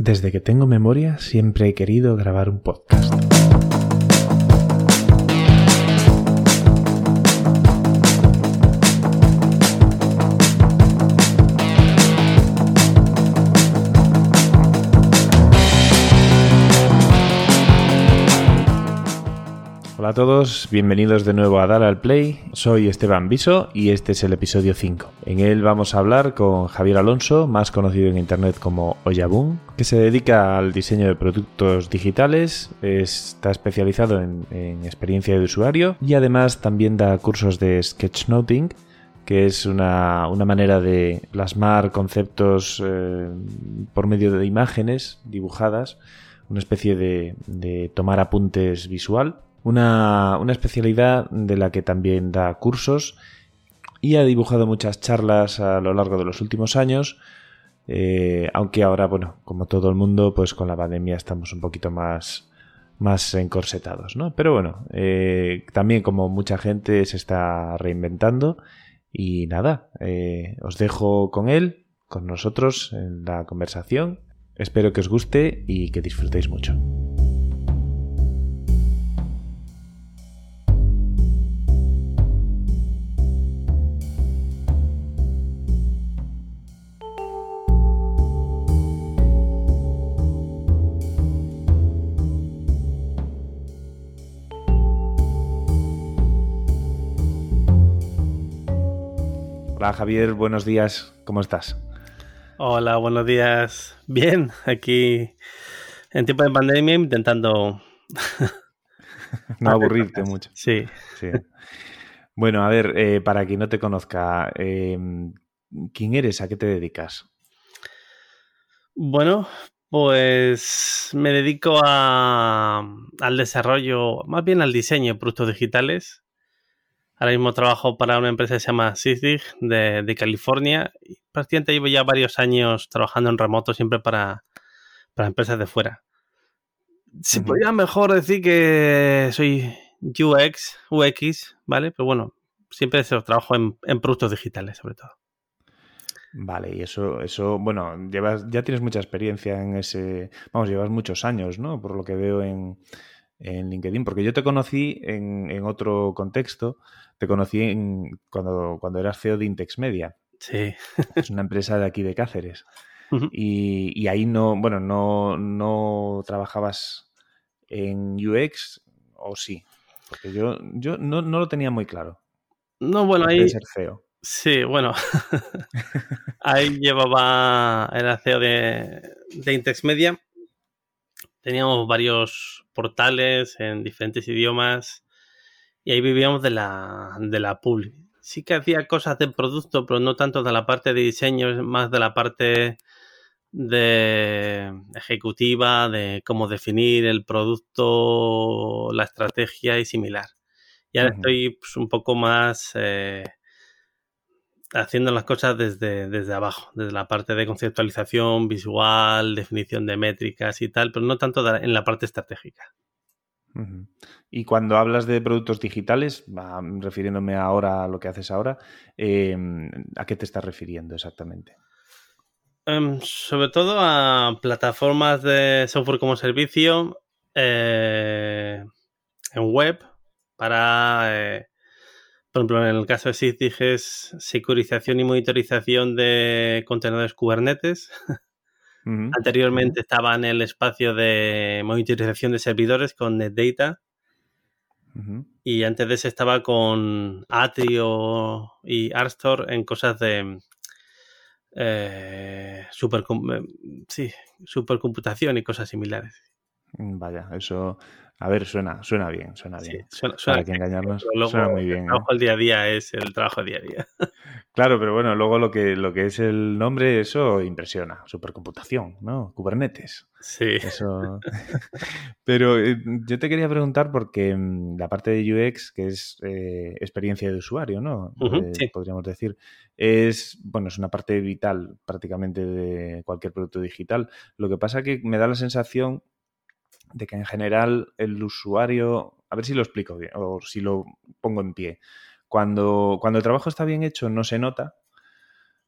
Desde que tengo memoria siempre he querido grabar un podcast. Hola a todos, bienvenidos de nuevo a Dar al Play. Soy Esteban Viso y este es el episodio 5. En él vamos a hablar con Javier Alonso, más conocido en internet como Oyabun, que se dedica al diseño de productos digitales, está especializado en, experiencia de usuario y además también da cursos de sketchnoting que es una, manera de plasmar conceptos eh, por medio de imágenes dibujadas, una especie de tomar apuntes visual una, especialidad de la que también da cursos y ha dibujado muchas charlas a lo largo de los últimos años. Eh, aunque ahora, bueno, como todo el mundo, pues con la pandemia estamos un poquito más, más encorsetados, ¿no? Pero bueno, eh, también como mucha gente se está reinventando y nada, eh, os dejo con él, con nosotros en la conversación. Espero que os guste y que disfrutéis mucho. Hola Javier, buenos días, ¿cómo estás? Hola, buenos días. Bien, aquí en tiempo de pandemia intentando... no aburrirte mucho. Sí. Bueno, a ver, eh, para quien no te conozca, em, ¿quién eres? ¿A qué te dedicas? Bueno, pues me dedico a, al desarrollo, más bien al diseño de productos digitales Ahora mismo trabajo para una empresa que se llama Sysdig de, California y prácticamente llevo ya varios años trabajando en remoto siempre para, empresas de fuera. Se podría mejor decir que soy UX, UX, ¿vale? Pero bueno, siempre trabajo en, productos digitales sobre todo. Vale, y eso, eso, bueno, llevas, ya tienes mucha experiencia en ese, vamos, llevas muchos años, ¿no? Por lo que veo en, LinkedIn, porque yo te conocí en, en otro contexto, te conocí cuando, cuando eras CEO de Intex Media. Sí. es una empresa de aquí de Cáceres. y, ahí no, bueno, no, no trabajabas en UX o sí. Porque yo, yo no, lo tenía muy claro. No, bueno, ahí. ser CEO. Sí, bueno. ahí llevaba. Era CEO de, de Intex Media. Teníamos varios portales en diferentes idiomas y ahí vivíamos de la, de la. Sí que hacía cosas de producto, pero no tanto de la parte de diseño, más de la parte de ejecutiva, de cómo definir el producto, la estrategia y similar. Y ahora estoy pues, un poco más eh, haciendo las cosas desde, desde abajo, desde la parte de conceptualización visual, definición de métricas y tal, pero no tanto en la parte estratégica. Y cuando hablas de productos digitales, refiriéndome ahora a lo que haces ahora, em, ¿a qué te estás refiriendo exactamente? Em, sobre todo a plataformas de software como servicio eh, en web para, eh, por ejemplo, en el caso de SysDig es securización y monitorización de contenedores Kubernetes. Anteriormente estaba en el espacio de monitorización de servidores con NetData. Y antes de eso estaba con Atrio y Arstore en cosas de eh, super, eh, sí, supercomputación y cosas similares. Vaya, eso a ver, suena, suena bien, suena bien. suena, Para que engañarnos, suena muy bien. El trabajo ¿eh? día a día es el trabajo día a día. Claro, pero bueno, luego lo que, lo que es el nombre, eso impresiona. Supercomputación, ¿no? Kubernetes. Sí. Eso. pero eh, yo te quería preguntar porque mm, la parte de UX, que es eh, experiencia de usuario, ¿no? sí. Podríamos decir, es, bueno, es una parte vital prácticamente de cualquier producto digital. Lo que pasa que me da la sensación de que en general el usuario, a ver si lo explico bien o si lo pongo en pie, cuando, cuando el trabajo está bien hecho no se nota,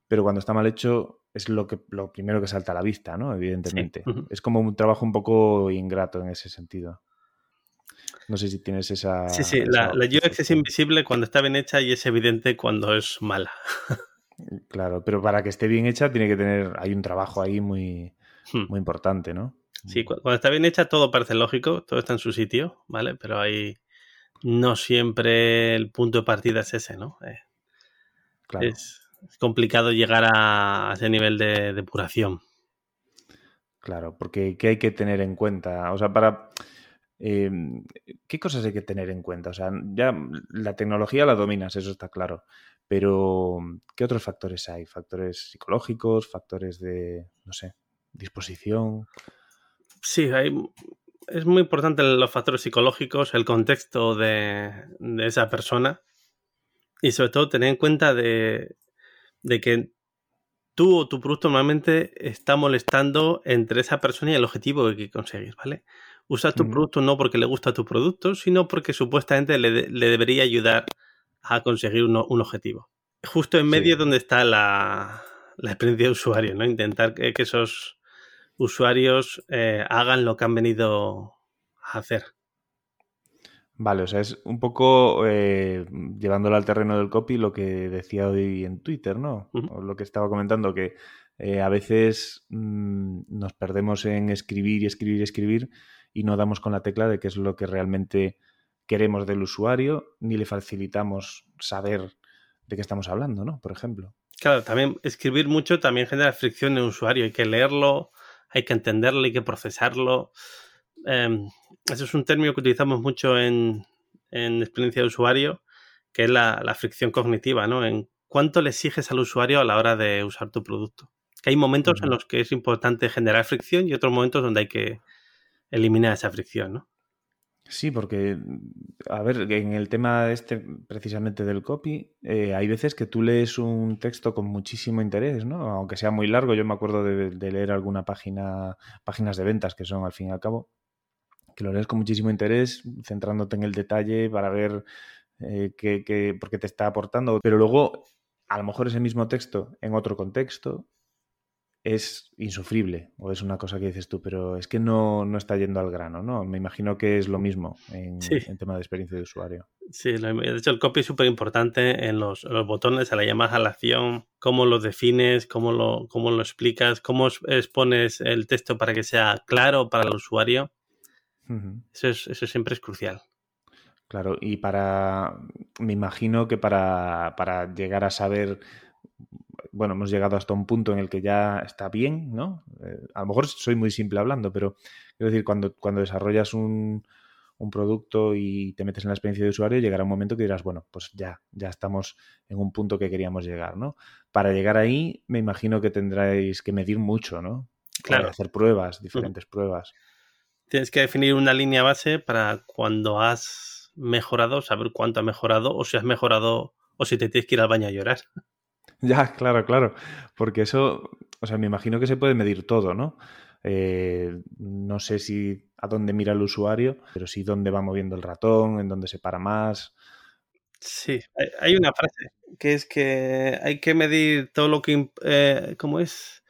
pero cuando está mal hecho es lo, que, lo primero que salta a la vista, ¿no? Evidentemente. Es como un trabajo un poco ingrato en ese sentido. No sé si tienes esa... Sí, sí, la, la UX es invisible cuando está bien hecha y es evidente cuando es mala. Claro, pero para que esté bien hecha tiene que tener, hay un trabajo ahí muy, hmm. muy importante, ¿no? Sí, cuando está bien hecha todo parece lógico, todo está en su sitio, ¿vale? Pero ahí no siempre el punto de partida es ese, ¿no? Eh, claro. es, complicado llegar a, ese nivel de depuración. Claro, porque ¿qué hay que tener en cuenta? O sea, para... Em, ¿Qué cosas hay que tener en cuenta? O sea, ya la tecnología la dominas, eso está claro. Pero, ¿qué otros factores hay? ¿Factores psicológicos? ¿Factores de, no sé, disposición? Sí, hay, es muy importante los factores psicológicos, el contexto de, esa persona y sobre todo tener en cuenta de, que tú o tu producto normalmente está molestando entre esa persona y el objetivo que conseguir, ¿vale? Usa tu producto no porque le gusta tu producto, sino porque supuestamente le, le debería ayudar a conseguir un, objetivo. Justo en medio es donde está la, experiencia de usuario, ¿no? Intentar que, esos usuarios eh, hagan lo que han venido a hacer. Vale, o sea, es un poco eh, llevándolo al terreno del copy lo que decía hoy en Twitter, ¿no? o lo que estaba comentando, que eh, a veces mm, nos perdemos en escribir y escribir y escribir y no damos con la tecla de qué es lo que realmente queremos del usuario, ni le facilitamos saber de qué estamos hablando, ¿no? Por ejemplo. Claro, también escribir mucho también genera fricción en el usuario. Hay que leerlo, hay que entenderlo, hay que procesarlo. Em, eso es un término que utilizamos mucho en, experiencia de usuario, que es la, fricción cognitiva, ¿no? En cuánto le exiges al usuario a la hora de usar tu producto. Que hay momentos en los que es importante generar fricción y otros momentos donde hay que eliminar esa fricción, ¿no? Sí, porque, a ver, en el tema este precisamente del copy, eh, hay veces que tú lees un texto con muchísimo interés, ¿no? Aunque sea muy largo, yo me acuerdo de, leer alguna página, páginas de ventas que son al fin y al cabo, que lo lees con muchísimo interés, centrándote en el detalle para ver eh, qué, por qué te está aportando, pero luego, a lo mejor ese mismo texto en otro contexto es insufrible o es una cosa que dices tú, pero es que no, no está yendo al grano, ¿no? Me imagino que es lo mismo en, tema de experiencia de usuario. Sí, de hecho el copy es súper importante en los, botones, a la llamada a la acción, cómo lo defines, cómo lo, cómo lo explicas, cómo expones el texto para que sea claro para el usuario. eso, es, eso siempre es crucial. Claro, y para, me imagino que para, para llegar a saber bueno, hemos llegado hasta un punto en el que ya está bien, ¿no? Eh, a lo mejor soy muy simple hablando, pero quiero decir, cuando, cuando desarrollas un, producto y te metes en la experiencia de usuario, llegará un momento que dirás, bueno, pues ya, ya estamos en un punto que queríamos llegar, ¿no? Para llegar ahí, me imagino que tendréis que medir mucho, ¿no? Claro. hacer pruebas, diferentes pruebas. Tienes que definir una línea base para cuando has mejorado, saber cuánto ha mejorado o si has mejorado o si te tienes que ir al baño a llorar. Ya, claro, claro. Porque eso, o sea, me imagino que se puede medir todo, ¿no? Eh, no sé si a dónde mira el usuario, pero sí dónde va moviendo el ratón, en dónde se para más. Sí, hay una frase que es que hay que medir todo lo que... Eh, ¿Cómo es?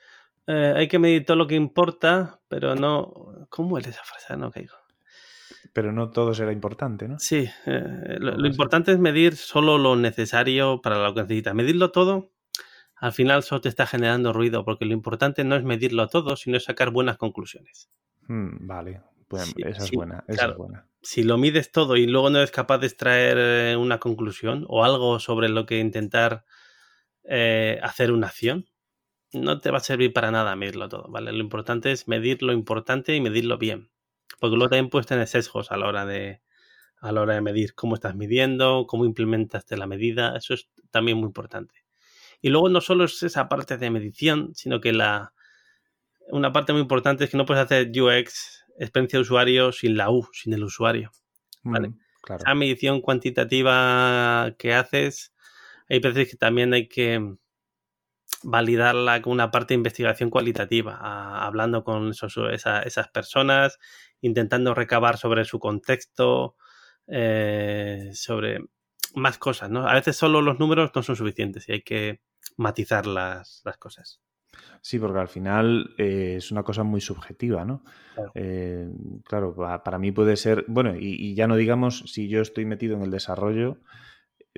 Eh, hay que medir todo lo que importa, pero no... ¿Cómo es esa frase? No caigo. Pero no todo será importante, ¿no? Sí, lo, lo importante es medir solo lo necesario para lo que necesitas. Medirlo todo al final solo te está generando ruido, porque lo importante no es medirlo todo, sino sacar buenas conclusiones. Hmm, vale, pues esa, es buena, esa es buena. Si lo mides todo y luego no eres capaz de extraer eh, una conclusión o algo sobre lo que intentar eh, hacer una acción, no te va a servir para nada medirlo todo, ¿vale? Lo importante es medir lo importante y medirlo bien. Porque luego también puedes tener sesgos a la hora de, a la hora de medir cómo estás midiendo, cómo implementaste la medida, eso es también muy importante. Y luego no solo es esa parte de medición, sino que la una parte muy importante es que no puedes hacer UX, experiencia de usuario, sin la U, sin el usuario. ¿vale? Mm, esa medición cuantitativa que haces, hay veces que también hay que validarla con una parte de investigación cualitativa, hablando con esas personas, intentando recabar sobre su contexto, eh, sobre más cosas, ¿no? A veces solo los números no son suficientes y hay que matizar las, cosas. Sí, porque al final eh, es una cosa muy subjetiva, ¿no? Claro, eh, para mí puede ser, bueno, y, ya no digamos si yo estoy metido en el desarrollo,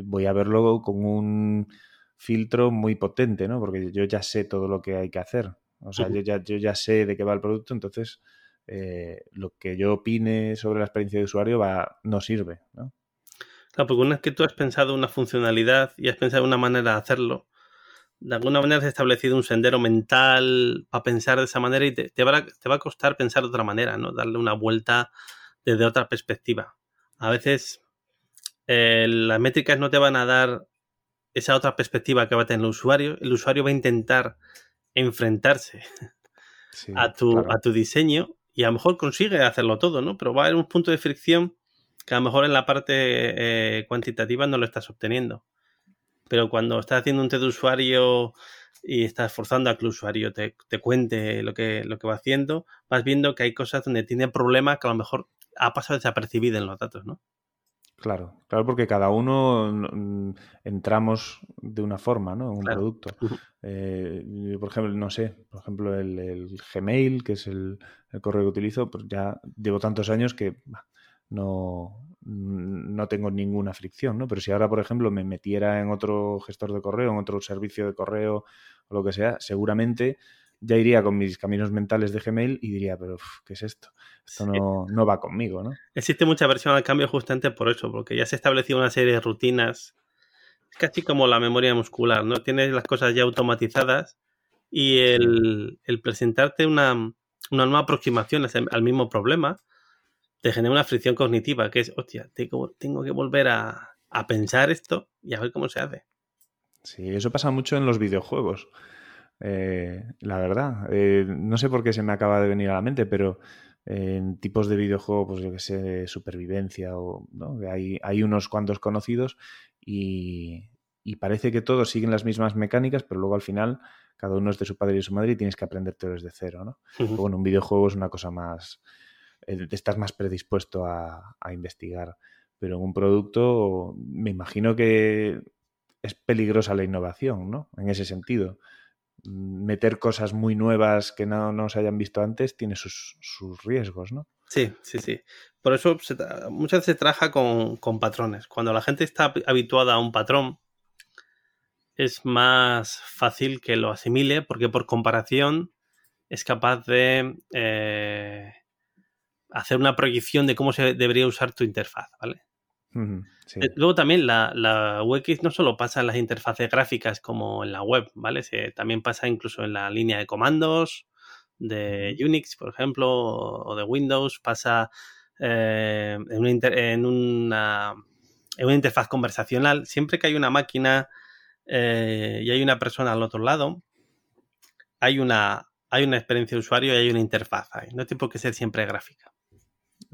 voy a verlo con un filtro muy potente, ¿no? Porque yo ya sé todo lo que hay que hacer. O sea, yo, ya, yo ya sé de qué va el producto, entonces eh, lo que yo opine sobre la experiencia de usuario va, no sirve, ¿no? Claro, porque una vez que tú has pensado una funcionalidad y has pensado una manera de hacerlo, de alguna manera has establecido un sendero mental para pensar de esa manera y te, va, a, te va a costar pensar de otra manera, ¿no? Darle una vuelta desde otra perspectiva. A veces eh, las métricas no te van a dar esa otra perspectiva que va a tener el usuario. El usuario va a intentar enfrentarse a, tu, a tu diseño y a lo mejor consigue hacerlo todo, ¿no? Pero va a haber un punto de fricción que a lo mejor en la parte eh, cuantitativa no lo estás obteniendo. Pero cuando estás haciendo un test de usuario y estás forzando a que el usuario te, cuente lo que, lo que va haciendo, vas viendo que hay cosas donde tiene problemas que a lo mejor ha pasado desapercibido en los datos, ¿no? Claro, claro, porque cada uno mm, entramos de una forma, ¿no? En un producto. Eh, por ejemplo, no sé, por ejemplo, el, Gmail, que es el, correo que utilizo, pues ya llevo tantos años que no, no tengo ninguna fricción, ¿no? Pero si ahora, por ejemplo, me metiera en otro gestor de correo, en otro servicio de correo o lo que sea, seguramente ya iría con mis caminos mentales de Gmail y diría, pero ¿qué es esto? Esto no, va conmigo, ¿no? Existe mucha versión al cambio justamente por eso, porque ya se ha establecido una serie de rutinas, es casi como la memoria muscular, ¿no? Tienes las cosas ya automatizadas y el, presentarte una, nueva aproximación al mismo problema te genera una fricción cognitiva, que es, hostia, tengo, tengo que volver a, pensar esto y a ver cómo se hace. Sí, eso pasa mucho en los videojuegos. Eh, la verdad, eh, no sé por qué se me acaba de venir a la mente, pero en tipos de videojuegos, pues yo que sé, de supervivencia o ¿no? hay, hay unos cuantos conocidos y, parece que todos siguen las mismas mecánicas, pero luego al final cada uno es de su padre y de su madre y tienes que aprenderte desde cero, ¿no? Bueno, un videojuego es una cosa más, estás más predispuesto a, investigar, pero en un producto me imagino que es peligrosa la innovación, ¿no? En ese sentido meter cosas muy nuevas que no, se hayan visto antes tiene sus, riesgos, ¿no? Sí, sí, sí. Por eso muchas veces se trabaja con, patrones. Cuando la gente está habituada a un patrón, es más fácil que lo asimile porque por comparación es capaz de eh, hacer una proyección de cómo se debería usar tu interfaz, ¿vale? Eh, luego también la, la, UX no solo pasa en las interfaces gráficas como en la web, ¿vale? también pasa incluso en la línea de comandos de Unix, por ejemplo, o de Windows, pasa eh, en, una en, una, en, una interfaz conversacional. Siempre que hay una máquina eh, y hay una persona al otro lado, hay una, hay una experiencia de usuario y hay una interfaz. No tiene por qué ser siempre gráfica.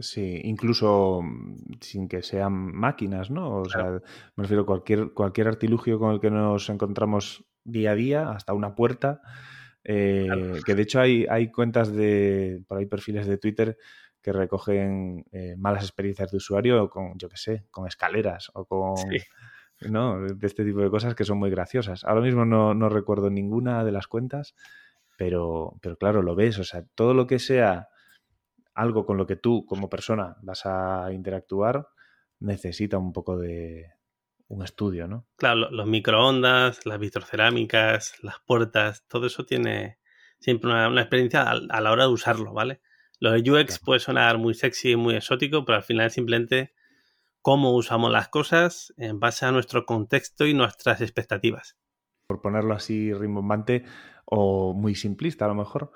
Sí, incluso mm, sin que sean máquinas, ¿no? O sea, me refiero a cualquier, cualquier artilugio con el que nos encontramos día a día, hasta una puerta, eh, que de hecho hay, hay cuentas de, por ahí perfiles de Twitter que recogen eh, malas experiencias de usuario con, yo qué sé, con escaleras o con... ¿no? De este tipo de cosas que son muy graciosas. Ahora mismo no, no recuerdo ninguna de las cuentas, pero, pero claro, lo ves, o sea, todo lo que sea algo con lo que tú como persona vas a interactuar necesita un poco de un estudio, ¿no? Claro, los microondas, las vitrocerámicas, las puertas, todo eso tiene siempre una, experiencia a, la hora de usarlo, ¿vale? Lo de UX puede sonar muy sexy y muy exótico, pero al final es simplemente cómo usamos las cosas en base a nuestro contexto y nuestras expectativas. Por ponerlo así rimbombante o muy simplista a lo mejor,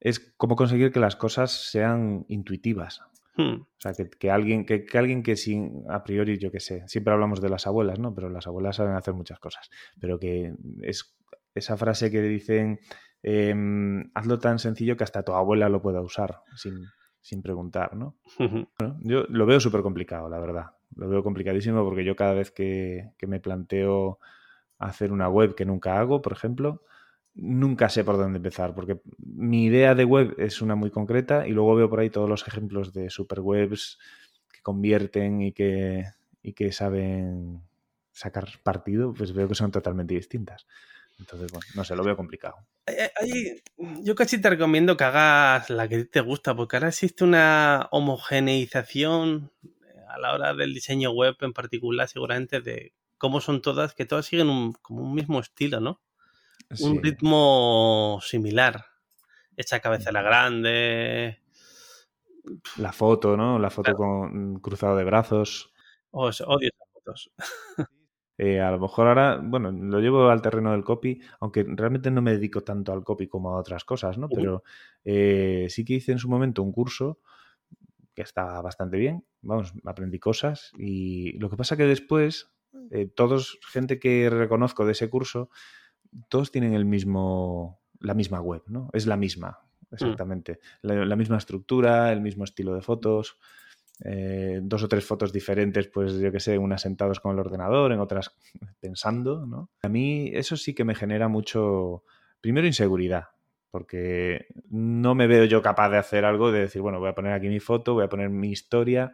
es cómo conseguir que las cosas sean intuitivas. Hmm. O sea, que, alguien, que, alguien que sin, a priori, yo qué sé, siempre hablamos de las abuelas, ¿no? Pero las abuelas saben hacer muchas cosas. Pero que es esa frase que dicen, em, hazlo tan sencillo que hasta tu abuela lo pueda usar sin, preguntar, ¿no? yo lo veo súper complicado, la verdad. Lo veo complicadísimo porque yo cada vez que, que me planteo hacer una web que nunca hago, por ejemplo, nunca sé por dónde empezar, porque mi idea de web es una muy concreta y luego veo por ahí todos los ejemplos de superwebs que convierten y que, y que saben sacar partido, pues veo que son totalmente distintas. Entonces, bueno, no sé, lo veo complicado. yo casi te recomiendo que hagas la que te gusta, porque ahora existe una homogeneización a la hora del diseño web en particular, seguramente, de cómo son todas, que todas siguen un, como un mismo estilo, ¿no? Un ritmo similar. Esa cabecera grande. La foto, ¿no? La foto con cruzado de brazos. Oh, odio esas fotos. Eh, a lo mejor ahora, bueno, lo llevo al terreno del copy, aunque realmente no me dedico tanto al copy como a otras cosas, ¿no? Pero eh, sí que hice en su momento un curso que está bastante bien, vamos, aprendí cosas y lo que pasa que después, eh, todos, gente que reconozco de ese curso, todos tienen el mismo, la misma web, ¿no? Es la misma, mm. exactamente. la misma estructura, el mismo estilo de fotos. Eh, dos o tres fotos diferentes, pues yo que sé, unas sentados con el ordenador, en otras pensando, ¿no? A mí eso sí que me genera mucho, primero inseguridad, porque no me veo yo capaz de hacer algo, de decir, bueno, voy a poner aquí mi foto, voy a poner mi historia,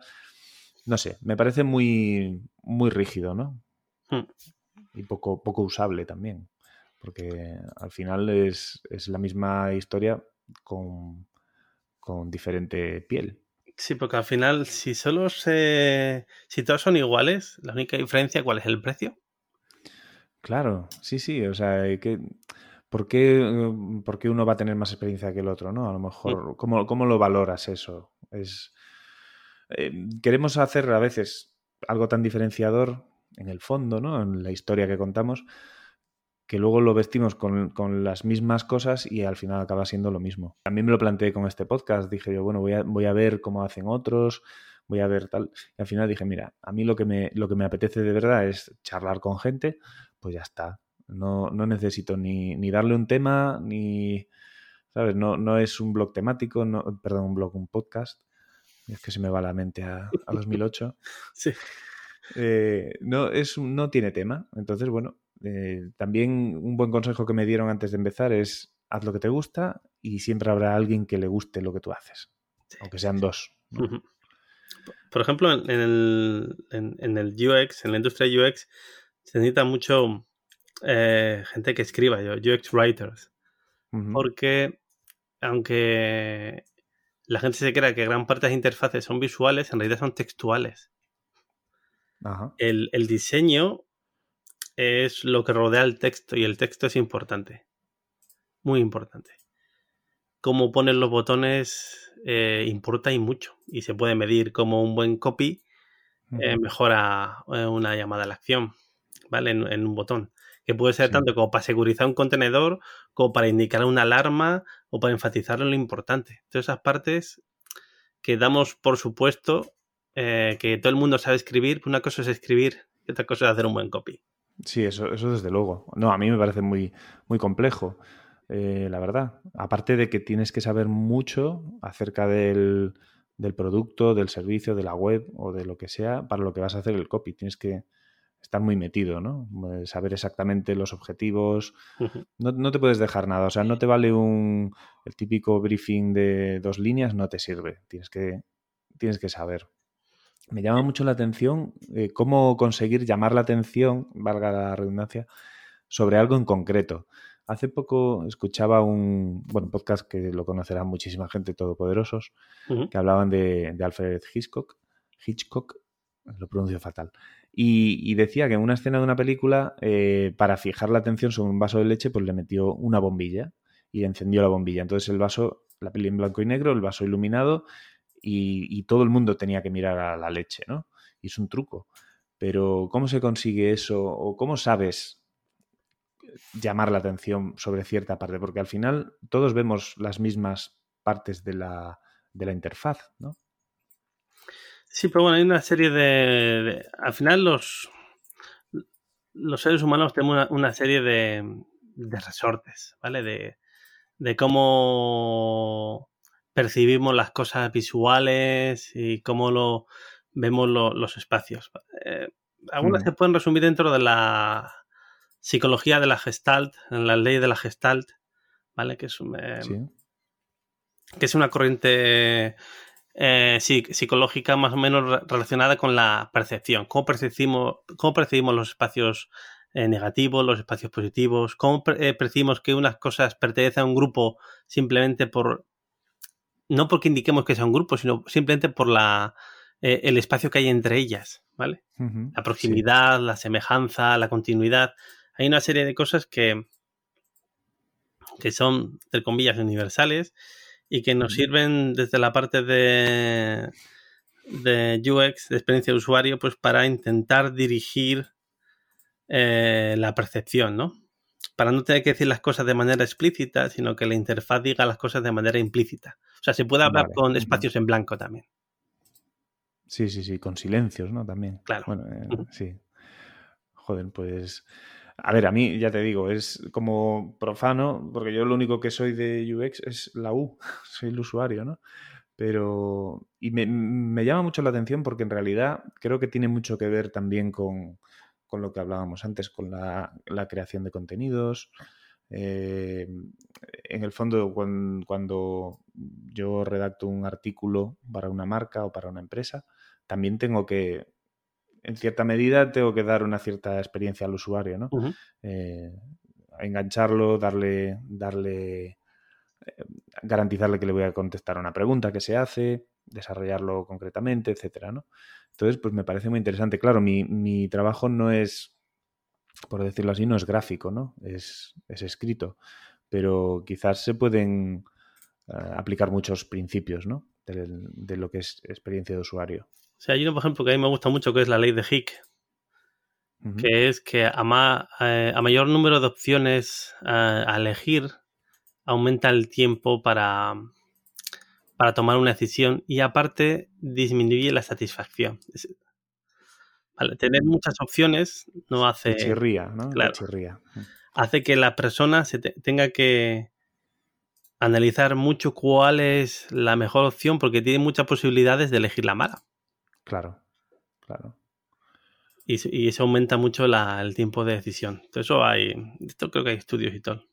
no sé, me parece muy, muy rígido, ¿no? Hmm. Y poco, poco usable también, porque al final es, es la misma historia con, con diferente piel. Sí, porque al final, si solo se. Si todos son iguales, la única diferencia, ¿cuál es el precio? Claro, sí, sí. O sea, que. ¿Por qué, uno va a tener más experiencia que el otro, no? A lo mejor, ¿cómo, cómo lo valoras eso? Es. Eh, queremos hacer a veces algo tan diferenciador en el fondo, ¿no? En la historia que contamos, que luego lo vestimos con, las mismas cosas y al final acaba siendo lo mismo. También me lo planteé con este podcast, dije yo, bueno, voy a, voy a ver cómo hacen otros, voy a ver tal. Y al final dije, mira, a mí lo que me, lo que me apetece de verdad es charlar con gente, pues ya está. No, no necesito ni, ni darle un tema, ni, ¿sabes? No, no es un blog temático, no, perdón, un blog, un podcast. Es que se me va la mente a, a 2008. sí. Eh, no, es, no tiene tema. Entonces, bueno, eh, también un buen consejo que me dieron antes de empezar es haz lo que te gusta y siempre habrá alguien que le guste lo que tú haces, aunque sean dos. Por ejemplo, en el, en, el, UX, en la industria UX, se necesita mucho eh, gente que escriba, UX writers, porque aunque la gente se crea que gran parte de las interfaces son visuales, en realidad son textuales. El, el, diseño es lo que rodea el texto y el texto es importante. Muy importante. Cómo ponen los botones eh, importa y mucho y se puede medir como un buen copy eh, mejora eh, una llamada a la acción, ¿vale? En, un botón. Que puede ser tanto como para segurizar un contenedor, como para indicar una alarma o para enfatizar lo importante. Todas esas partes que damos por supuesto que todo el mundo sabe escribir, una cosa es escribir y otra cosa es hacer un buen copy. Sí, eso, eso desde luego. No, a mí me parece muy, muy complejo, eh, la verdad. Aparte de que tienes que saber mucho acerca del, del, producto, del servicio, de la web o de lo que sea para lo que vas a hacer el copy. Tienes que estar muy metido, ¿no? Eh, saber exactamente los objetivos. No, no te puedes dejar nada. O sea, no te vale un el típico briefing de dos líneas, no te sirve. Tienes que, tienes que saber me llama mucho la atención eh, cómo conseguir llamar la atención, valga la redundancia, sobre algo en concreto. Hace poco escuchaba un bueno, podcast que lo conocerá muchísima gente, todopoderosos, que hablaban de, Alfred Hitchcock. Hitchcock, lo pronuncio fatal. Y, decía que en una escena de una película, eh, para fijar la atención sobre un vaso de leche, pues le metió una bombilla y encendió la bombilla. Entonces el vaso, la peli en blanco y negro, el vaso iluminado y, todo el mundo tenía que mirar a la leche, ¿no? Y es un truco. Pero ¿cómo se consigue eso? ¿O cómo sabes llamar la atención sobre cierta parte? Porque al final todos vemos las mismas partes de la, de la interfaz, ¿no? Sí, pero bueno, hay una serie de... al final los, los seres humanos tenemos una, serie de, resortes, ¿vale? De, de cómo percibimos las cosas visuales y cómo lo vemos los espacios. Eh, algunas se pueden resumir dentro de la psicología de la Gestalt, en la ley de la Gestalt, ¿vale? Que es, eh, que es una corriente eh, psicológica más o menos relacionada con la percepción. ¿Cómo percibimos, cómo percibimos los espacios eh, negativos, los espacios positivos? ¿Cómo percibimos que unas cosas pertenecen a un grupo simplemente por... No porque indiquemos que sea un grupo, sino simplemente por la, el espacio que hay entre ellas, ¿vale? La proximidad, la semejanza, la continuidad. Hay una serie de cosas que, que son, entre comillas, universales y que nos sirven desde la parte de, de UX, de experiencia de usuario, pues para intentar dirigir eh, la percepción, ¿no? Para no tener que decir las cosas de manera explícita, sino que la interfaz diga las cosas de manera implícita. O sea, se puede hablar con espacios en blanco también. Sí, sí, sí, con silencios, ¿no? También. Claro. Bueno, eh, sí. Joder, pues a ver, a mí ya te digo, es como profano, porque yo lo único que soy de UX es la U, soy el usuario, ¿no? Pero. Y me, llama mucho la atención porque en realidad creo que tiene mucho que ver también con, lo que hablábamos antes, con la, creación de contenidos. Eh, en el fondo, cuando, yo redacto un artículo para una marca o para una empresa, también tengo que en cierta medida tengo que dar una cierta experiencia al usuario, ¿no? Eh, engancharlo, darle, darle, eh, garantizarle que le voy a contestar una pregunta que se hace, desarrollarlo concretamente, etcétera, ¿no? Entonces, pues me parece muy interesante. Claro, mi, trabajo no es, por decirlo así, no es gráfico, ¿no? Es, escrito. Pero quizás se pueden eh, aplicar muchos principios, ¿no? de lo que es experiencia de usuario. O sea, hay uno, por ejemplo, que a mí me gusta mucho, que es la ley de Hick, que es que a, eh, a, mayor número de opciones eh, a elegir, aumenta el tiempo para, para tomar una decisión y aparte disminuye la satisfacción. Vale, tener muchas opciones no hace... Chirría, ¿no? Claro, Hace que la persona se tenga que analizar mucho cuál es la mejor opción porque tiene muchas posibilidades de elegir la mala. Claro, claro. Y, eso aumenta mucho el tiempo de decisión. Entonces, eso hay, esto creo que hay estudios y todo.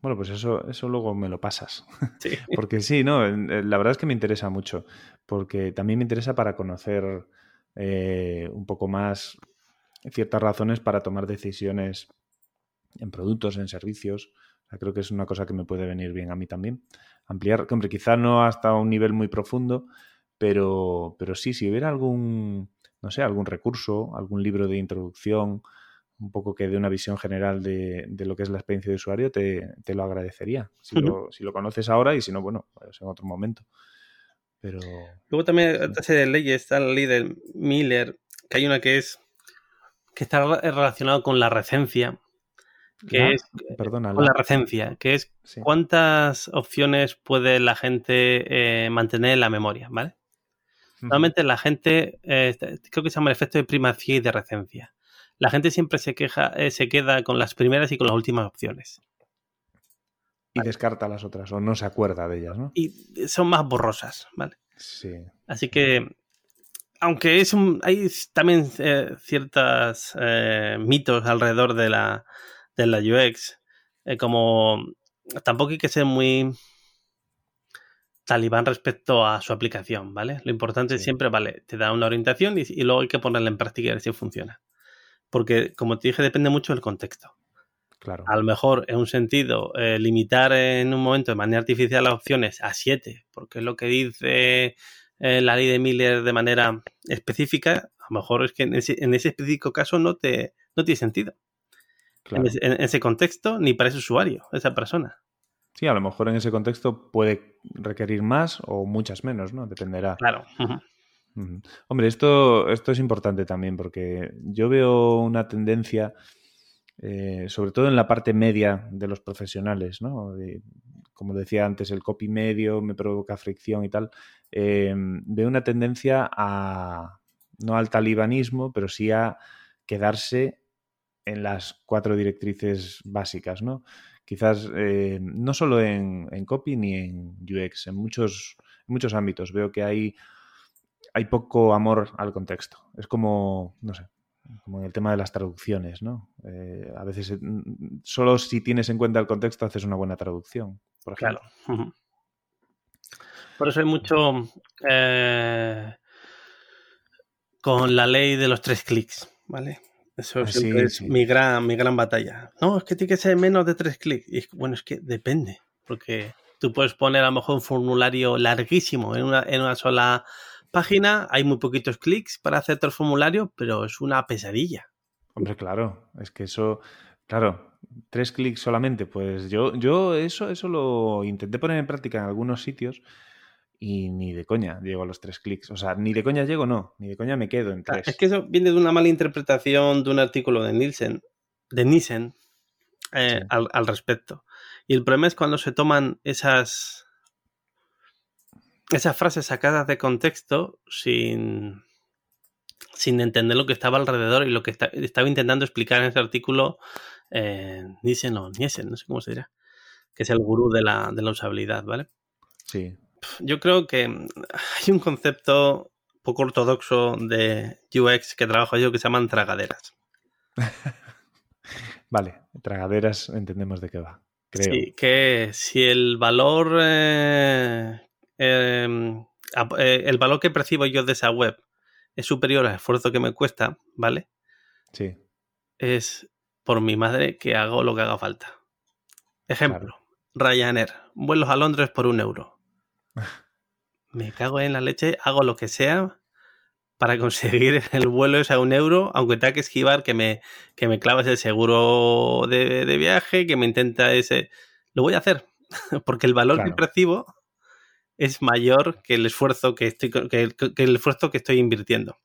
Bueno, pues eso, eso luego me lo pasas. Sí. porque sí, no, la verdad es que me interesa mucho, porque también me interesa para conocer eh, un poco más ciertas razones para tomar decisiones en productos, en servicios. creo que es una cosa que me puede venir bien a mí también. Ampliar, hombre, quizá no hasta un nivel muy profundo, pero, pero sí, si hubiera algún, no sé, algún recurso, algún libro de introducción, un poco que dé una visión general de, lo que es la experiencia de usuario, te, lo agradecería. Si, lo, si, lo, conoces ahora y si no, bueno, pues en otro momento. Pero. Luego también otra serie de leyes, está la ley de Miller, que hay una que es que está relacionado con la recencia, que es perdona, con la... recencia, que es cuántas opciones puede la gente eh, mantener en la memoria, ¿vale? Normalmente la gente, eh, creo que se llama el efecto de primacía y de recencia. La gente siempre se queja, eh, se queda con las primeras y con las últimas opciones. Y descarta las otras, o no se acuerda de ellas, ¿no? Y son más borrosas, ¿vale? Sí. Así que, aunque es un, hay también eh, ciertos mitos alrededor de la, de la UX, como tampoco hay que ser muy talibán respecto a su aplicación, ¿vale? Lo importante es siempre, vale, te da una orientación y, luego hay que ponerla en práctica y ver si funciona. Porque, como te dije, depende mucho del contexto. Claro. A lo mejor, en un sentido, eh, limitar en un momento de manera artificial las opciones a 7, porque es lo que dice eh, la ley de Miller de manera específica, a lo mejor es que en ese, específico caso no, te, no tiene sentido. En, en, ese contexto, ni para ese usuario, esa persona. Sí, a lo mejor en ese contexto puede requerir más o muchas menos, ¿no? Dependerá. Claro. Hombre, esto, esto es importante también porque yo veo una tendencia, eh, sobre todo en la parte media de los profesionales, ¿no? como decía antes, el copy medio me provoca fricción y tal. Eh, veo una tendencia a, no al talibanismo, pero sí a quedarse en las cuatro directrices básicas, ¿no? quizás eh, no solo en, copy ni en UX, en muchos, muchos ámbitos. Veo que hay, hay poco amor al contexto. Es como, no sé, como en el tema de las traducciones, ¿no? Eh, a veces eh, solo si tienes en cuenta el contexto haces una buena traducción, por ejemplo. Claro. Por eso hay mucho eh, con la ley de los tres clics, ¿vale? Eso ah, siempre es Mi, gran, mi gran batalla. No, es que tiene que ser menos de tres clics. Y bueno, es que depende, porque tú puedes poner a lo mejor un formulario larguísimo en una, en una sola página, hay muy poquitos clics para hacer todo el formulario, pero es una pesadilla. Hombre, claro, es que eso, claro, tres clics solamente, pues yo, yo eso, eso lo intenté poner en práctica en algunos sitios y ni de coña llego a los tres clics. O sea, ni de coña llego, no, ni de coña me quedo en tres. Es que eso viene de una mala interpretación de un artículo de Nielsen, de Nielsen eh, al, al, respecto. Y el problema es cuando se toman esas, esas frases sacadas de contexto sin, sin entender lo que estaba alrededor y lo que estaba intentando explicar en ese artículo eh, Nielsen o Nielsen, no sé cómo se dirá, que es el gurú de la, de la usabilidad, ¿vale? Sí, yo creo que hay un concepto poco ortodoxo de UX que trabajo yo que se llaman tragaderas. vale, tragaderas entendemos de qué va. Creo. Sí, que si el valor eh, eh, el valor que percibo yo de esa web es superior al esfuerzo que me cuesta, ¿vale? Sí. Es por mi madre que hago lo que haga falta. Ejemplo, Ryanair, vuelos a Londres por un euro me cago en la leche, hago lo que sea para conseguir el vuelo ese a un euro, aunque tenga que esquivar que me, que me clavas el seguro de, viaje, que me intenta ese... Lo voy a hacer, porque el valor que percibo es mayor que el esfuerzo que estoy, que, el esfuerzo que estoy invirtiendo.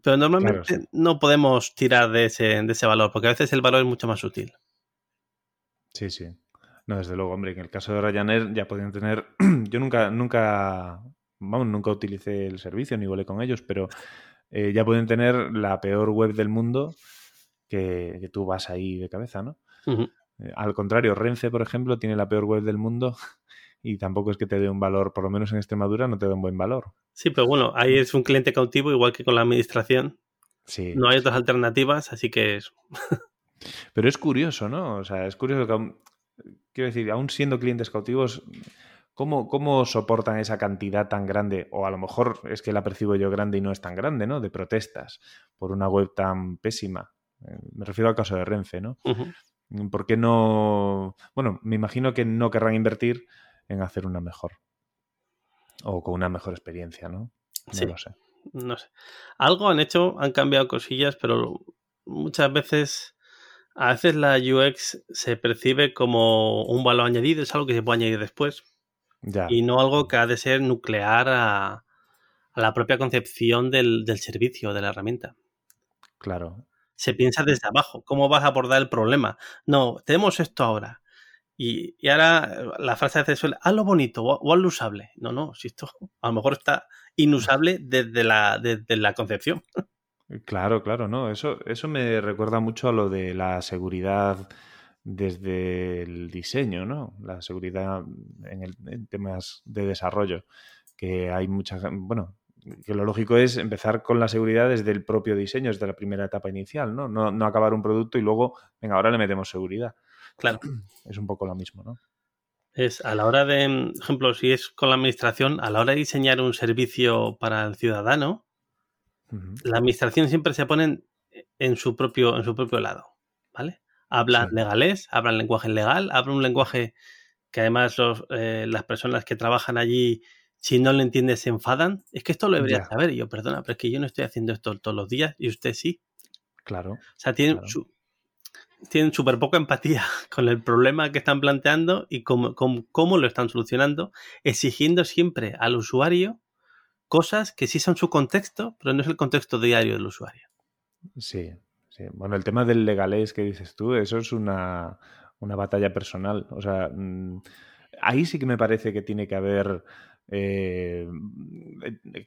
Pero normalmente no podemos tirar de ese, de ese valor, porque a veces el valor es mucho más sutil. Sí, sí. No, desde luego, hombre, en el caso de Ryanair ya podían tener. Yo nunca, nunca, vamos, nunca utilicé el servicio ni volé con ellos, pero eh, ya pueden tener la peor web del mundo que, tú vas ahí de cabeza, ¿no? Eh, al contrario, Renfe, por ejemplo, tiene la peor web del mundo y tampoco es que te dé un valor, por lo menos en Extremadura, no te da un buen valor. Sí, pero bueno, ahí es un cliente cautivo, igual que con la administración. Sí. No hay otras alternativas, así que es. Pero es curioso, ¿no? O sea, es curioso que quiero decir, aún siendo clientes cautivos, ¿cómo, ¿cómo soportan esa cantidad tan grande? O a lo mejor es que la percibo yo grande y no es tan grande, ¿no? De protestas por una web tan pésima. Eh, me refiero al caso de Renfe, ¿no? ¿Por qué no...? Bueno, me imagino que no querrán invertir en hacer una mejor. O con una mejor experiencia, ¿no? No lo sé. No sé. Algo han hecho, han cambiado cosillas, pero muchas veces a veces la UX se percibe como un valor añadido, es algo que se puede añadir después. Y no algo que ha de ser nuclear a, la propia concepción del, servicio, de la herramienta. Claro. Se piensa desde abajo, ¿cómo vas a abordar el problema? No, tenemos esto ahora. Y, ahora la frase hace suele, lo bonito o, haz lo usable. No, no, si esto a lo mejor está inusable desde la, desde la concepción. Claro, claro, no. Eso, eso me recuerda mucho a lo de la seguridad desde el diseño, ¿no? La seguridad en, el, temas de desarrollo. Que hay muchas. Bueno, que lo lógico es empezar con la seguridad desde el propio diseño, desde la primera etapa inicial, ¿no? No, no acabar un producto y luego, venga, ahora le metemos seguridad. Claro. Es un poco lo mismo, ¿no? Es a la hora de, ejemplo, si es con la administración, a la hora de diseñar un servicio para el ciudadano, la administración siempre se pone en su propio, en su propio lado, ¿vale? Hablan legales, hablan lenguaje legal, hablan un lenguaje que además eh, las personas que trabajan allí, si no lo entiendes, se enfadan. Es que esto lo debería saber. Y yo, perdona, pero es que yo no estoy haciendo esto todos los días y usted sí. Claro. O sea, tienen, tienen súper poca empatía con el problema que están planteando y cómo, cómo, lo están solucionando, exigiendo siempre al usuario cosas que sí son su contexto, pero no es el contexto diario del usuario. Sí, sí. Bueno, el tema del legalés que dices tú, eso es una, batalla personal. O sea, mm, ahí sí que me parece que tiene que haber eh,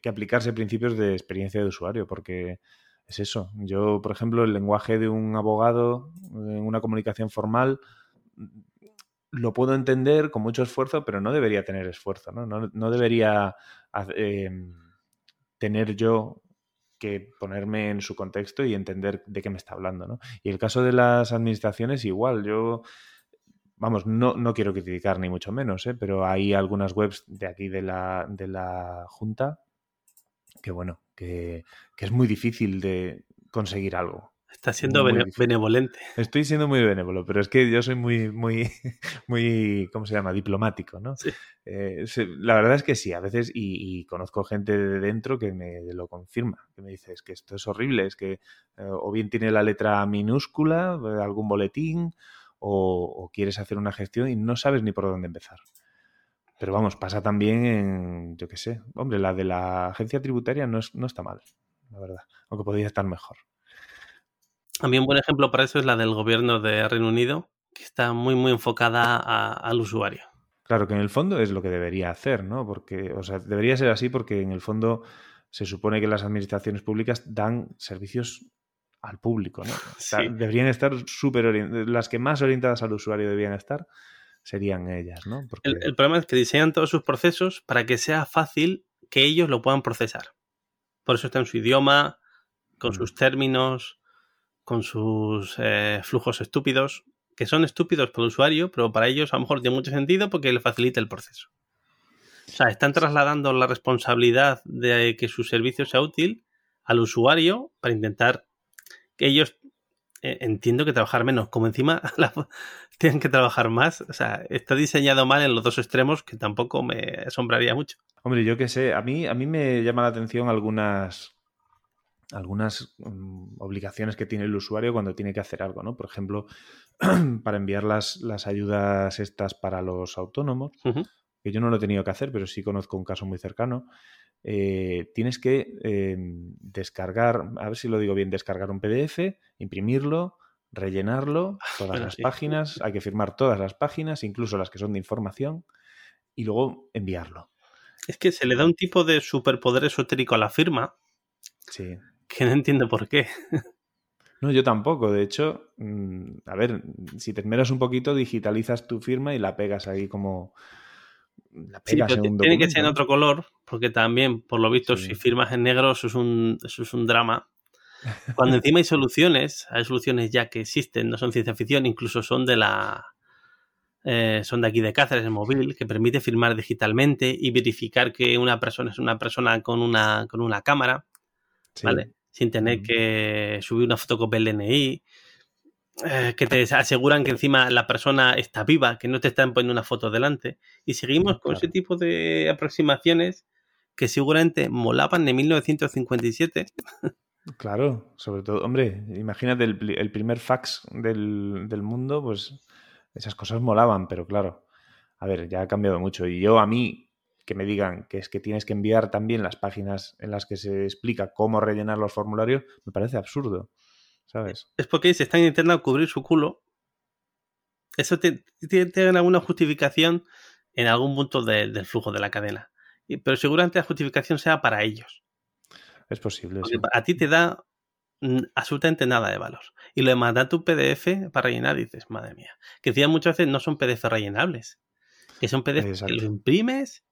que aplicarse principios de experiencia de usuario, porque es eso. Yo, por ejemplo, el lenguaje de un abogado en una comunicación formal lo puedo entender con mucho esfuerzo, pero no debería tener esfuerzo, ¿no? No, debería em, tener yo que ponerme en su contexto y entender de qué me está hablando, ¿no? Y el caso de las administraciones igual, yo vamos, no, no quiero criticar ni mucho menos, ¿eh? pero hay algunas webs de aquí de la, de la Junta que, bueno, que, que es muy difícil de conseguir algo. Está siendo benevolente. Estoy siendo muy benévolo, pero es que yo soy muy, muy, muy, ¿cómo se llama? Diplomático, ¿no? Eh, la verdad es que sí, a veces, y, conozco gente de dentro que me lo confirma, que me dice, es que esto es horrible, es que eh, o bien tiene la letra minúscula, de algún boletín, o, quieres hacer una gestión y no sabes ni por dónde empezar. Pero vamos, pasa también en, yo qué sé, hombre, la de la agencia tributaria no, no está mal, la verdad, aunque podría estar mejor. A mí un buen ejemplo para eso es la del gobierno de Reino Unido, que está muy, muy enfocada al usuario. Claro que en el fondo es lo que debería hacer, ¿no? Porque, o sea, debería ser así porque en el fondo se supone que las administraciones públicas dan servicios al público, ¿no? Deberían estar súper orientadas, las que más orientadas al usuario deberían estar serían ellas, ¿no? El, el, problema es que diseñan todos sus procesos para que sea fácil que ellos lo puedan procesar. Por eso está en su idioma, con sus términos, con sus eh, flujos estúpidos, que son estúpidos para el usuario, pero para ellos a lo mejor tiene mucho sentido porque le facilita el proceso. O sea, están trasladando la responsabilidad de que su servicio sea útil al usuario para intentar que ellos eh, entiendo que trabajar menos, como encima tienen que trabajar más. O sea, está diseñado mal en los dos extremos que tampoco me asombraría mucho. Hombre, yo qué sé, a mí, a mí me llama la atención algunas, algunas mm, obligaciones que tiene el usuario cuando tiene que hacer algo, ¿no? Por ejemplo, para enviar las, las, ayudas estas para los autónomos, que yo no lo he tenido que hacer, pero sí conozco un caso muy cercano. Eh, tienes que em, descargar, a ver si lo digo bien, descargar un PDF, imprimirlo, rellenarlo, todas las páginas, hay que firmar todas las páginas, incluso las que son de información, y luego enviarlo. Es que se le da un tipo de superpoder esotérico a la firma. Sí que no entiendo por qué. No, yo tampoco. De hecho, mm, a ver, si te esmeras un poquito, digitalizas tu firma y la pegas ahí como. La pegas tiene que ser en otro color, porque también, por lo visto, si firmas en negro, eso es un, eso es un drama. Cuando encima hay soluciones, hay soluciones ya que existen, no son ciencia ficción, incluso son de la. Eh, son de aquí de Cáceres, el móvil, que permite firmar digitalmente y verificar que una persona es una persona con una, con una cámara. ¿Vale? sin tener que subir una fotocopia del DNI, eh, que te aseguran que encima la persona está viva, que no te están poniendo una foto delante. Y seguimos con ese tipo de aproximaciones que seguramente molaban en 1957. Claro, sobre todo, hombre, imagínate el, primer fax del, del, mundo, pues esas cosas molaban, pero claro, a ver, ya ha cambiado mucho. Y yo a mí, que me digan que es que tienes que enviar también las páginas en las que se explica cómo rellenar los formularios, me parece absurdo, ¿sabes? Es porque se están intentando cubrir su culo. Eso tiene alguna justificación en algún punto del flujo de la cadena. Pero seguramente la justificación sea para ellos. Es posible. A ti te da absolutamente nada de valor. Y lo de mandar tu PDF para rellenar, dices, madre mía. Que decía muchas veces no son PDF rellenables. Que son PDF que los imprimes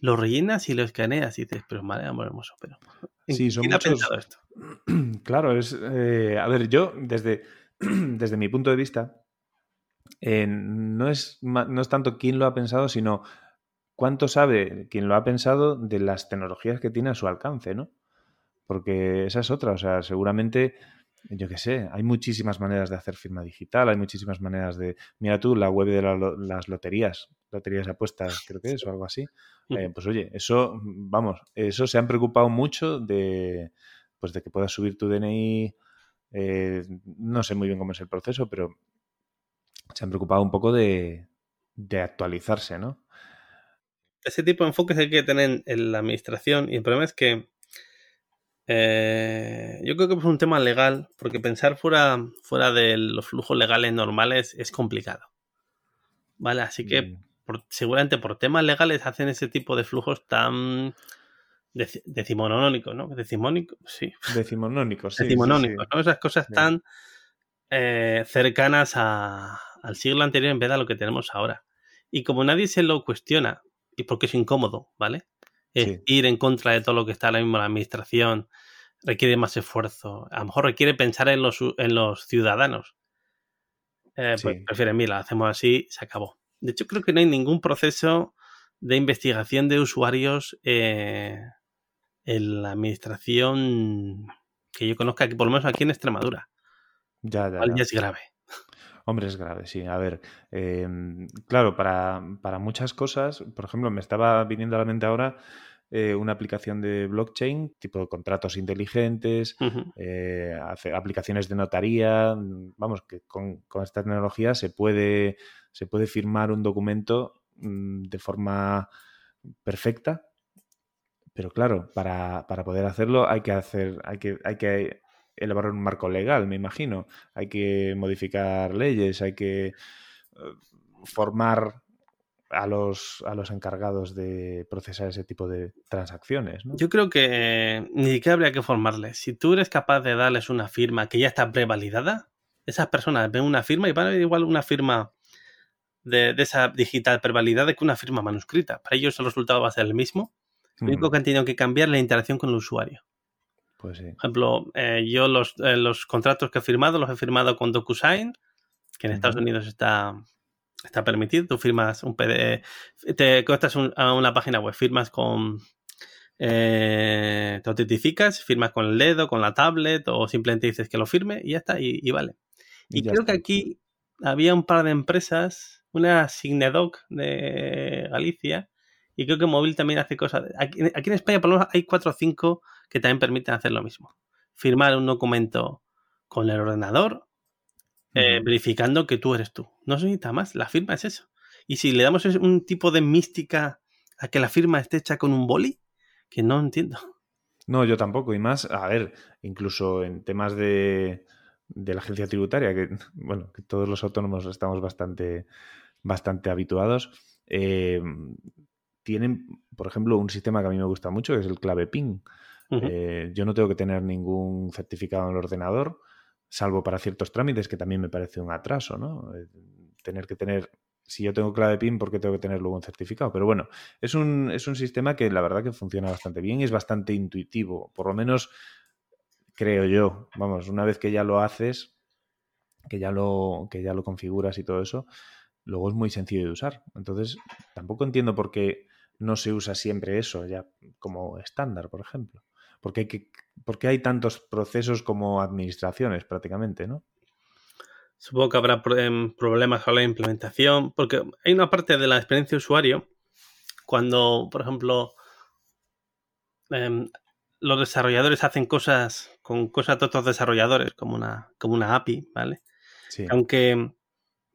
lo rellenas y lo escaneas y dices, pero madre amor hermoso, pero. Sí, son muchos... ha pensado esto? Claro, es. Eh, a ver, yo, desde, desde mi punto de vista, eh, no, es, no es tanto quién lo ha pensado, sino cuánto sabe quien lo ha pensado de las tecnologías que tiene a su alcance, ¿no? Porque esa es otra, o sea, seguramente yo qué sé, hay muchísimas maneras de hacer firma digital, hay muchísimas maneras de... Mira tú, la web de las loterías, loterías apuestas, creo que es, o algo así. Eh, pues oye, eso, vamos, eso se han preocupado mucho de, pues de que puedas subir tu DNI. Eh, no sé muy bien cómo es el proceso, pero se han preocupado un poco de, de actualizarse, ¿no? Ese tipo de enfoques hay que tener en la administración y el problema es que eh, yo creo que es un tema legal, porque pensar fuera, fuera de los flujos legales normales es complicado. ¿Vale? Así que mm. seguramente por temas legales hacen ese tipo de flujos tan decimonónicos, ¿no? Decimónico, sí. Decimonónicos, sí. Decimonónicos, ¿no? Esas cosas tan eh, cercanas al siglo anterior en vez de a lo que tenemos ahora. Y como nadie se lo cuestiona, y porque es incómodo, ¿vale? Ir en contra de todo lo que está ahora mismo en la administración requiere más esfuerzo. A lo mejor requiere pensar en los, en los ciudadanos. eh, pues prefieren, mira, hacemos así, se acabó. De hecho, creo que no hay ningún proceso de investigación de usuarios eh, en la administración que yo conozca, que por lo menos aquí en Extremadura. Ya, ya. ya es grave. Hombre, es grave, sí. A ver, em, claro, para, para, muchas cosas, por ejemplo, me estaba viniendo a la mente ahora eh, una aplicación de blockchain, tipo de contratos inteligentes, eh, aplicaciones de notaría. Vamos, que con, con, esta tecnología se puede, se puede firmar un documento mm, de forma perfecta. Pero claro, para, para, poder hacerlo hay que hacer, hay que, hay que elaborar un marco legal, me imagino. Hay que modificar leyes, hay que eh, formar a los, a los encargados de procesar ese tipo de transacciones. Yo creo que ni siquiera habría que formarles. Si tú eres capaz de darles una firma que ya está prevalidada, esas personas ven una firma y van a ver igual una firma de, esa digital prevalidada que una firma manuscrita. Para ellos el resultado va a ser el mismo. Lo único que han tenido que cambiar es la interacción con el usuario. Pues sí. Por ejemplo, eh, yo los, eh, los, contratos que he firmado los he firmado con DocuSign, que en Estados Unidos está, está permitido. Tú firmas un PDF, te conectas a una página web, firmas con. Eh, te autentificas, firmas con el dedo, con la tablet, o simplemente dices que lo firme y ya está, y, vale. Y, creo que aquí había un par de empresas, una Signedoc de Galicia, y creo que Móvil también hace cosas. Aquí, en España, por lo menos, hay cuatro o cinco que también permiten hacer lo mismo. Firmar un documento con el ordenador, eh, verificando que tú eres tú. No se necesita más, la firma es eso. Y si le damos un tipo de mística a que la firma esté hecha con un boli, que no entiendo. No, yo tampoco. Y más, a ver, incluso en temas de, de la agencia tributaria, que bueno, que todos los autónomos estamos bastante, bastante habituados. Eh, tienen, por ejemplo, un sistema que a mí me gusta mucho, que es el clave PIN. Eh, yo no tengo que tener ningún certificado en el ordenador, salvo para ciertos trámites, que también me parece un atraso, ¿no? Eh, tener que tener, si yo tengo clave PIN, ¿por qué tengo que tener luego un certificado? Pero bueno, es un, es un sistema que la verdad que funciona bastante bien y es bastante intuitivo, por lo menos creo yo. Vamos, una vez que ya lo haces, que ya lo, que ya lo configuras y todo eso, luego es muy sencillo de usar. Entonces, tampoco entiendo por qué no se usa siempre eso ya como estándar, por ejemplo. Porque hay, que, porque hay tantos procesos como administraciones prácticamente, ¿no? Supongo que habrá em, problemas con la implementación, porque hay una parte de la experiencia de usuario cuando, por ejemplo, em, los desarrolladores hacen cosas con cosas de otros desarrolladores, como una, como una API, ¿vale? Aunque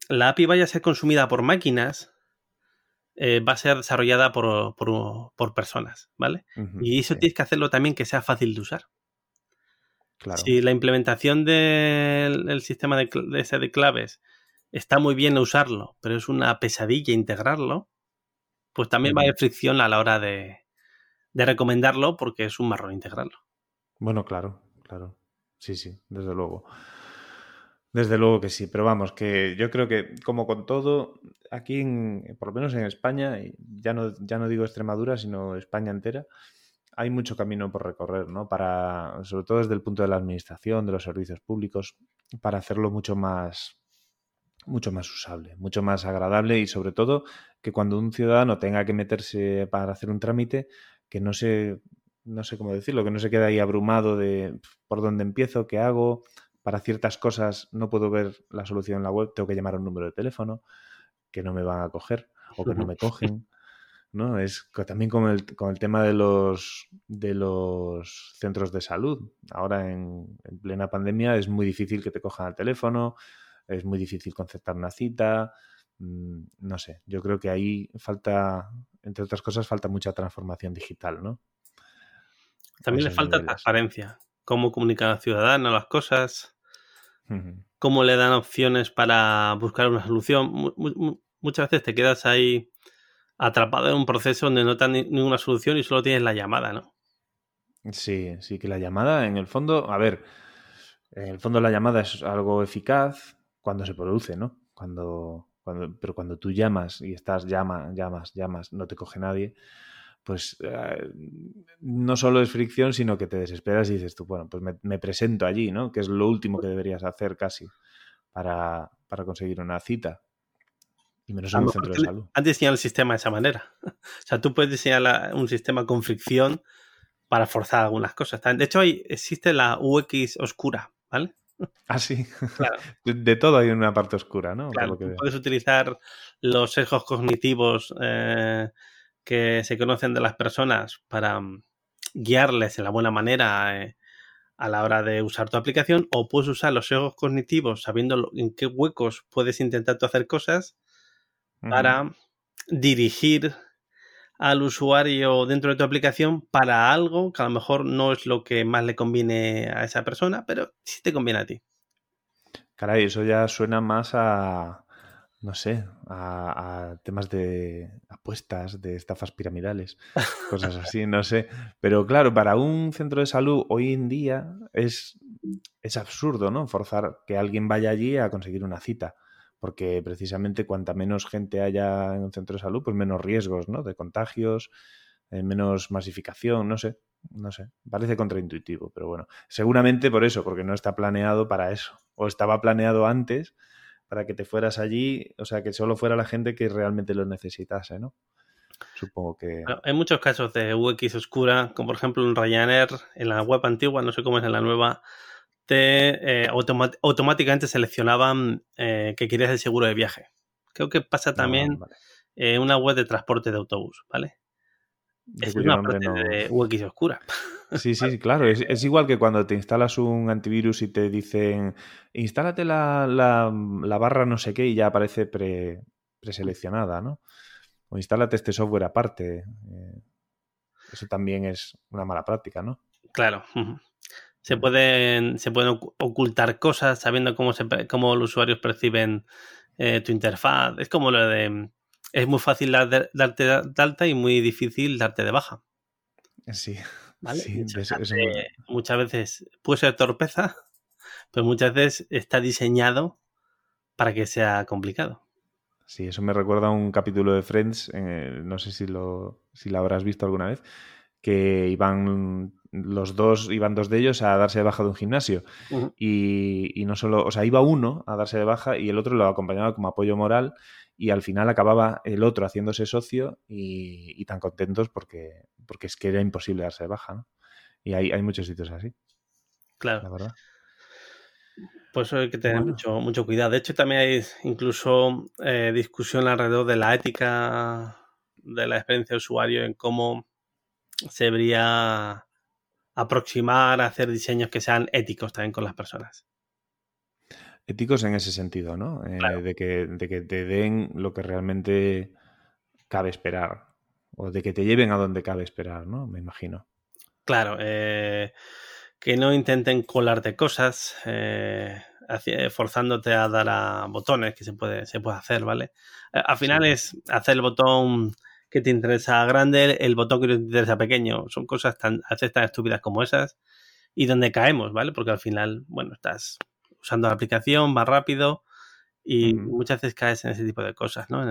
la API vaya a ser consumida por máquinas, eh, va a ser desarrollada por, por, personas, ¿vale? y eso tienes que hacerlo también que sea fácil de usar. Si la implementación del sistema de, ese de claves está muy bien usarlo, pero es una pesadilla integrarlo, pues también va a haber fricción a la hora de, de recomendarlo porque es un marrón integrarlo. Bueno, claro, claro. Sí, sí, desde luego. Desde luego que sí, pero vamos, que yo creo que como con todo, aquí, en, por lo menos en España, ya no, ya no digo Extremadura, sino España entera, hay mucho camino por recorrer, ¿no? Para, sobre todo desde el punto de la administración, de los servicios públicos, para hacerlo mucho más, mucho más usable, mucho más agradable y sobre todo que cuando un ciudadano tenga que meterse para hacer un trámite, que no se, no sé cómo decirlo, que no se quede ahí abrumado de por dónde empiezo, qué hago, para ciertas cosas no puedo ver la solución en la web, tengo que llamar a un número de teléfono que no me van a coger o que no me cogen. ¿no? Es también con el, con el tema de los, de los centros de salud. Ahora en, plena pandemia es muy difícil que te cojan al teléfono, es muy difícil concertar una cita. Mm, no sé, yo creo que ahí falta, entre otras cosas, falta mucha transformación digital, ¿no? También le falta transparencia. Cómo comunicar al ciudadano las cosas cómo le dan opciones para buscar una solución. muchas veces te quedas ahí atrapado en un proceso donde no te dan ninguna solución y solo tienes la llamada, ¿no? Sí, sí, que la llamada, en el fondo, a ver, en el fondo la llamada es algo eficaz cuando se produce, ¿no? Cuando, cuando, pero cuando tú llamas y estás, llama, llamas, llamas, no te coge nadie, pues eh, no solo es fricción, sino que te desesperas y dices tú, bueno, pues me, presento allí, ¿no? Que es lo último que deberías hacer casi. para, para conseguir una cita. Y menos en un centro de salud. Han diseñado el sistema de esa manera. O sea, tú puedes diseñar un sistema con fricción para forzar algunas cosas. De hecho, hay, existe la UX oscura, ¿vale? Ah, sí. Claro. De todo hay una parte oscura, ¿no? Claro, puedes utilizar los sesgos cognitivos eh, que se conocen de las personas para mm, guiarles en la buena manera eh, a la hora de usar tu aplicación o puedes usar los sesgos cognitivos sabiendo en qué huecos puedes intentar tú hacer cosas para dirigir al usuario dentro de tu aplicación para algo que a lo mejor no es lo que más le conviene a esa persona, pero sí te conviene a ti. Caray, eso ya suena más a, no sé, a, temas de apuestas, de estafas piramidales, cosas así, no sé. Pero claro, para un centro de salud hoy en día es, es absurdo, ¿no? Forzar que alguien vaya allí a conseguir una cita porque precisamente cuanta menos gente haya en un centro de salud, pues menos riesgos, ¿no? De contagios, eh, menos masificación, no sé, no sé, parece contraintuitivo, pero bueno, seguramente por eso, porque no está planeado para eso, o estaba planeado antes para que te fueras allí, o sea, que solo fuera la gente que realmente lo necesitase, ¿no? Supongo que... hay muchos casos de UX oscura, como por ejemplo en Ryanair, en la web antigua, no sé cómo es en la nueva, te eh, automáticamente seleccionaban eh, que querías el seguro de viaje. Creo que pasa ah, también en una web de transporte de autobús, ¿vale? Es una parte de UX oscura. Sí, sí, claro. Es, igual que cuando te instalas un antivirus y te dicen instálate la, la, barra no sé qué y ya aparece pre, preseleccionada, ¿no? O instálate este software aparte. Eh, eso también es una mala práctica, ¿no? Claro se pueden, se pueden ocultar cosas sabiendo cómo, se, cómo los usuarios perciben eh, tu interfaz. Es como lo de... Es muy fácil darte de alta y muy difícil darte de baja. Sí. Muchas veces puede ser torpeza, pero muchas veces está diseñado para que sea complicado. Sí, eso me recuerda a un capítulo de Friends, eh, no sé si lo, si lo habrás visto alguna vez, que iban los dos, iban dos de ellos a darse de baja de un gimnasio. y, no solo, o sea, iba uno a darse de baja y el otro lo acompañaba como apoyo moral y al final acababa el otro haciéndose socio y, tan contentos porque, porque es que era imposible darse de baja, ¿no? Y hay, hay muchos sitios así. Claro. La verdad. Pues eso hay que tener mucho, mucho cuidado. De hecho, también hay incluso eh, discusión alrededor de la ética de la experiencia de usuario en cómo se debería aproximar a hacer diseños que sean éticos también con las personas. Éticos en ese sentido, ¿no? Eh, de, que, de que te den lo que realmente cabe esperar. O de que te lleven a donde cabe esperar, ¿no? Me imagino. Claro, eh, que no intenten colarte cosas, eh, forzándote a dar a botones, que se puede, se puede hacer, ¿vale? al final es hacer el botón que te interesa grande, el botón que te interesa pequeño. Son cosas tan, tan estúpidas como esas y donde caemos, ¿vale? Porque al final, bueno, estás usando la aplicación, va rápido y muchas veces caes en ese tipo de cosas, ¿no?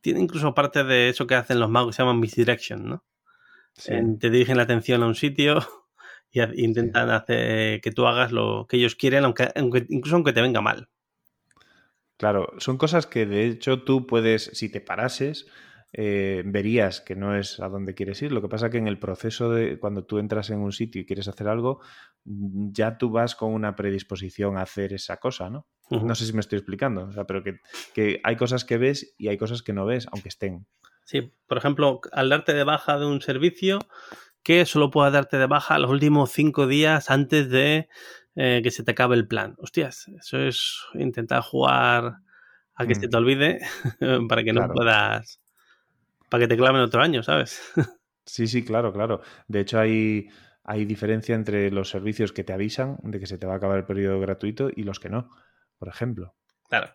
tiene incluso parte de eso que hacen los magos que se llaman misdirection, ¿no? te dirigen la atención a un sitio y intentan hacer que tú hagas lo que ellos quieren, aunque, incluso aunque te venga mal. Claro, son cosas que de hecho tú puedes, si te parases, eh, verías que no es a donde quieres ir. Lo que pasa que en el proceso de cuando tú entras en un sitio y quieres hacer algo, mm, ya tú vas con una predisposición a hacer esa cosa, ¿no? No sé si me estoy explicando, o sea, pero que, que, hay cosas que ves y hay cosas que no ves, aunque estén. Sí, por ejemplo, al darte de baja de un servicio, que solo puedas darte de baja los últimos cinco días antes de eh, que se te acabe el plan. Hostias, eso es intentar jugar a que se mm. te olvide para que no puedas para que te claven otro año, ¿sabes? sí, sí, claro, claro. De hecho, hay, hay diferencia entre los servicios que te avisan de que se te va a acabar el periodo gratuito y los que no, por ejemplo. Claro.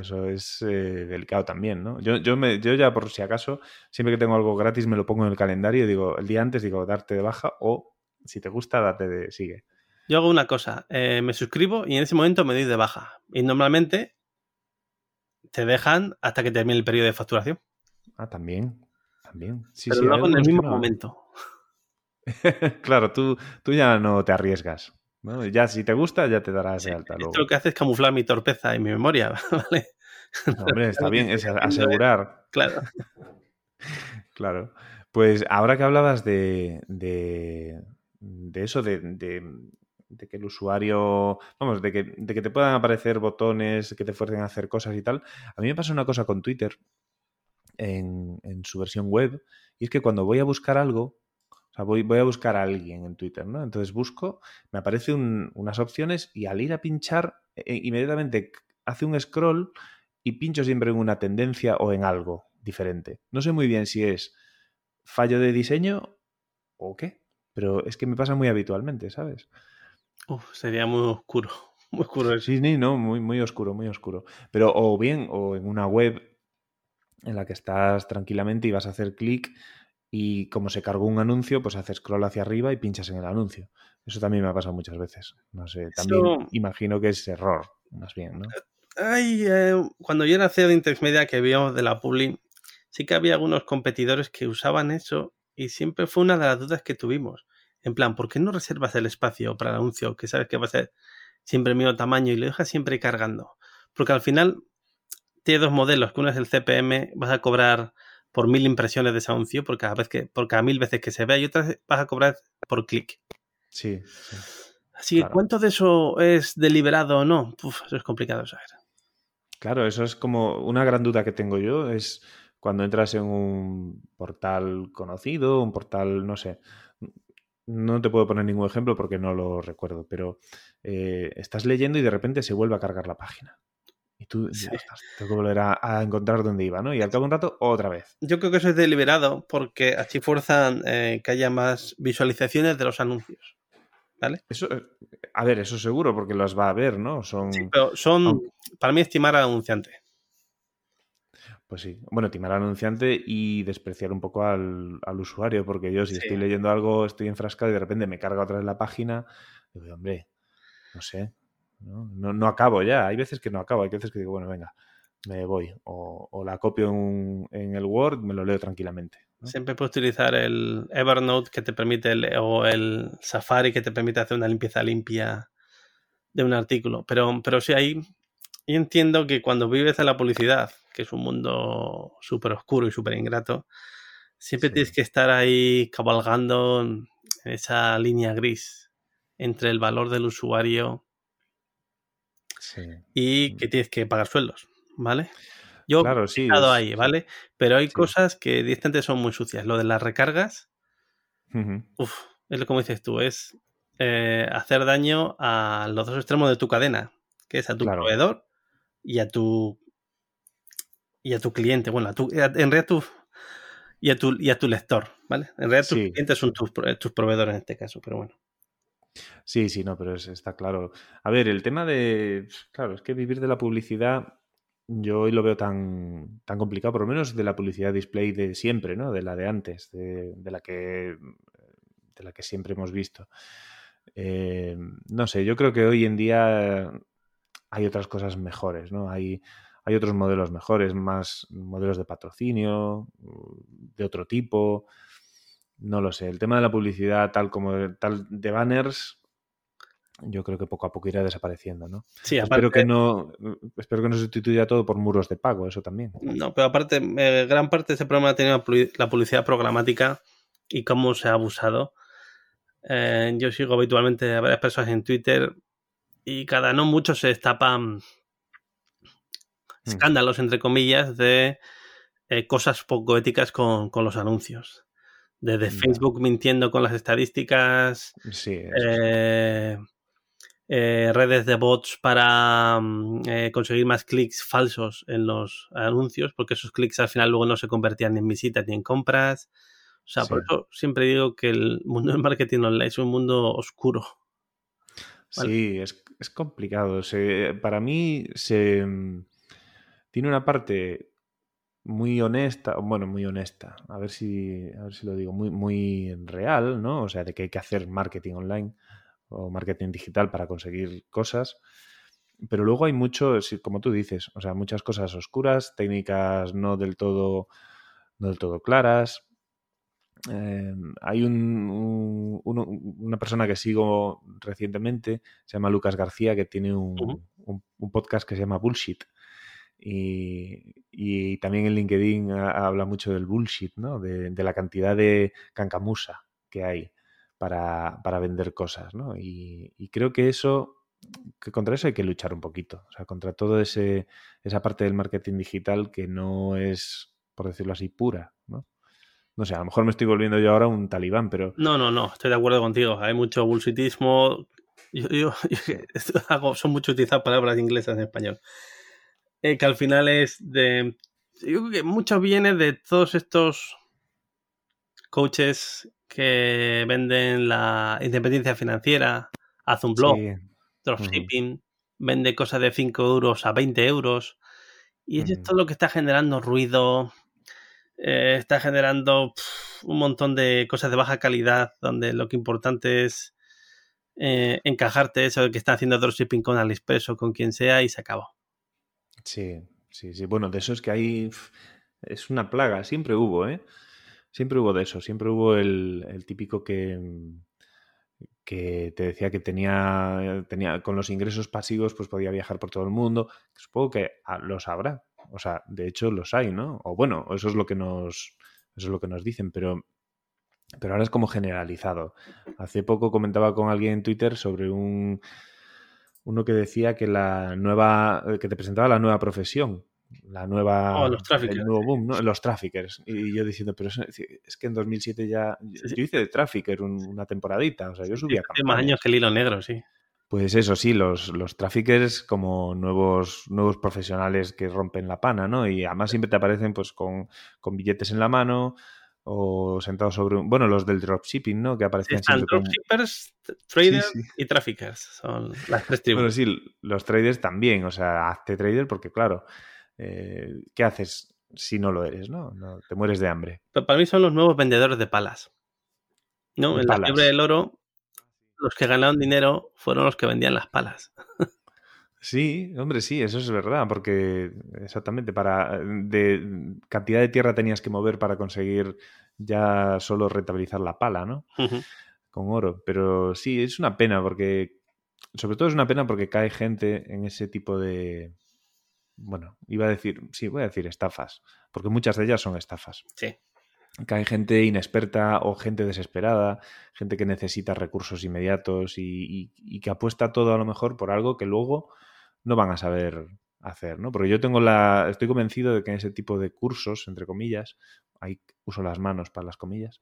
eso es eh, delicado también, ¿no? Yo, yo, me, yo ya, por si acaso, siempre que tengo algo gratis me lo pongo en el calendario y digo, el día antes digo, darte de baja o, si te gusta, date de sigue. Yo hago una cosa, eh, me suscribo y en ese momento me doy de baja. Y normalmente te dejan hasta que termine el periodo de facturación. Ah, también. También. Pero lo hago en el mismo momento. claro, tú, tú ya no te arriesgas. Ya si te gusta, ya te darás de alta. Esto lo que hace es camuflar mi torpeza y mi memoria, ¿vale? hombre, está bien, es asegurar. Claro. claro. Pues ahora que hablabas de, de, eso, de, de, que el usuario, vamos, de que, de que te puedan aparecer botones que te fuercen a hacer cosas y tal, a mí me pasa una cosa con Twitter en, en su versión web, y es que cuando voy a buscar algo, o sea, voy, voy, a buscar a alguien en Twitter, ¿no? Entonces busco, me aparecen unas opciones y al ir a pinchar, e, inmediatamente hace un scroll y pincho siempre en una tendencia o en algo diferente. No sé muy bien si es fallo de diseño o qué, pero es que me pasa muy habitualmente, ¿sabes? Uf, sería muy oscuro. Muy oscuro. Sí, sí, no, muy, muy oscuro, muy oscuro. Pero o bien, o en una web en la que estás tranquilamente y vas a hacer clic y como se cargó un anuncio, pues haces scroll hacia arriba y pinchas en el anuncio. Eso también me ha pasado muchas veces. No sé, también imagino que es error, más bien, ¿no? Ay, eh, cuando yo era CEO de Intex Media que vimos de la Publi, sí que había algunos competidores que usaban eso y siempre fue una de las dudas que tuvimos. En plan, ¿por qué no reservas el espacio para el anuncio que sabes que va a ser siempre el mismo tamaño y lo dejas siempre cargando? Porque al final tiene dos modelos, que uno es el CPM, vas a cobrar por mil impresiones de ese anuncio por cada vez que, por cada mil veces que se vea y otras vas a cobrar por clic. Sí. Así que, ¿cuánto de eso es deliberado o no? eso es complicado saber. Claro, eso es como una gran duda que tengo yo, es cuando entras en un portal conocido, un portal, no sé, no te puedo poner ningún ejemplo porque no lo recuerdo, pero eh, estás leyendo y de repente se vuelve a cargar la página. Y tú tengo que volver a, encontrar dónde iba, ¿no? Y al cabo de un rato, otra vez. Yo creo que eso es deliberado porque así fuerzan eh, que haya más visualizaciones de los anuncios. ¿Vale? Eso, eh, a ver, eso seguro, porque las va a ver, ¿no? Son, sí, pero son, para mí, estimar al anunciante. Pues sí. Bueno, estimar al anunciante y despreciar un poco al, usuario, porque yo si estoy leyendo algo, estoy enfrascado y de repente me carga otra vez la página, digo, hombre, no sé, ¿no? No, acabo ya. Hay veces que no acabo, hay veces que digo, bueno, venga, me voy. O, la copio en, el Word, me lo leo tranquilamente. Siempre puedes utilizar el Evernote que te permite, o el Safari que te permite hacer una limpieza limpia de un artículo. Pero, pero sí, ahí yo entiendo que cuando vives en la publicidad, que es un mundo súper oscuro y súper ingrato, siempre tienes que estar ahí cabalgando en esa línea gris entre el valor del usuario y mm. que tienes que pagar sueldos, ¿vale? Yo he estado ahí, ¿vale? Pero hay cosas que directamente son muy sucias. Lo de las recargas, es lo como dices tú, es eh, hacer daño a los dos extremos de tu cadena, que es a tu proveedor y a tu y a tu cliente. Bueno, a tu, en realidad tu y a tu, y a tu lector, ¿vale? En realidad tus clientes son tus, tus proveedores en este caso, pero bueno. Sí, sí, no, pero está claro. A ver, el tema de. Claro, es que vivir de la publicidad, yo hoy lo veo tan, tan complicado, por lo menos de la publicidad display de siempre, ¿no? De la de antes, de, la que. de la que siempre hemos visto. Eh, no sé, yo creo que hoy en día hay otras cosas mejores, ¿no? Hay, hay otros modelos mejores, más modelos de patrocinio, de otro tipo. No lo sé. El tema de la publicidad, tal como tal de banners, yo creo que poco a poco irá desapareciendo, ¿no? Sí, espero que no espero que no sustituya todo por muros de pago, eso también. No, pero aparte, eh, gran parte de ese problema ha tenido la publicidad programática y cómo se ha abusado. Eh, yo sigo habitualmente a varias personas en Twitter y cada no mucho se destapan mm. escándalos, entre comillas, de eh, cosas poco éticas con, con los anuncios. Desde Facebook mintiendo con las estadísticas. Eh, eh, redes de bots para mm, eh, conseguir más clics falsos en los anuncios, porque esos clics al final luego no se convertían en visitas ni en compras. O sea, por eso siempre digo que el mundo del marketing online es un mundo oscuro. Sí, es, es complicado. para mí se, mm, tiene una parte muy honesta, bueno, muy honesta, a ver si, a ver si lo digo, muy, muy real, ¿no? O sea, de que hay que hacer marketing online o marketing digital para conseguir cosas. Pero luego hay mucho, como tú dices, o sea, muchas cosas oscuras, técnicas no del todo, no del todo claras. eh, hay un, una persona que sigo recientemente, se llama Lucas García, que tiene un, podcast que se llama Bullshit. Y, también en LinkedIn habla mucho del bullshit, ¿no? De, la cantidad de cancamusa que hay para, vender cosas, ¿no? Y, creo que eso, que contra eso hay que luchar un poquito. O sea, contra ese esa parte del marketing digital que no es, por decirlo así, pura, ¿no? No sé, a lo mejor me estoy volviendo yo ahora un talibán, pero... No, no, no, estoy de acuerdo contigo. Hay mucho bullshitismo. Yo, son mucho utilizar palabras inglesas en español. Eh, que al final es de... Yo creo que mucho viene de todos estos coaches que venden la independencia financiera, haz un blog, dropshipping, vende cosas de 5 euros a 20 euros. Y es esto lo que está generando ruido, eh, está generando un montón de cosas de baja calidad, donde lo que importante es eh, encajarte eso de que está haciendo dropshipping con AliExpress o con quien sea y se acabó. Sí, sí, sí. Bueno, de eso es que hay. Es una plaga, siempre hubo, ¿eh? Siempre hubo de eso, siempre hubo el, típico que, que te decía que tenía, tenía con los ingresos pasivos pues podía viajar por todo el mundo. Supongo que ah, lo sabrá, o sea, de hecho los hay, ¿no? O bueno, eso es lo que nos, eso es lo que nos dicen, pero, pero ahora es como generalizado. Hace poco comentaba con alguien en Twitter sobre un uno que decía que la nueva, que te presentaba la nueva profesión, la nueva, oh, los el nuevo boom, ¿no? Los traffickers. Y yo diciendo, pero es, que en 2007 ya, yo hice de trafficker una temporadita, o sea, yo subía. Hace más años que el hilo negro, sí. Pues eso sí, los, los traffickers como nuevos, nuevos profesionales que rompen la pana, ¿no? Y además siempre te aparecen pues con, billetes en la mano o sentados sobre un... Bueno, los del dropshipping, ¿no? Que aparecen siempre dropshippers, traders y traffickers. Son las tres tribus. Bueno, sí, los traders también. O sea, hazte trader porque, claro, eh, ¿qué haces si no lo eres, no? no? Te mueres de hambre. para mí son los nuevos vendedores de palas. ¿No? en la fiebre del oro los que ganaron dinero fueron los que vendían las palas. Sí, hombre, sí, eso es verdad, porque exactamente para de cantidad de tierra tenías que mover para conseguir ya solo rentabilizar la pala, ¿no? Con oro. Pero sí, es una pena porque, sobre todo es una pena porque cae gente en ese tipo de, bueno, iba a decir, sí, voy a decir estafas, porque muchas de ellas son estafas. Sí hay gente inexperta o gente desesperada, gente que necesita recursos inmediatos y, que apuesta todo a lo mejor por algo que luego no van a saber hacer, ¿no? Porque yo tengo la, estoy convencido de que en ese tipo de cursos, entre comillas, ahí uso las manos para las comillas,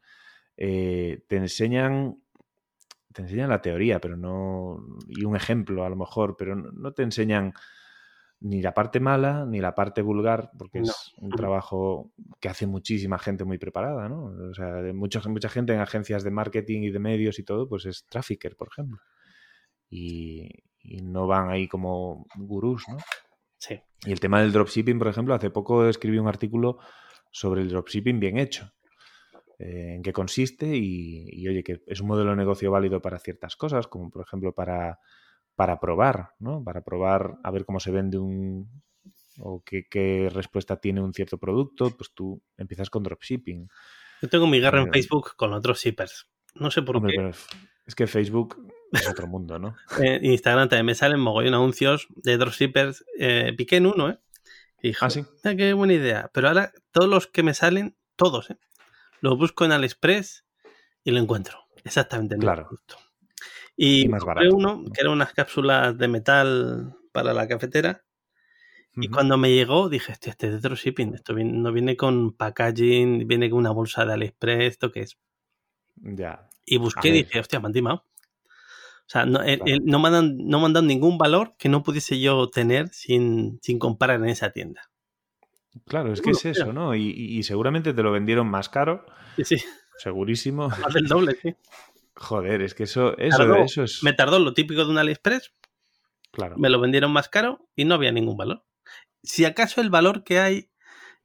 eh, te enseñan, te enseñan la teoría, pero no, y un ejemplo a lo mejor, pero no te enseñan ni la parte mala ni la parte vulgar, porque es un trabajo que hace muchísima gente muy preparada, ¿no? O sea, mucha, mucha gente en agencias de marketing y de medios y todo, pues es trafficker, por ejemplo. Y, no van ahí como gurús, ¿no? Sí. Y el tema del dropshipping, por ejemplo, hace poco escribí un artículo sobre el dropshipping bien hecho. Eh, en qué consiste y, y, oye, que es un modelo de negocio válido para ciertas cosas, como por ejemplo para para probar, ¿no? Para probar a ver cómo se vende un o qué, respuesta tiene un cierto producto, pues tú empiezas con dropshipping. Yo tengo mi guerra en eh, Facebook con los dropshippers. No sé por qué. Es que Facebook es otro mundo, ¿no? En Instagram también me salen mogollón anuncios de dropshippers. Eh, piqué en uno, ¿eh? Y ah, sí. qué buena idea. Pero ahora todos los que me salen, todos, ¿eh? Los busco en AliExpress y lo encuentro. Exactamente. En claro. Y, más compré uno que era unas cápsulas de metal para la cafetera. Y cuando me llegó dije, este, este es de dropshipping, esto no viene con packaging, viene con una bolsa de AliExpress, ¿esto qué es? Ya. Y busqué y dije, hostia, me han timado. O sea, no, no, me no dado ningún valor que no pudiese yo tener sin, sin comprar en esa tienda. Claro, es que es eso, ¿no? Y, y, seguramente te lo vendieron más caro. Sí, sí. Segurísimo. Más del doble, sí. Joder, es que eso, eso, eso es. Me tardó lo típico de un AliExpress. Claro. Me lo vendieron más caro y no había ningún valor. Si acaso el valor que hay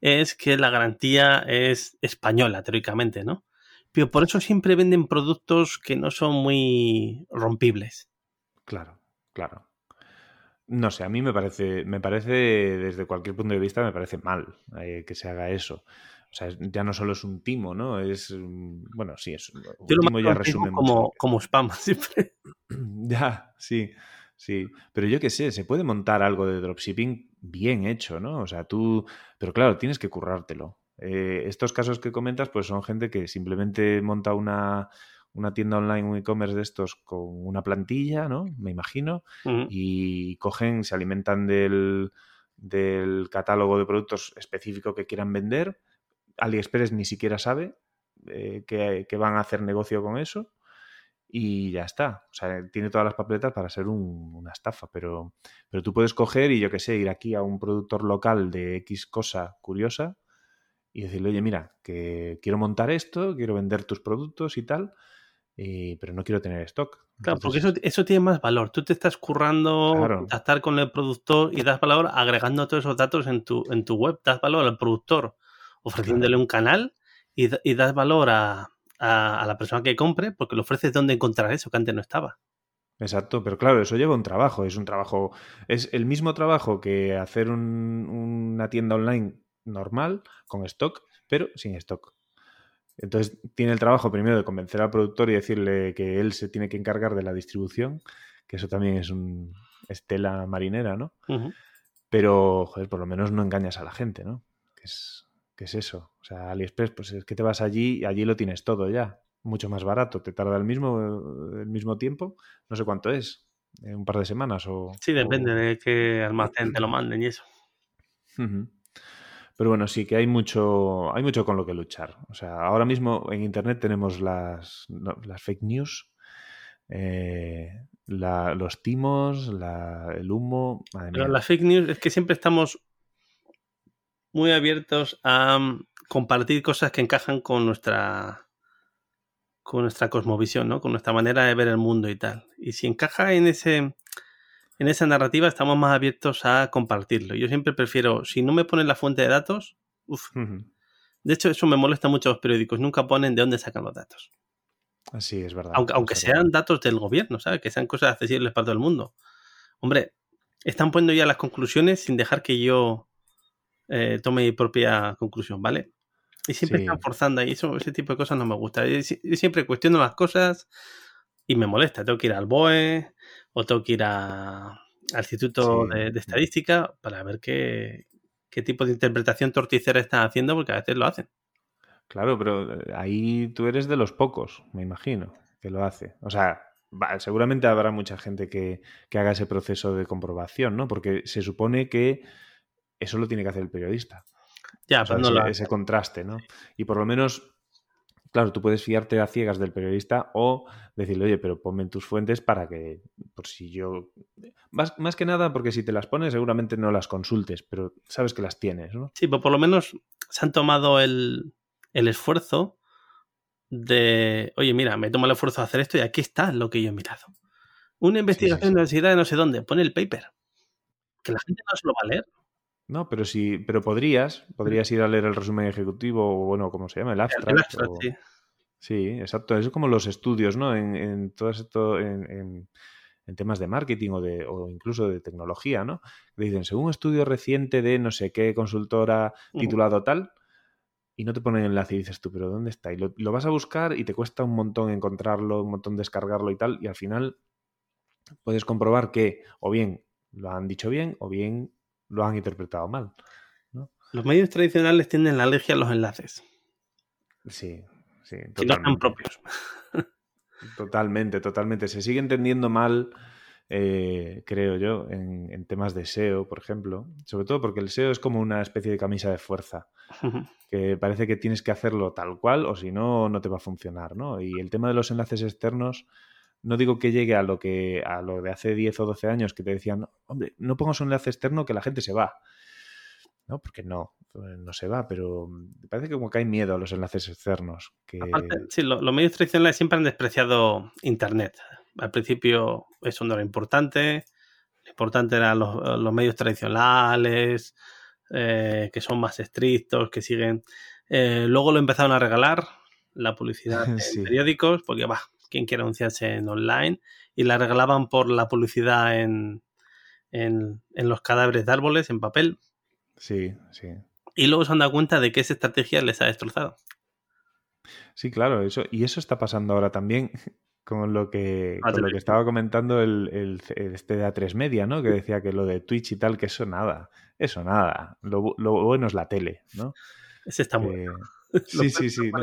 es que la garantía es española, teóricamente, ¿no? Pero por eso siempre venden productos que no son muy rompibles. Claro, claro. No sé, a mí me parece, me parece, desde cualquier punto de vista, me parece mal eh, que se haga eso. O sea, ya no solo es un timo, ¿no? Es, mm, bueno, sí, es un Yo lo timo ya resume como, mucho. como spam siempre. Ya, sí, sí. Pero yo qué sé, se puede montar algo de dropshipping bien hecho, ¿no? O sea, tú, pero claro, tienes que currártelo. Eh, estos casos que comentas, pues son gente que simplemente monta una, una tienda online, un e-commerce de estos con una plantilla, ¿no? Me imagino, y cogen, se alimentan del, del catálogo de productos específico que quieran vender. AliExpress ni siquiera sabe eh, que, que van a hacer negocio con eso y ya está. O sea, tiene todas las papeletas para ser un- una estafa, pero, pero tú puedes coger y yo qué sé, ir aquí a un productor local de X cosa curiosa y decirle, oye, mira, que quiero montar esto, quiero vender tus productos y tal, eh, pero no quiero tener stock. Claro, porque eso, eso tiene más valor. Tú te estás currando Claro. contactar con el productor y das valor agregando todos esos datos en tu, en tu web. Das valor al productor ofreciéndole un canal y, y das valor a, a- a la persona que compre porque le ofreces dónde encontrar eso que antes no estaba. Exacto, pero claro, eso lleva un trabajo, es un trabajo, es el mismo trabajo que hacer un- una tienda online normal con stock, pero sin stock. Entonces tiene el trabajo primero de convencer al productor y decirle que él se tiene que encargar de la distribución, que eso también es un estela marinera, ¿no? Pero, joder, por lo menos no engañas a la gente, ¿no? Que es, que es eso. O sea, AliExpress, pues es que te vas allí y allí lo tienes todo ya. Mucho más barato. Te tarda el mismo, el mismo tiempo. No sé cuánto es. eh, Un par de semanas o... Sí, depende o- de qué almacén te lo manden y eso. Pero bueno, sí que hay mucho, hay mucho con lo que luchar. O sea, ahora mismo en Internet tenemos las, no, las fake news, eh, la- los timos, la- el humo. Pero las fake news es que siempre estamos muy abiertos a mm, compartir cosas que encajan con nuestra con nuestra cosmovisión, ¿no? Con nuestra manera de ver el mundo y tal. Y si encaja en ese en esa narrativa, estamos más abiertos a compartirlo. Yo siempre prefiero, si no me ponen la fuente de datos, uf. Ujú. De hecho, eso me molesta mucho a los periódicos. Nunca ponen de dónde sacan los datos. Sí, es verdad. Aunque, sean datos del gobierno, ¿sabes? Que sean cosas accesibles para todo el mundo. Hombre, están poniendo ya las conclusiones sin dejar que yo eh, tome mi propia conclusión, ¿vale? Y siempre Sí. están forzando ahí, eso, ese tipo de cosas no me gusta. Yo, yo siempre cuestiono las cosas y me molesta. Tengo que ir al BOE o tengo que ir a- al Instituto Sí. de, de Estadística para ver qué, qué tipo de interpretación torticera están haciendo, porque a veces lo hacen. Claro, pero eh, ahí tú eres de los pocos, me imagino, que lo hace. O sea, va, seguramente habrá mucha gente que, que haga ese proceso de comprobación, ¿no? Porque se supone que eso lo tiene que hacer el periodista. Ya, O sea, pero no ese, lo hacen. ese contraste, ¿no? Y por lo menos, claro, tú puedes fiarte a ciegas del periodista o decirle, oye, pero ponme en tus fuentes para que, por si yo... Más, más que nada, porque si te las pones seguramente no las consultes, pero sabes que las tienes, ¿no? Sí, pues por lo menos se han tomado el, el esfuerzo de, oye, mira, me tomo el esfuerzo de hacer esto y aquí está lo que yo he mirado. Una investigación sí. de universidad de no sé dónde, pone el paper. Que la gente no se lo va a leer. No, pero sí, pero podrías, podrías ir a leer el resumen ejecutivo o bueno, ¿cómo se llama? El abstract. el abstract, o- sí. Sí, exacto. Es como los estudios, ¿no? En, en todo esto, en, en- en temas de marketing o, de, o incluso de tecnología, ¿no? Dicen, según un estudio reciente de no sé qué consultora titulado tal, y no te ponen enlace y dices tú, pero ¿dónde está? Y lo, lo vas a buscar y te cuesta un montón encontrarlo, un montón descargarlo y tal, y al final puedes comprobar que o bien lo han dicho bien o bien lo han interpretado mal. Los medios tradicionales tienen la alergia a los enlaces, Sí, sí, que no totalmente. están propios. Totalmente, totalmente. Se sigue entendiendo mal, eh, creo yo, en, en temas de SEO, por ejemplo. Sobre todo porque el SEO es como una especie de camisa de fuerza, que parece que tienes que hacerlo tal cual o si no, no te va a funcionar, ¿no? Y el tema de los enlaces externos, no digo que llegue a lo que a lo de hace 10 o 12 años que te decían, hombre, no pongas un enlace externo que la gente se va. ¿No? Porque no, no se va, pero me parece que como que hay miedo a los enlaces externos. Que... Aparte, sí, lo- los medios tradicionales siempre han despreciado Internet. Al principio eso no era importante. Lo importante eran los, los medios tradicionales, eh, que son más estrictos, que siguen. Eh, luego lo empezaron a regalar, la publicidad en Sí. periódicos, porque va, quien quiere anunciarse en online, y la regalaban por la publicidad en, en, en los cadáveres de árboles, en papel. Sí, sí. Y luego se han dado cuenta de que esa estrategia les ha destrozado. Sí, claro, eso, y eso está pasando ahora también con lo que, con lo que estaba comentando el, el, este de A3 Media, ¿no? Que decía que lo de Twitch y tal, que eso nada, eso nada. Lo, lo bueno es la tele, ¿no? Ese está muy bueno. Sí, sí, sí. No.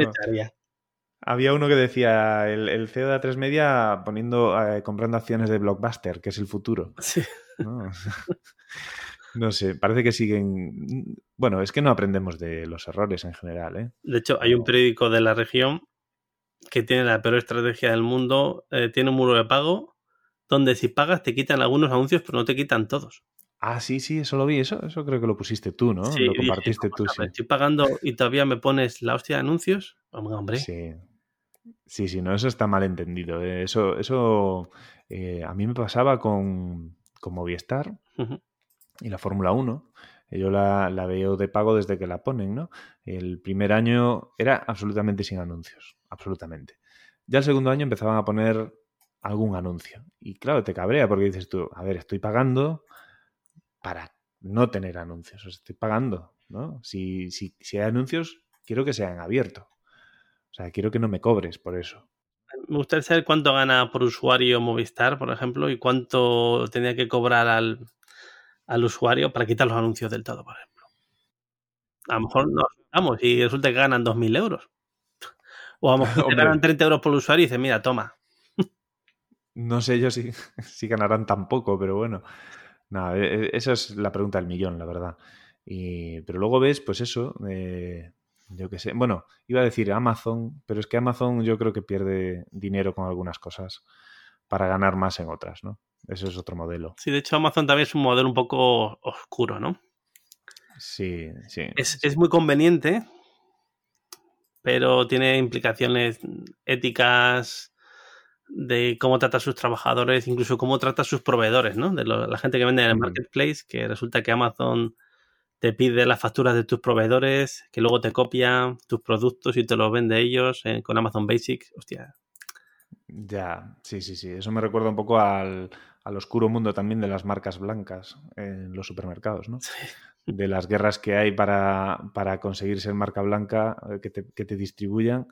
Había uno que decía, el, el, CEO de A3 Media poniendo, eh, comprando acciones de Blockbuster, que es el futuro. Sí. ¿no? no sé, parece que siguen... Bueno, es que no aprendemos de los errores en general. ¿eh? De hecho, hay un periódico de la región que tiene la peor estrategia del mundo, eh, tiene un muro de pago, donde si pagas te quitan algunos anuncios, pero no te quitan todos. Ah, sí, sí, eso lo vi, eso, eso creo que lo pusiste tú, ¿no? Sí, lo compartiste dije, tú, sí. Estoy pagando y todavía me pones la hostia de anuncios. Hombre. Sí. Sí, sí, no, eso está mal entendido. ¿eh? Eso, eso eh, a mí me pasaba con, con Movistar Uh -huh. y la Fórmula 1. Yo la, la, veo de pago desde que la ponen, ¿no? El primer año era absolutamente sin anuncios, absolutamente. Ya el segundo año empezaban a poner algún anuncio. Y claro, te cabrea porque dices tú, a ver, estoy pagando para no tener anuncios. Estoy pagando, ¿no? Si, si, si hay anuncios, quiero que sean abiertos. O sea, quiero que no me cobres por eso. Me gustaría saber cuánto gana por usuario Movistar, por ejemplo, y cuánto tenía que cobrar al, al usuario para quitar los anuncios del todo, por ejemplo. A lo mejor nos vamos y resulta que ganan 2.000 euros. O a lo mejor te ganan 30 euros por usuario y dices, mira, toma. No sé yo si, si ganarán tan poco, pero bueno. Nada, esa es la pregunta del millón, la verdad. Y, pero luego ves, pues eso, eh, yo qué sé. Bueno, iba a decir Amazon, pero es que Amazon yo creo que pierde dinero con algunas cosas para ganar más en otras, ¿no? Eso es otro modelo. Sí, de hecho Amazon también es un modelo un poco oscuro, ¿no? Sí, sí. Es, sí. es muy conveniente, pero tiene implicaciones éticas de cómo trata a sus trabajadores, incluso cómo trata a sus proveedores, ¿no? De lo, la gente que vende en el marketplace, que resulta que Amazon te pide las facturas de tus proveedores, que luego te copia tus productos y te los vende ellos eh, con Amazon Basics. Hostia. Ya, sí, sí, sí. Eso me recuerda un poco al, al oscuro mundo también de las marcas blancas en los supermercados, ¿no? Sí. De las guerras que hay para, para conseguir ser marca blanca, eh, que te, que te, distribuyan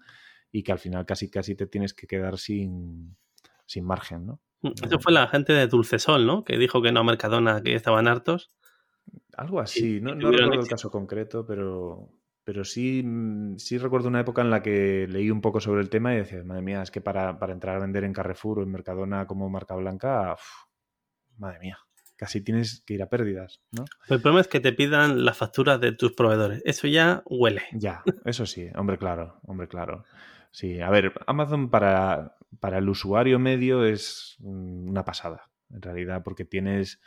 y que al final casi casi te tienes que quedar sin, sin margen, ¿no? Eso fue la gente de Dulcesol, ¿no? Que dijo que no a Mercadona, que estaban hartos. Algo así, no, no recuerdo el caso concreto, pero, pero sí, sí recuerdo una época en la que leí un poco sobre el tema y decía, madre mía, es que para, para entrar a vender en Carrefour o en Mercadona como marca blanca, uf, madre mía, casi tienes que ir a pérdidas, ¿no? El problema es que te pidan las facturas de tus proveedores. Eso ya huele. Ya, eso sí, hombre, claro, hombre, claro. Sí, a ver, Amazon para, para el usuario medio es una pasada, en realidad, porque tienes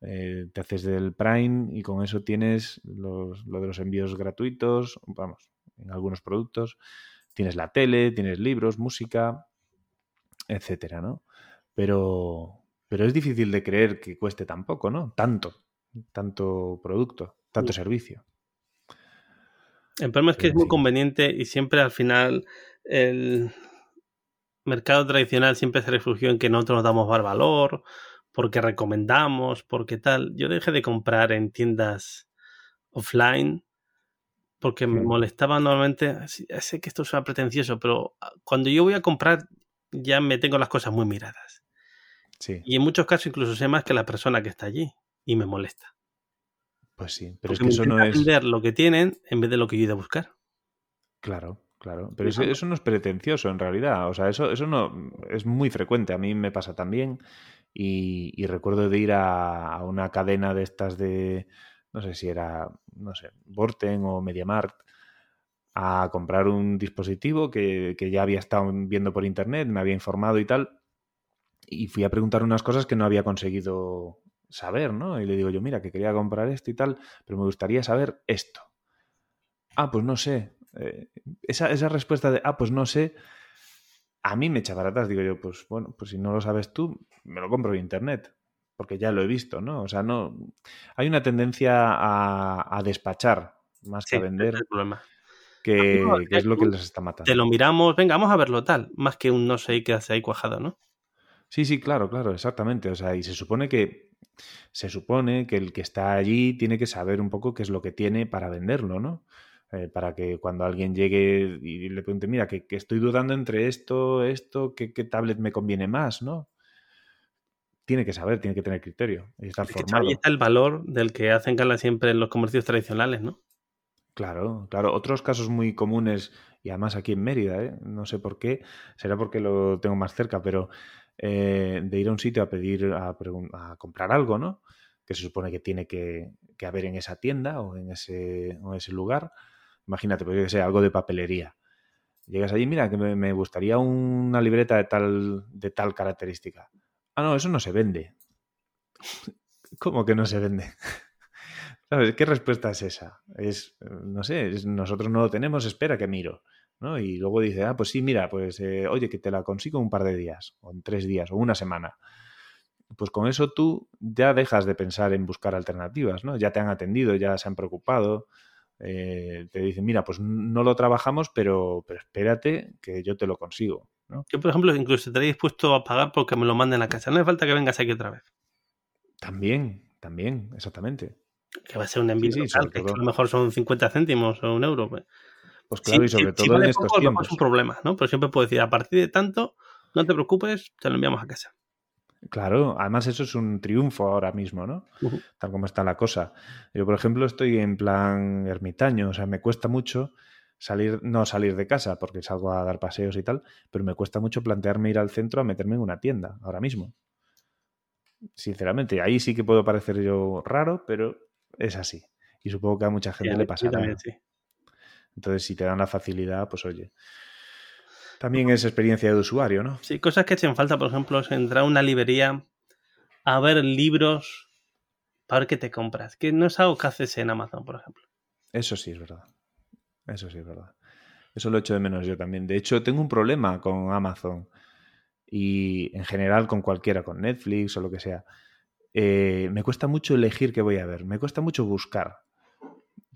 eh, te haces del Prime y con eso tienes los, lo de los envíos gratuitos, vamos, en algunos productos. Tienes la tele, tienes libros, música, etcétera, ¿no? Pero, pero es difícil de creer que cueste tan poco, ¿no? Tanto, tanto producto, tanto servicio. El problema es que pero, es muy sí. conveniente y siempre al final el mercado tradicional siempre se refugió en que nosotros nos damos más valor, porque recomendamos, porque tal. Yo dejé de comprar en tiendas offline porque me molestaba normalmente. Sé que esto suena pretencioso, pero cuando yo voy a comprar ya me tengo las cosas muy miradas. Sí. Y en muchos casos incluso sé más que la persona que está allí y me molesta. Pues sí, pero porque es que eso no es. vender lo que tienen en vez de lo que yo he ido a buscar. Claro, claro. Pero eso, eso, no es pretencioso en realidad. O sea, eso, eso no es muy frecuente. A mí me pasa también. Y, recuerdo de ir a, una cadena de estas de, no sé si era, no sé, Vorten o MediaMarkt, a comprar un dispositivo que, que, ya había estado viendo por internet, me había informado y tal. Y fui a preguntar unas cosas que no había conseguido saber, ¿no? Y le digo yo, mira, que quería comprar esto y tal, pero me gustaría saber esto. Ah, pues no sé. Eh, esa, esa respuesta de, ah, pues no sé, a mí me echa baratas. Digo yo, pues bueno, pues si no lo sabes tú, me lo compro en internet, porque ya lo he visto, ¿no? O sea, no. Hay una tendencia a, a despachar más sí, que a vender. Es el problema. Que, no, que, es lo que les está matando. Te lo miramos, venga, vamos a verlo tal, más que un no sé qué hace ahí cuajado, ¿no? Sí, sí, claro, claro, exactamente. O sea, y se supone que, se supone que el que está allí tiene que saber un poco qué es lo que tiene para venderlo, ¿no? Eh, para que cuando alguien llegue y le pregunte, mira, que, estoy dudando entre esto, esto, ¿qué, tablet me conviene más, ¿no? Tiene que saber, tiene que tener criterio y estar formado. Ahí está el valor del que hacen gala siempre en los comercios tradicionales, ¿no? Claro, claro. Otros casos muy comunes, y además aquí en Mérida, ¿eh? no sé por qué, será porque lo tengo más cerca, pero eh, de ir a un sitio a pedir, a, comprar algo, ¿no? Que se supone que tiene que, haber en esa tienda o en ese, o ese lugar. Imagínate, pues que sé, algo de papelería. Llegas allí, mira, que me, gustaría una libreta de tal, de tal característica. Ah, no, eso no se vende. ¿Cómo que no se vende? ¿Sabes? ¿Qué respuesta es esa? Es, no sé, nosotros no lo tenemos, espera que miro. ¿no? Y luego dice, ah, pues sí, mira, pues eh, oye, que te la consigo un par de días, o en tres días, o una semana. Pues con eso tú ya dejas de pensar en buscar alternativas, ¿no? Ya te han atendido, ya se han preocupado, eh, te dicen, mira, pues no lo trabajamos, pero, pero espérate que yo te lo consigo. ¿no? Yo, por ejemplo, incluso estaría dispuesto a pagar porque me lo manden a casa. No hace falta que vengas aquí otra vez. También, también, exactamente. Que va a ser un envío que a lo mejor son 50 céntimos o un euro. Pues, pues claro, y sobre todo en estos tiempos. Es un problema, ¿no? Pero siempre puedo decir, a partir de tanto, no te preocupes, te lo enviamos a casa. Claro, además eso es un triunfo ahora mismo, ¿no? Tal como está la cosa. Yo, por ejemplo, estoy en plan ermitaño, o sea, me cuesta mucho salir, no salir de casa porque salgo a dar paseos y tal, pero me cuesta mucho plantearme ir al centro a meterme en una tienda ahora mismo. Sinceramente, ahí sí que puedo parecer yo raro, pero es así. Y supongo que a mucha gente le pasa. Entonces, si te dan la facilidad, pues oye. También es experiencia de usuario, ¿no? Sí, cosas que echen falta, por ejemplo, es entrar a una librería a ver libros para ver qué te compras. Que no es algo que haces en Amazon, por ejemplo. Eso sí es verdad. Eso sí es verdad. Eso lo echo de menos yo también. De hecho, tengo un problema con Amazon y en general con cualquiera, con Netflix o lo que sea. Eh, me cuesta mucho elegir qué voy a ver. Me cuesta mucho buscar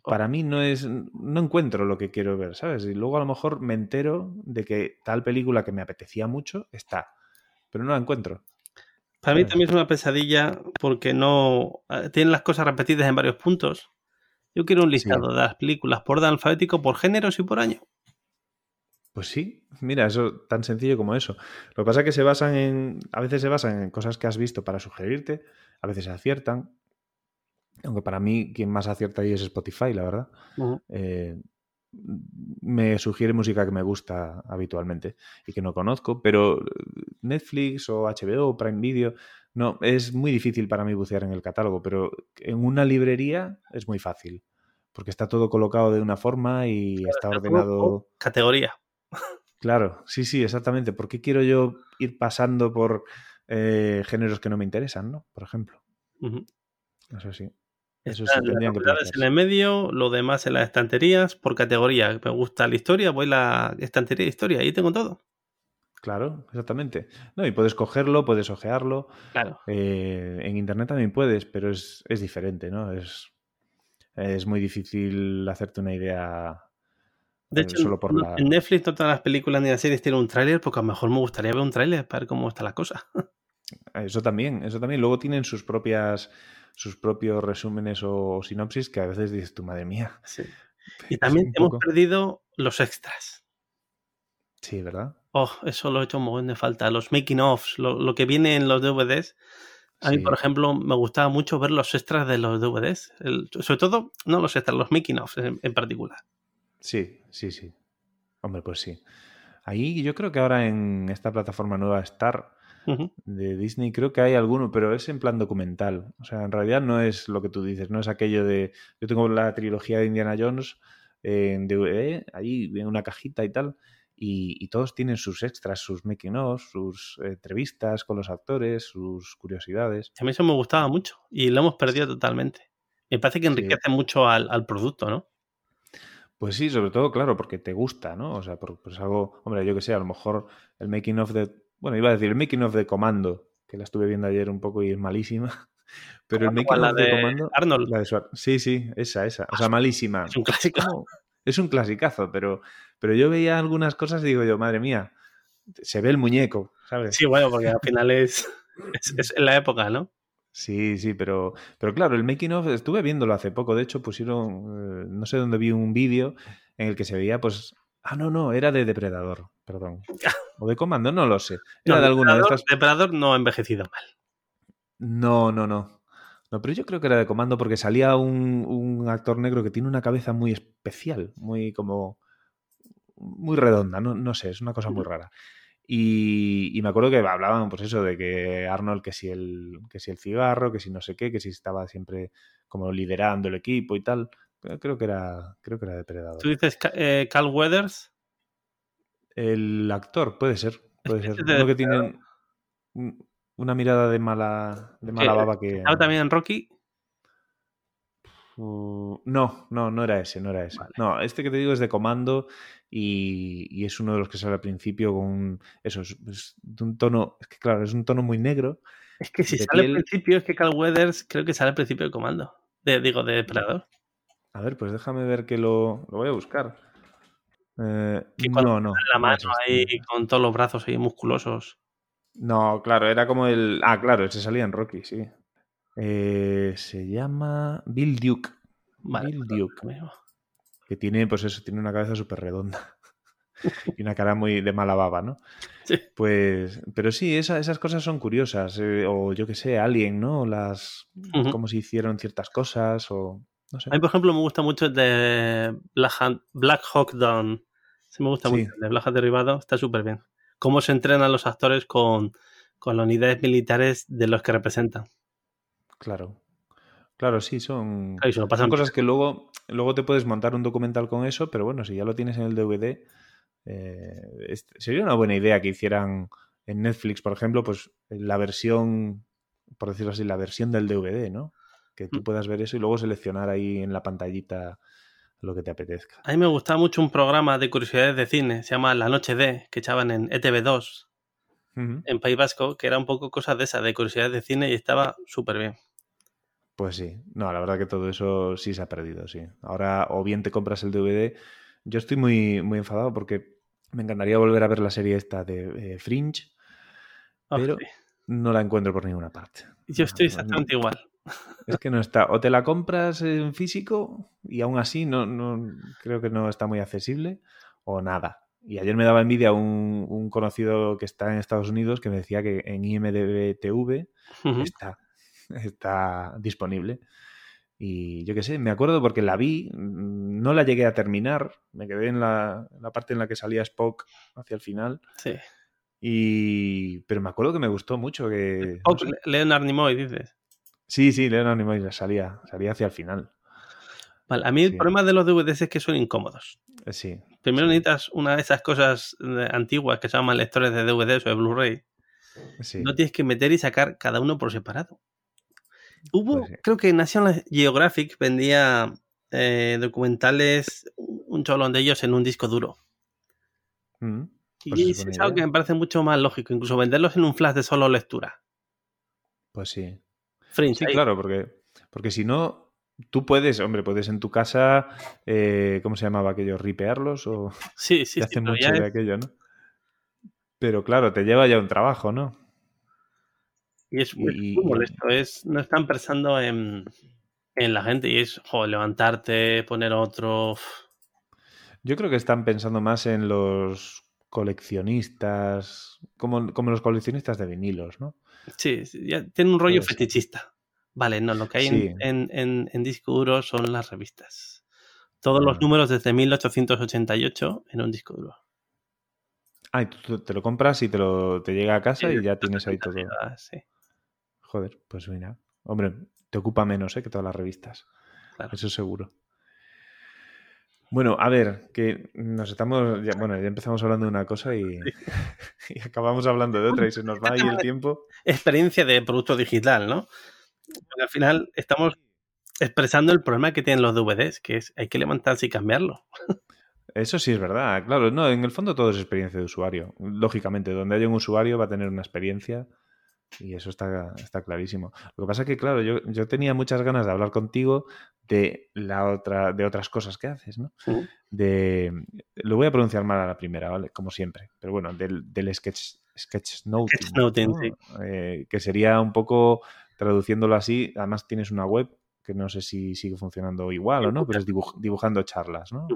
para mí no es, no encuentro lo que quiero ver, ¿sabes? Y luego a lo mejor me entero de que tal película que me apetecía mucho está, pero no la encuentro. Para mí también es una pesadilla porque no eh, tienen las cosas repetidas en varios puntos. Yo quiero un listado de las películas por orden alfabético, por géneros y por año. Pues sí, mira, eso tan sencillo como eso. Lo que pasa es que se basan en, a veces se basan en cosas que has visto para sugerirte, a veces se aciertan, aunque para mí quien más acierta ahí es Spotify, la verdad. Eh, me sugiere música que me gusta habitualmente y que no conozco, pero Netflix o HBO o Prime Video, no, es muy difícil para mí bucear en el catálogo, pero en una librería es muy fácil, porque está todo colocado de una forma y está ordenado. Categoría. Claro, sí, sí, exactamente. ¿Por qué quiero yo ir pasando por eh, géneros que no me interesan, no? Por ejemplo. Eso sí. Eso sí, tendrían que en el medio, lo demás en las estanterías por categoría. Me gusta la historia, voy a la estantería de historia, ahí tengo todo. Claro, exactamente. No, y puedes cogerlo, puedes ojearlo. Claro. Eh, en internet también puedes, pero es, diferente, ¿no? Es, es muy difícil hacerte una idea. De eh, hecho, solo por la... en Netflix no todas las películas ni las series tienen un tráiler, porque a lo mejor me gustaría ver un tráiler para ver cómo está la cosa. Eso también, eso también. Luego tienen sus propias sus propios resúmenes o, sinopsis que a veces dices tu madre mía. Sí. Y también hemos perdido los extras. Sí, ¿verdad? Oh, eso lo he hecho un montón de falta. Los making offs, lo, que viene en los DVDs. A mí, por ejemplo, me gustaba mucho ver los extras de los DVDs. sobre todo, no los extras, los making offs en, particular. Sí, sí, sí. Hombre, pues sí. Ahí yo creo que ahora en esta plataforma nueva Star de Disney. Creo que hay alguno, pero es en plan documental. O sea, en realidad no es lo que tú dices, no es aquello de. Yo tengo la trilogía de Indiana Jones en DVD, ahí en una cajita y tal. Y, todos tienen sus extras, sus making of, sus entrevistas con los actores, sus curiosidades. A mí eso me gustaba mucho y lo hemos perdido totalmente. Me parece que enriquece mucho al, producto, ¿no? Pues sí, sobre todo, claro, porque te gusta, ¿no? O sea, pues algo, hombre, yo que sé, a lo mejor el making of de bueno, iba a decir el making of de Comando, que la estuve viendo ayer un poco y es malísima. Pero el making of de, Comando. Arnold. La de sí, sí, esa, esa. O sea, malísima. Es un clásico. Es un clasicazo, pero, pero yo veía algunas cosas y digo yo, madre mía, se ve el muñeco, ¿sabes? Sí, bueno, porque al final es, es, la época, ¿no? Sí, sí, pero, pero claro, el making of estuve viéndolo hace poco. De hecho, pusieron, eh, no sé dónde vi un vídeo en el que se veía, pues, ah, no, no, era de Depredador, perdón. O de Comando, no lo sé. Era No, de alguna de estas. Depredador no ha envejecido mal. No, no, no. No, pero yo creo que era de Comando porque salía un, un actor negro que tiene una cabeza muy especial, muy como. muy redonda, no, no sé, es una cosa muy rara. Y, y me acuerdo que hablaban, pues eso, de que Arnold, que si el, que si el cigarro, que si no sé qué, que si estaba siempre como liderando el equipo y tal. Pero Creo que era, creo que era depredador. Tú dices eh, Carl Weathers. El actor, puede ser, puede ser. Uno que tiene un- una mirada de mala, de mala que baba que. Estaba también en Rocky. Uh, no, no, no era ese, no era ese. Vale. No, este que te digo es de comando y, y es uno de los que sale al principio con un- eso, es, es de un tono, es que claro, es un tono muy negro. Es que si sale piel. al principio, es que Carl Weathers creo que sale al principio de comando. De, digo, de Depredador. A ver, pues déjame ver que lo, lo voy a buscar. Eh, Que cuando no, no. La no mano ahí con todos los brazos ahí musculosos. No, claro, era como el. Ah, claro, ese salía en Rocky, sí. Eh, se llama Bill Duke. Vale, Bill pues, Duke. mismo. Que tiene, pues eso, tiene una cabeza súper redonda. y una cara muy de mala baba, ¿no? Sí. Pues, pero sí, esa- esas cosas son curiosas. eh, o yo que sé, Alien, ¿no? Las. Ujú. cómo se hicieron ciertas cosas, o. No sé. A mí, por ejemplo, me gusta mucho el de Black, Han- Black Hawk Down. Sí, me gusta Sí. mucho. El de Black Hawk Derribado está súper bien. Cómo se entrenan los actores con, con las unidades militares de los que representan. Claro. Claro, sí, son. Son cosas que luego, luego te puedes montar un documental con eso, pero bueno, si ya lo tienes en el DVD, eh, sería una buena idea que hicieran en Netflix, por ejemplo, pues la versión, por decirlo así, la versión del DVD, ¿no? Que tú Mm. puedas ver eso y luego seleccionar ahí en la pantallita lo que te apetezca. A mí me gustaba mucho un programa de curiosidades de cine, se llama La Noche D, que echaban en E ETV2, Ujú. en País Vasco, que era un poco cosas de esas, de curiosidades de cine y estaba súper bien. Pues sí, no, la verdad que todo eso sí se ha perdido, sí. Ahora o bien te compras el DVD. Yo estoy muy, muy enfadado porque me encantaría volver a ver la serie esta de eh, Fringe, Oh, pero sí. no la encuentro por ninguna parte. Yo estoy No, no, exactamente igual. Es que no está. O te la compras en físico y aún así no, no creo que no está muy accesible o nada. Y ayer me daba envidia un, un conocido que está en Estados Unidos que me decía que en IMDB TV está, está disponible. Y yo qué sé, me acuerdo porque la vi, no la llegué a terminar, me quedé en la, parte en la que salía Spock hacia el final. Sí. Y... Pero me acuerdo que me gustó mucho que... Oh, no sé. Le- Leonard Nimoy, dices. Sí, sí, Leonard Nimoy salía, salía hacia el final. Vale, a mí el Sí. problema de los DVDs es que son incómodos. Eh, Sí. Primero Sí. necesitas una de esas cosas eh, antiguas que se llaman lectores de DVDs o de Blu-ray. sí. No tienes que meter y sacar cada uno por separado. Hubo, Pues creo que National Geographic vendía eh, documentales, un cholón de ellos en un disco duro. Mm, Y Pues es es algo que me parece mucho más lógico, incluso venderlos en un flash de solo lectura. Pues sí. Fringe, Sí, ahí. claro, porque, porque si no, tú puedes, hombre, puedes en tu casa, eh, ¿cómo se llamaba aquello? ¿Ripearlos? O Sí, sí, te sí, hace pero mucho de es- aquello, ¿no? Pero claro, te lleva ya un trabajo, ¿no? Y es, Y- muy molesto. Es, no están pensando en, en la gente y es joder, levantarte, poner otro. Yo creo que están pensando más en los coleccionistas, como, como los coleccionistas de vinilos, ¿no? Sí, ya tiene un rollo fetichista. Vale, no, lo que hay en- Sí. en, en, en disco duro son las revistas. Todos los números desde 1888 en un disco duro. Ah, y tú te lo compras y te, lo, te llega a casa Sí, y ya tienes ahí todo. Sí, Joder, pues mira. Hombre, te ocupa menos ¿eh? que todas las revistas. claro. Eso seguro. Bueno, a ver, que nos estamos. Ya, bueno, ya empezamos hablando de una cosa y, y acabamos hablando de otra y se nos va ahí el tiempo. Experiencia de producto digital, ¿no? Porque al final estamos expresando el problema que tienen los DVDs, que es hay que levantarse y cambiarlo. Eso sí es verdad, claro. No, en el fondo todo es experiencia de usuario. Lógicamente, donde haya un usuario va a tener una experiencia y eso está, está clarísimo. Lo que pasa es que, claro, yo, yo tenía muchas ganas de hablar contigo de la otra, de otras cosas que haces, ¿no? De. Lo voy a pronunciar mal a la primera, ¿vale? Como siempre. Pero bueno, del, del sketch, sketchnoting. Sketchnoting, ¿no? sí. Eh, que sería un poco traduciéndolo así, además tienes una web que no sé si sigue funcionando igual o no, pero es dibujando charlas, ¿no?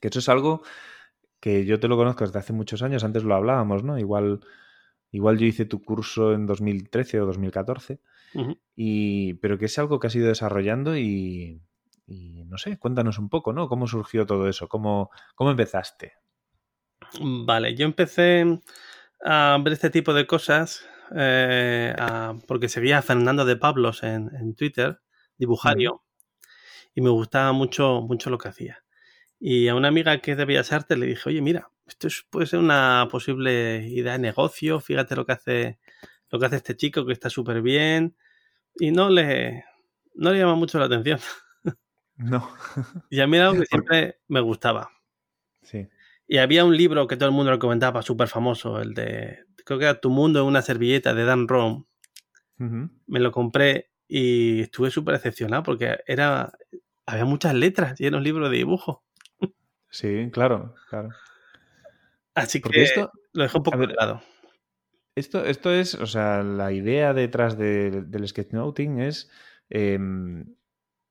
Que eso es algo que yo te lo conozco desde hace muchos años, antes lo hablábamos, ¿no? Igual, igual yo hice tu curso en 2013 o 2014, y, pero que es algo que has ido desarrollando y, no sé, cuéntanos un poco, ¿no? ¿Cómo surgió todo eso? ¿Cómo, cómo empezaste? Vale, yo empecé a ver este tipo de cosas eh, porque seguía a Fernando de Pablos en, Twitter, dibujario, y me gustaba mucho, mucho lo que hacía. Y a una amiga que es de Bellas Artes le dije, oye, mira, esto puede ser una posible idea de negocio, fíjate lo que hace, lo que hace este chico, que está súper bien. Y no le, no le llama mucho la atención. No. y a mí era algo que siempre me gustaba. Sí. Y había un libro que todo el mundo recomendaba, súper famoso, el de, creo que era Tu Mundo en una servilleta de Dan Rom. Me lo compré y estuve súper decepcionado porque era, había muchas letras y era un libro de dibujo. Sí, claro, claro. Así que esto, lo dejo un poco de lado. Esto, esto es, o sea, la idea detrás del sketchnoting es em,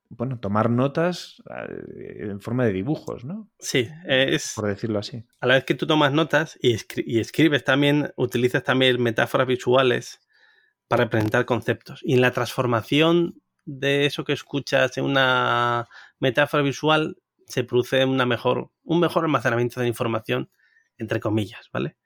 bueno, tomar notas eh, en forma de dibujos, ¿no? Sí, es... Por decirlo así. A la vez que tú tomas notas y, escribes también, utilizas también metáforas visuales para representar conceptos. Y en la transformación de eso que escuchas en una metáfora visual se produce una mejor, un mejor almacenamiento de información, entre comillas, ¿vale?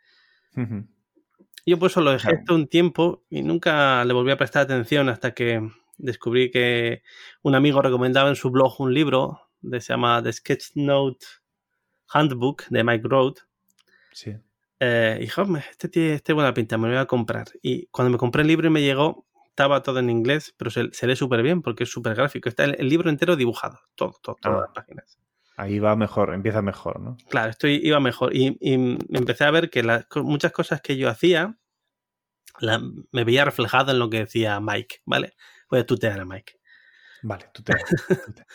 Yo pues eso lo dejé un tiempo y nunca le volví a prestar atención hasta que descubrí que un amigo recomendaba en su blog un libro que se llama The Sketchnote Handbook de Mike Road. Sí. Eh, y este tiene este buena pinta, me lo voy a comprar. Y cuando me compré el libro y me llegó, estaba todo en inglés, pero se, lee súper bien porque es súper gráfico. Está el, libro entero dibujado, todo, todo todas ah. las páginas. Ahí va mejor, empieza mejor, ¿no? Claro, esto iba mejor. Y, empecé a ver que muchas cosas que yo hacía me veía reflejado en lo que decía Mike, ¿vale? Voy a tutear a Mike. Vale, tutea.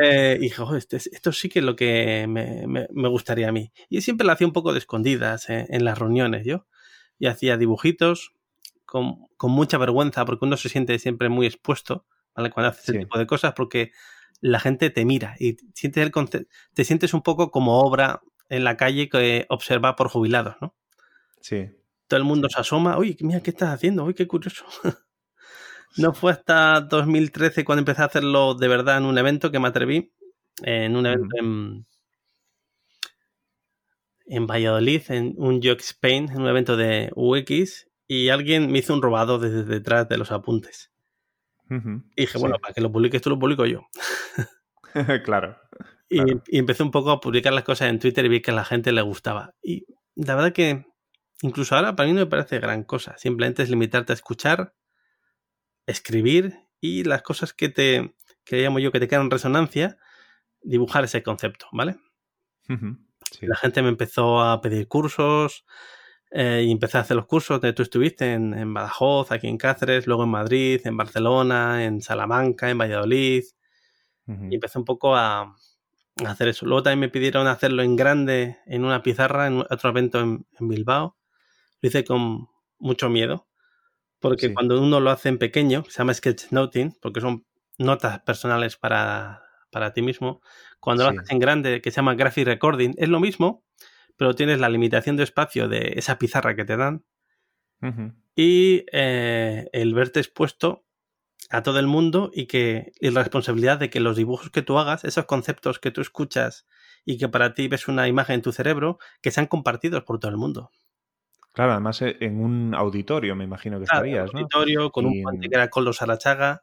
eh, y este, esto sí que es lo que me, gustaría a mí. Y siempre lo hacía un poco de escondidas eh, en las reuniones, yo. Y hacía dibujitos con, mucha vergüenza, porque uno se siente siempre muy expuesto, ¿vale? Cuando hace ese tipo de cosas, porque la gente te mira y sientes el te sientes un poco como obra en la calle que observa por jubilados, ¿no? Sí. Todo el mundo se asoma, uy, mira, ¿qué estás haciendo? Uy, qué curioso. No fue hasta 2013 cuando empecé a hacerlo de verdad en un evento que me atreví. En un evento en, en Valladolid, en un Joke Spain, en un evento de UX, y alguien me hizo un robado desde detrás de los apuntes. Y dije, bueno, para que lo publiques tú, lo publico yo. claro. Y, y, empecé un poco a publicar las cosas en Twitter y vi que a la gente le gustaba. Y la verdad que incluso ahora para mí no me parece gran cosa. Simplemente es limitarte a escuchar escribir y las cosas que te, que llamo yo, que te quedan en resonancia, dibujar ese concepto, ¿vale? La gente me empezó a pedir cursos eh, y empecé a hacer los cursos donde tú estuviste en, Badajoz, aquí en Cáceres, luego en Madrid, en Barcelona, en Salamanca, en Valladolid. Y empecé un poco a, a, hacer eso. Luego también me pidieron hacerlo en grande en una pizarra, en otro evento en Bilbao. Lo hice con mucho miedo porque cuando uno lo hace en pequeño, se llama sketchnoting, porque son notas personales para, ti mismo. Cuando lo haces en grande, que se llama graphic recording, es lo mismo, pero tienes la limitación de espacio de esa pizarra que te dan. Y eh, el verte expuesto a todo el mundo y que y la responsabilidad de que los dibujos que tú hagas, esos conceptos que tú escuchas y que para ti ves una imagen en tu cerebro, que sean compartidos por todo el mundo. Claro, además eh, en un auditorio me imagino que estarías, ¿no? Un auditorio con un puente que era Coldos Arachaga,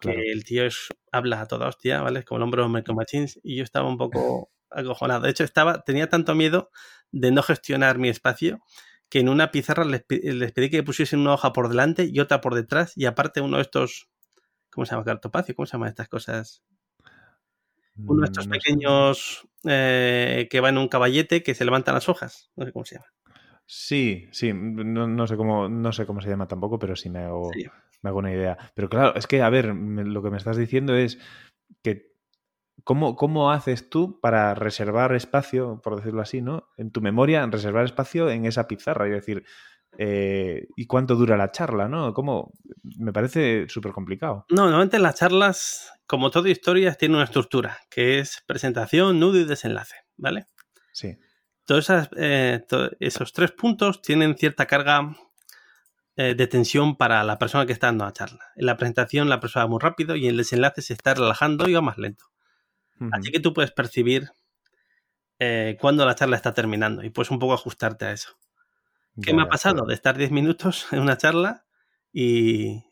que el tío es, habla a toda hostia, ¿vale? Como el hombre de Machines, y yo estaba un poco acojonado. De hecho, estaba, tenía tanto miedo de no gestionar mi espacio que en una pizarra les, pedí que pusiesen una hoja por delante y otra por detrás, y aparte uno de estos, ¿cómo se llama? Cartopacio, ¿cómo se llaman estas cosas? Uno de estos mm, pequeños eh, que va en un caballete que se levantan las hojas, no sé cómo se llama. Sí, sí, no, sé cómo, no sé cómo se llama tampoco, pero sí me hago, me hago una idea. Pero claro, es que, a ver, lo que me estás diciendo es que ¿cómo, ¿cómo haces tú para reservar espacio, por decirlo así, ¿no? En tu memoria, reservar espacio en esa pizarra. Es decir, eh, y cuánto dura la charla, ¿no? Como me parece súper complicado. No, normalmente las charlas, como toda historia, tienen una estructura, que es presentación, nudo y desenlace, ¿vale? Sí. Todos eh, esos tres puntos tienen cierta carga eh, de tensión para la persona que está dando la charla. En la presentación la persona va muy rápido y en el desenlace se está relajando y va más lento. Así que tú puedes percibir cuándo la charla está terminando y puedes un poco ajustarte a eso. ¿Qué me ha pasado? De estar 10 minutos en una charla y,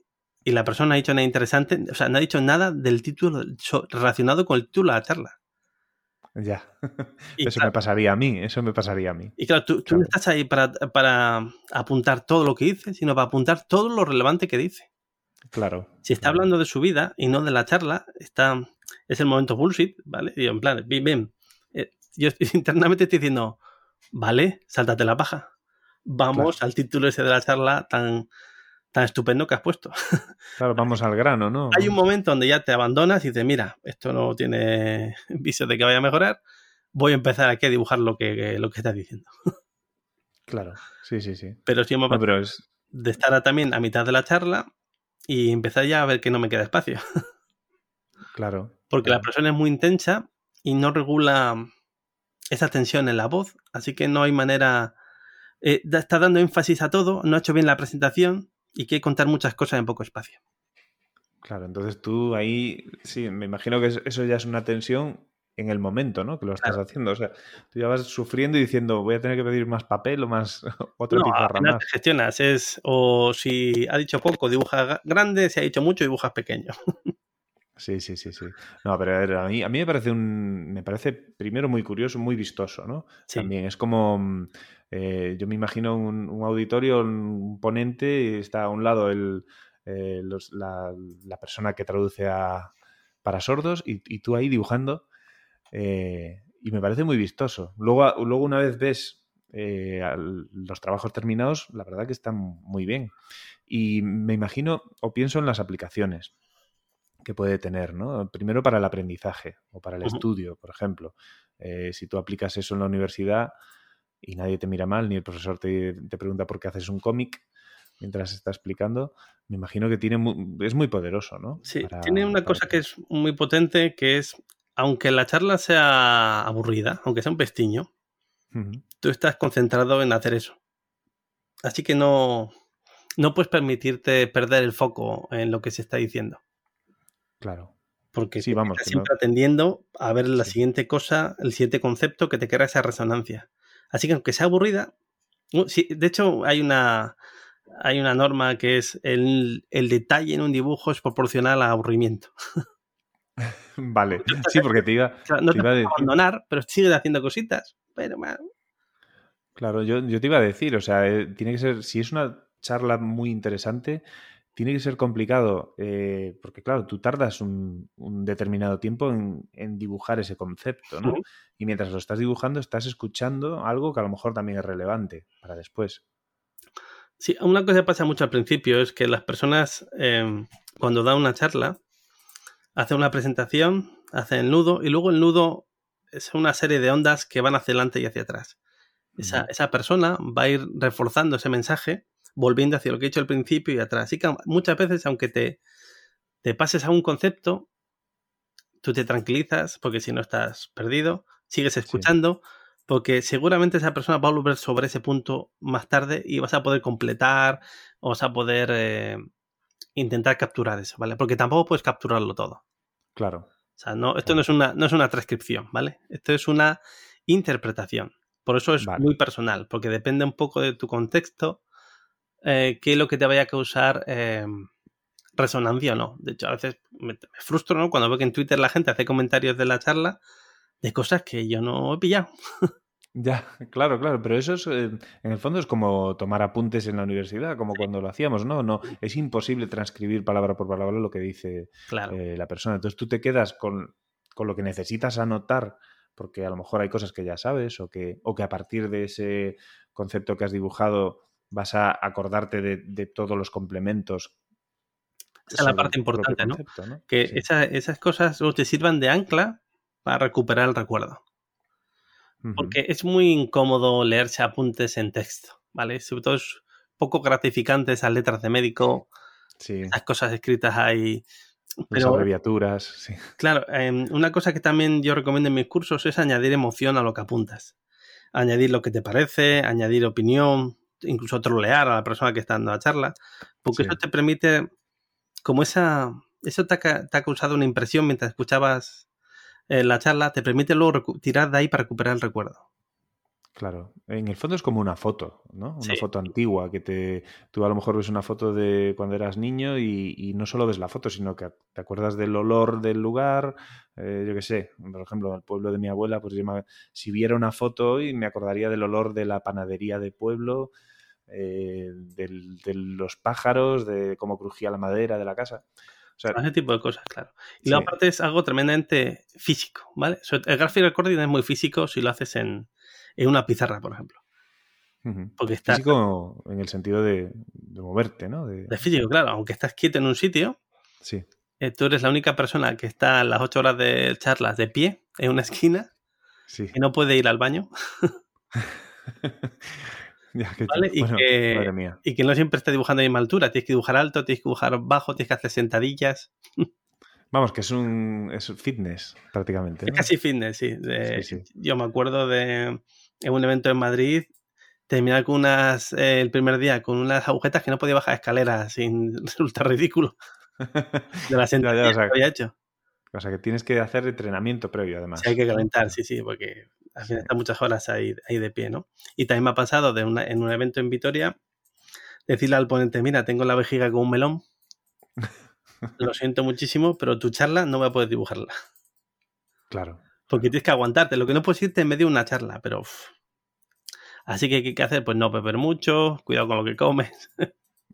la persona ha dicho nada interesante, o sea, no ha dicho nada del título relacionado con el título de la charla. Ya, eso me pasaría a mí, eso me pasaría a mí. Y claro, tú, no estás ahí para, apuntar todo lo que dice, sino para apuntar todo lo relevante que dice. Claro. Si está hablando de su vida y no de la charla, está, es el momento bullshit, ¿vale? Y en plan, bien, bien. Eh, yo internamente estoy diciendo, vale, sáltate la paja vamos al título ese de la charla tan, tan estupendo que has puesto. Claro, vamos al grano, ¿no? Hay un momento donde ya te abandonas y dices, mira, esto no tiene viso de que vaya a mejorar, voy a empezar aquí a dibujar lo que, lo que estás diciendo. Claro, sí, sí, sí. Pero sí hemos pero es... de estar también a mitad de la charla y empezar ya a ver que no me queda espacio. Claro. Porque la persona es muy intensa y no regula esa tensión en la voz, así que no hay manera eh, está dando énfasis a todo, no ha hecho bien la presentación y quiere contar muchas cosas en poco espacio. Claro, entonces tú ahí, sí, me imagino que eso ya es una tensión en el momento, ¿no? Que lo estás haciendo. O sea, tú ya vas sufriendo y diciendo, voy a tener que pedir más papel o más otra no, pizarra más. Te gestionas, es o si ha dicho poco, dibujas grande, si ha dicho mucho, dibujas pequeño. Sí, sí, sí, sí. No, pero a mí, a mí me parece un. Me parece primero muy curioso, muy vistoso, ¿no? También es como mm, eh, yo me imagino un, auditorio, un ponente, está a un lado el, eh, la, persona que traduce a, para sordos y, tú ahí dibujando. Eh, y me parece muy vistoso. Luego, luego una vez ves los trabajos terminados, la verdad que están muy bien. Y me imagino o pienso en las aplicaciones que puede tener, ¿no? Primero para el aprendizaje o para el estudio, por ejemplo. si tú aplicas eso en la universidad, y nadie te mira mal, ni el profesor te, pregunta por qué haces un cómic mientras está explicando, me imagino que tiene es muy poderoso, ¿no? Sí, tiene una cosa que es muy potente, que es, aunque la charla sea aburrida, aunque sea un pestiño, tú estás concentrado en hacer eso. Así que no, no puedes permitirte perder el foco en lo que se está diciendo. Claro. Porque sí, vamos, estás siempre atendiendo a ver la siguiente cosa, el siguiente concepto que te crea esa resonancia. Así que aunque sea aburrida, de hecho hay una, hay una norma que es el, detalle en un dibujo es proporcional al aburrimiento. Vale, sí, porque te iba, no te, a abandonar, pero sigue haciendo cositas. Pero, Claro, yo, yo, te iba a decir, o sea, eh, tiene que ser, si es una charla muy interesante, tiene que ser complicado, eh, porque claro, tú tardas un, determinado tiempo en, dibujar ese concepto, ¿no? Y mientras lo estás dibujando, estás escuchando algo que a lo mejor también es relevante para después. Sí, una cosa que pasa mucho al principio es que las personas, em, cuando dan una charla, hacen una presentación, hacen el nudo, y luego el nudo es una serie de ondas que van hacia adelante y hacia atrás. Esa, esa persona va a ir reforzando ese mensaje volviendo hacia lo que he dicho al principio y atrás. Así que muchas veces, aunque te, te pases a un concepto, tú te tranquilizas porque si no estás perdido, sigues escuchando, porque seguramente esa persona va a volver sobre ese punto más tarde y vas a poder completar o vas a poder eh, intentar capturar eso, ¿vale? Porque tampoco puedes capturarlo todo. Claro. O sea, no, esto no, es una, no es una transcripción, ¿vale? Esto es una interpretación. Por eso es muy personal, porque depende un poco de tu contexto, eh, qué es lo que te vaya a causar em, resonancia o no. De hecho, a veces me, frustro ¿no? cuando veo que en Twitter la gente hace comentarios de la charla de cosas que yo no he pillado. Ya, claro, claro, pero eso es, eh, en el fondo es como tomar apuntes en la universidad, como cuando lo hacíamos, ¿no? No, es imposible transcribir palabra por palabra lo que dice eh, la persona. Entonces tú te quedas con, con, lo que necesitas anotar, porque a lo mejor hay cosas que ya sabes, o que, o que a partir de ese concepto que has dibujado vas a acordarte de, todos los complementos. Esa es la parte importante, ¿no? Que esas cosas te sirvan de ancla para recuperar el recuerdo. Porque es muy incómodo leerse apuntes en texto, ¿vale? Sobre todo poco gratificante esas letras de médico, Sí, esas cosas escritas ahí. las abreviaturas, sí. claro, em, una cosa que también yo recomiendo en mis cursos es añadir emoción a lo que apuntas. Añadir lo que te parece, añadir opinión, incluso trolear a la persona que está dando la charla, porque Sí. eso te permite, como esa, eso te ha, te ha causado una impresión mientras escuchabas eh, la charla, te permite luego tirar de ahí para recuperar el recuerdo. Claro, en el fondo es como una foto, ¿no? Una Sí. foto antigua que te... Tú a lo mejor ves una foto de cuando eras niño y, y no solo ves la foto, sino que te acuerdas del olor del lugar, eh, yo qué sé, por ejemplo, el pueblo de mi abuela, pues yo me- si viera una foto hoy me acordaría del olor de la panadería de pueblo, eh, del- de los pájaros, de cómo crujía la madera de la casa. O sea, Ese tipo de cosas, claro. Y luego Sí. aparte es algo tremendamente físico, ¿vale? El graphic recording es muy físico si lo haces en, en una pizarra, por ejemplo. Porque está físico en el sentido de, de moverte, ¿no? De- de físico, claro. Aunque estás quieto en un sitio, sí, eh, tú eres la única persona que está a las ocho horas de charlas de pie en una esquina sí. y no puede ir al baño Ya que- ¿Vale? Y bueno, que- madre mía. y que no siempre está dibujando a la misma altura. Tienes que dibujar alto, tienes que dibujar bajo, tienes que hacer sentadillas. Vamos, que es un es fitness prácticamente. Es casi fitness, sí. De- Sí, sí. Yo me acuerdo de en un evento en Madrid terminar con unas eh, el primer día con unas agujetas que no podía bajar escaleras sin resultar ridículo de la Ya, sentadilla ya, o sea, que había hecho. o sea, que tienes que hacer entrenamiento previo, además. Sí, hay que calentar, sí, sí, porque al final están muchas horas ahí, ahí de pie, ¿no? Y también me ha pasado de una- en un evento en Vitoria decirle al ponente, mira, tengo la vejiga con un melón, lo siento muchísimo, pero tu charla no voy a poder dibujarla. Claro. Porque tienes que aguantarte. Lo que no puedes irte en medio de una charla, pero. Así que, ¿qué hay que hacer? Pues no beber mucho, cuidado con lo que comes.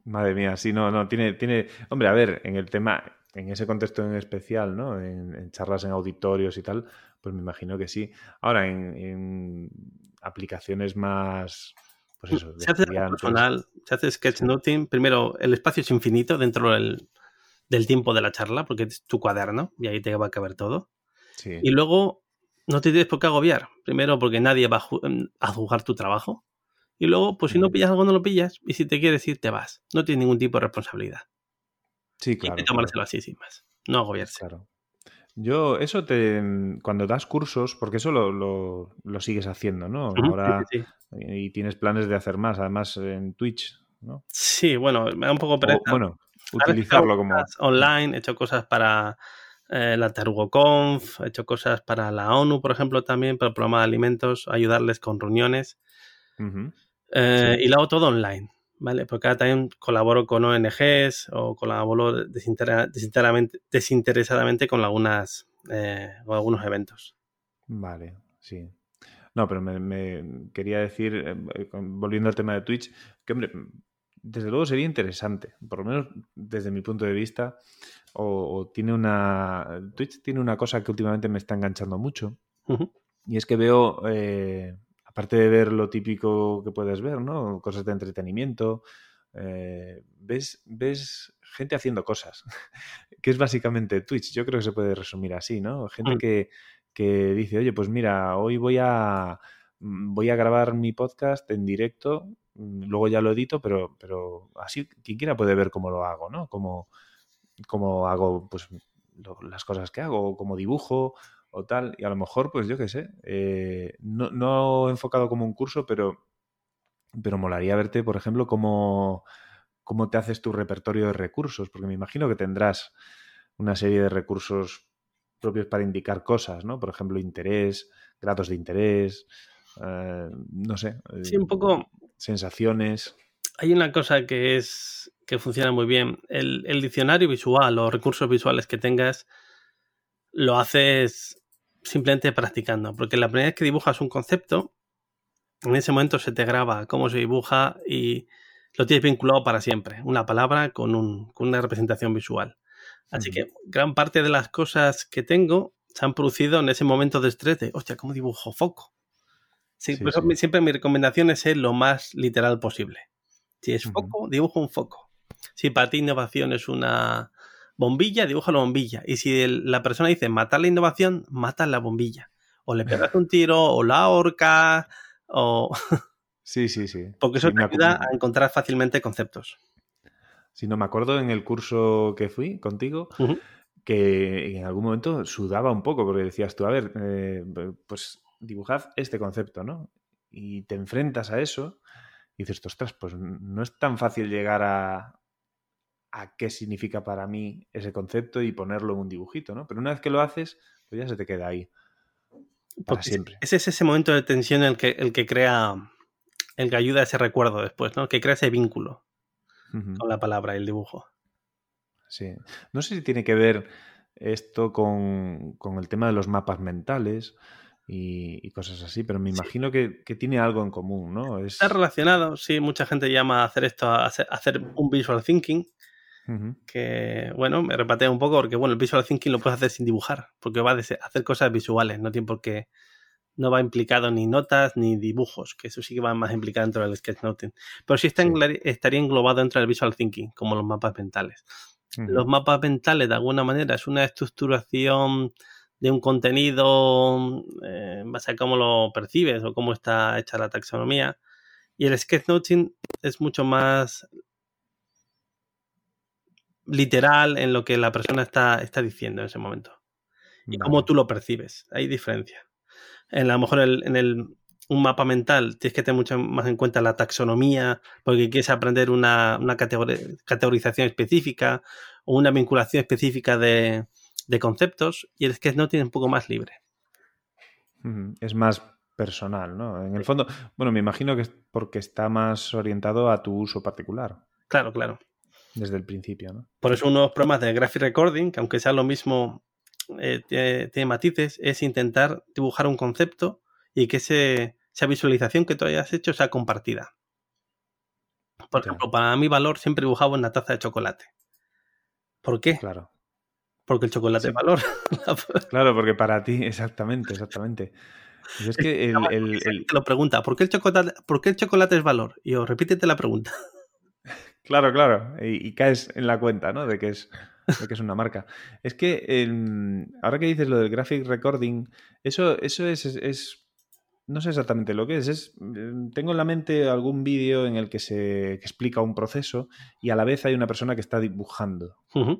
Madre mía, sí, no, no, tiene, tiene. Hombre, a ver, en el tema, en ese contexto en especial, ¿no? En, en charlas en auditorios y tal, pues me imagino que sí. Ahora, en, en aplicaciones más. Pues eso, Se hace personal, se hace sketchnoting. Primero, el espacio es infinito dentro del, del tiempo de la charla, porque es tu cuaderno y ahí te va a caber todo. Sí, Y luego, no te tienes por qué agobiar. Primero, porque nadie va a, ju- a juzgar tu trabajo. Y luego, pues si no pillas algo, no lo pillas. Y si te quieres ir, te vas. No tienes ningún tipo de responsabilidad. sí, Hay claro. que claro. tomárselo así, sin más. No agobiarse. Claro. Yo, eso te. Cuando das cursos, porque eso lo, lo, lo sigues haciendo, ¿no? Ahora. sí, sí, sí. Y tienes planes de hacer más, además en Twitch, ¿no? Sí, bueno, me da un poco O, bueno, he utilizarlo como. online, he hecho cosas para eh, la TarugoConf, he hecho cosas para la ONU, por ejemplo, también, para el programa de alimentos, ayudarles con reuniones. Eh, Sí. Y lo hago todo online, ¿vale? Porque ahora también colaboro con ONGs o colaboro desinteradamente, desinteresadamente con algunas eh, con algunos eventos. Vale, sí. No, pero me, me quería decir, eh, volviendo al tema de Twitch, que hombre, desde luego sería interesante, por lo menos desde mi punto de vista, o, o tiene una... Twitch tiene una cosa que últimamente me está enganchando mucho, y es que veo, eh, aparte de ver lo típico que puedes ver, ¿no? Cosas de entretenimiento, eh, ves, ves gente haciendo cosas, que es básicamente Twitch. Yo creo que se puede resumir así, ¿no? Gente Mm. que, que dice, oye, pues mira, hoy voy a, voy a grabar mi podcast en directo, luego ya lo edito, pero, pero así quien quiera puede ver cómo lo hago, ¿no? Cómo, cómo hago pues lo- las cosas que hago, cómo dibujo o tal. Y a lo mejor, pues yo qué sé, eh, no, no enfocado como un curso, pero, pero molaría verte, por ejemplo, cómo, cómo te haces tu repertorio de recursos, porque me imagino que tendrás una serie de recursos propios para indicar cosas, ¿no? Por ejemplo, interés, grados de interés, eh, no sé, Sí, eh, un poco. Sensaciones. Hay una cosa que es que funciona muy bien. El, el diccionario visual o recursos visuales que tengas lo haces simplemente practicando. Porque la primera vez que dibujas un concepto, en ese momento se te graba cómo se dibuja y lo tienes vinculado para siempre. Una palabra con, un, con una representación visual. Así que gran parte de las cosas que tengo se han producido en ese momento de estrés de, hostia, ¿cómo dibujo foco? Sí, Sí, por eso sí. siempre mi recomendación es ser lo más literal posible. Si es foco, dibujo un foco. Si para ti innovación es una bombilla, dibuja la bombilla. Y si el- la persona dice matar la innovación, mata la bombilla. O le pegas un tiro, o la ahorca, o... Sí, sí, sí. Porque eso Sí, te ayuda a encontrar fácilmente conceptos. Si no me acuerdo en el curso que fui contigo, que en algún momento sudaba un poco porque decías tú, a ver, eh, pues dibujad este concepto, ¿no? Y te enfrentas a eso y dices, ostras, pues no es tan fácil llegar a, a qué significa para mí ese concepto y ponerlo en un dibujito, ¿no? Pero una vez que lo haces, pues ya se te queda ahí para Porque siempre. ese es ese momento de tensión el que, el que crea, el que ayuda a ese recuerdo después, ¿no? El que crea ese vínculo con la palabra y el dibujo. Sí. No sé si tiene que ver esto con, con el tema de los mapas mentales y, y cosas así, pero me imagino que, que tiene algo en común, ¿no? Es... Está relacionado, sí, mucha gente llama a hacer esto, a hacer, a hacer un visual thinking, que, bueno, me repatea un poco porque, bueno, el visual thinking lo puedes hacer sin dibujar, porque va a hacer cosas visuales, no tiene por qué, no va implicado ni notas ni dibujos, que eso sí que va más implicado dentro del sketchnoting. Pero sí está Sí. estaría englobado dentro del visual thinking, como los mapas mentales. Los mapas mentales, de alguna manera, es una estructuración de un contenido eh, en base a cómo lo percibes o cómo está hecha la taxonomía. Y el sketchnoting es mucho más literal en lo que la persona está, está diciendo en ese momento. Y cómo tú lo percibes. Hay diferencia. En, a lo mejor el- en el, un mapa mental tienes que tener mucho más en cuenta la taxonomía, porque quieres aprender una, una categori- categorización específica o una vinculación específica de, de conceptos, y el sketchnoting es un poco más libre. Es más personal, ¿no? En el fondo, bueno, me imagino que es porque está más orientado a tu uso particular Claro, claro. desde el principio, ¿no? Por eso uno de los problemas de graphic recording, que aunque sea lo mismo, eh, tiene, tiene matices, es intentar dibujar un concepto y que ese- esa visualización que tú hayas hecho sea compartida. Por ejemplo, para mi valor siempre dibujaba una taza de chocolate. ¿Por qué? Claro. Porque el chocolate Sí. es valor. Claro, porque para ti, exactamente, exactamente. Pues es que el, el- el- Te lo pregunta, ¿por qué, el chocolate, ¿por qué el chocolate es valor? Y os repítete la pregunta. Claro, claro. Y, y caes en la cuenta, ¿no? De que es, de que es una marca. Es que el- ahora que dices lo del graphic recording, eso, eso es, es- es- No sé exactamente lo que es. es mm, tengo en la mente algún vídeo en el que se que explica un proceso y a la vez hay una persona que está dibujando. Mm,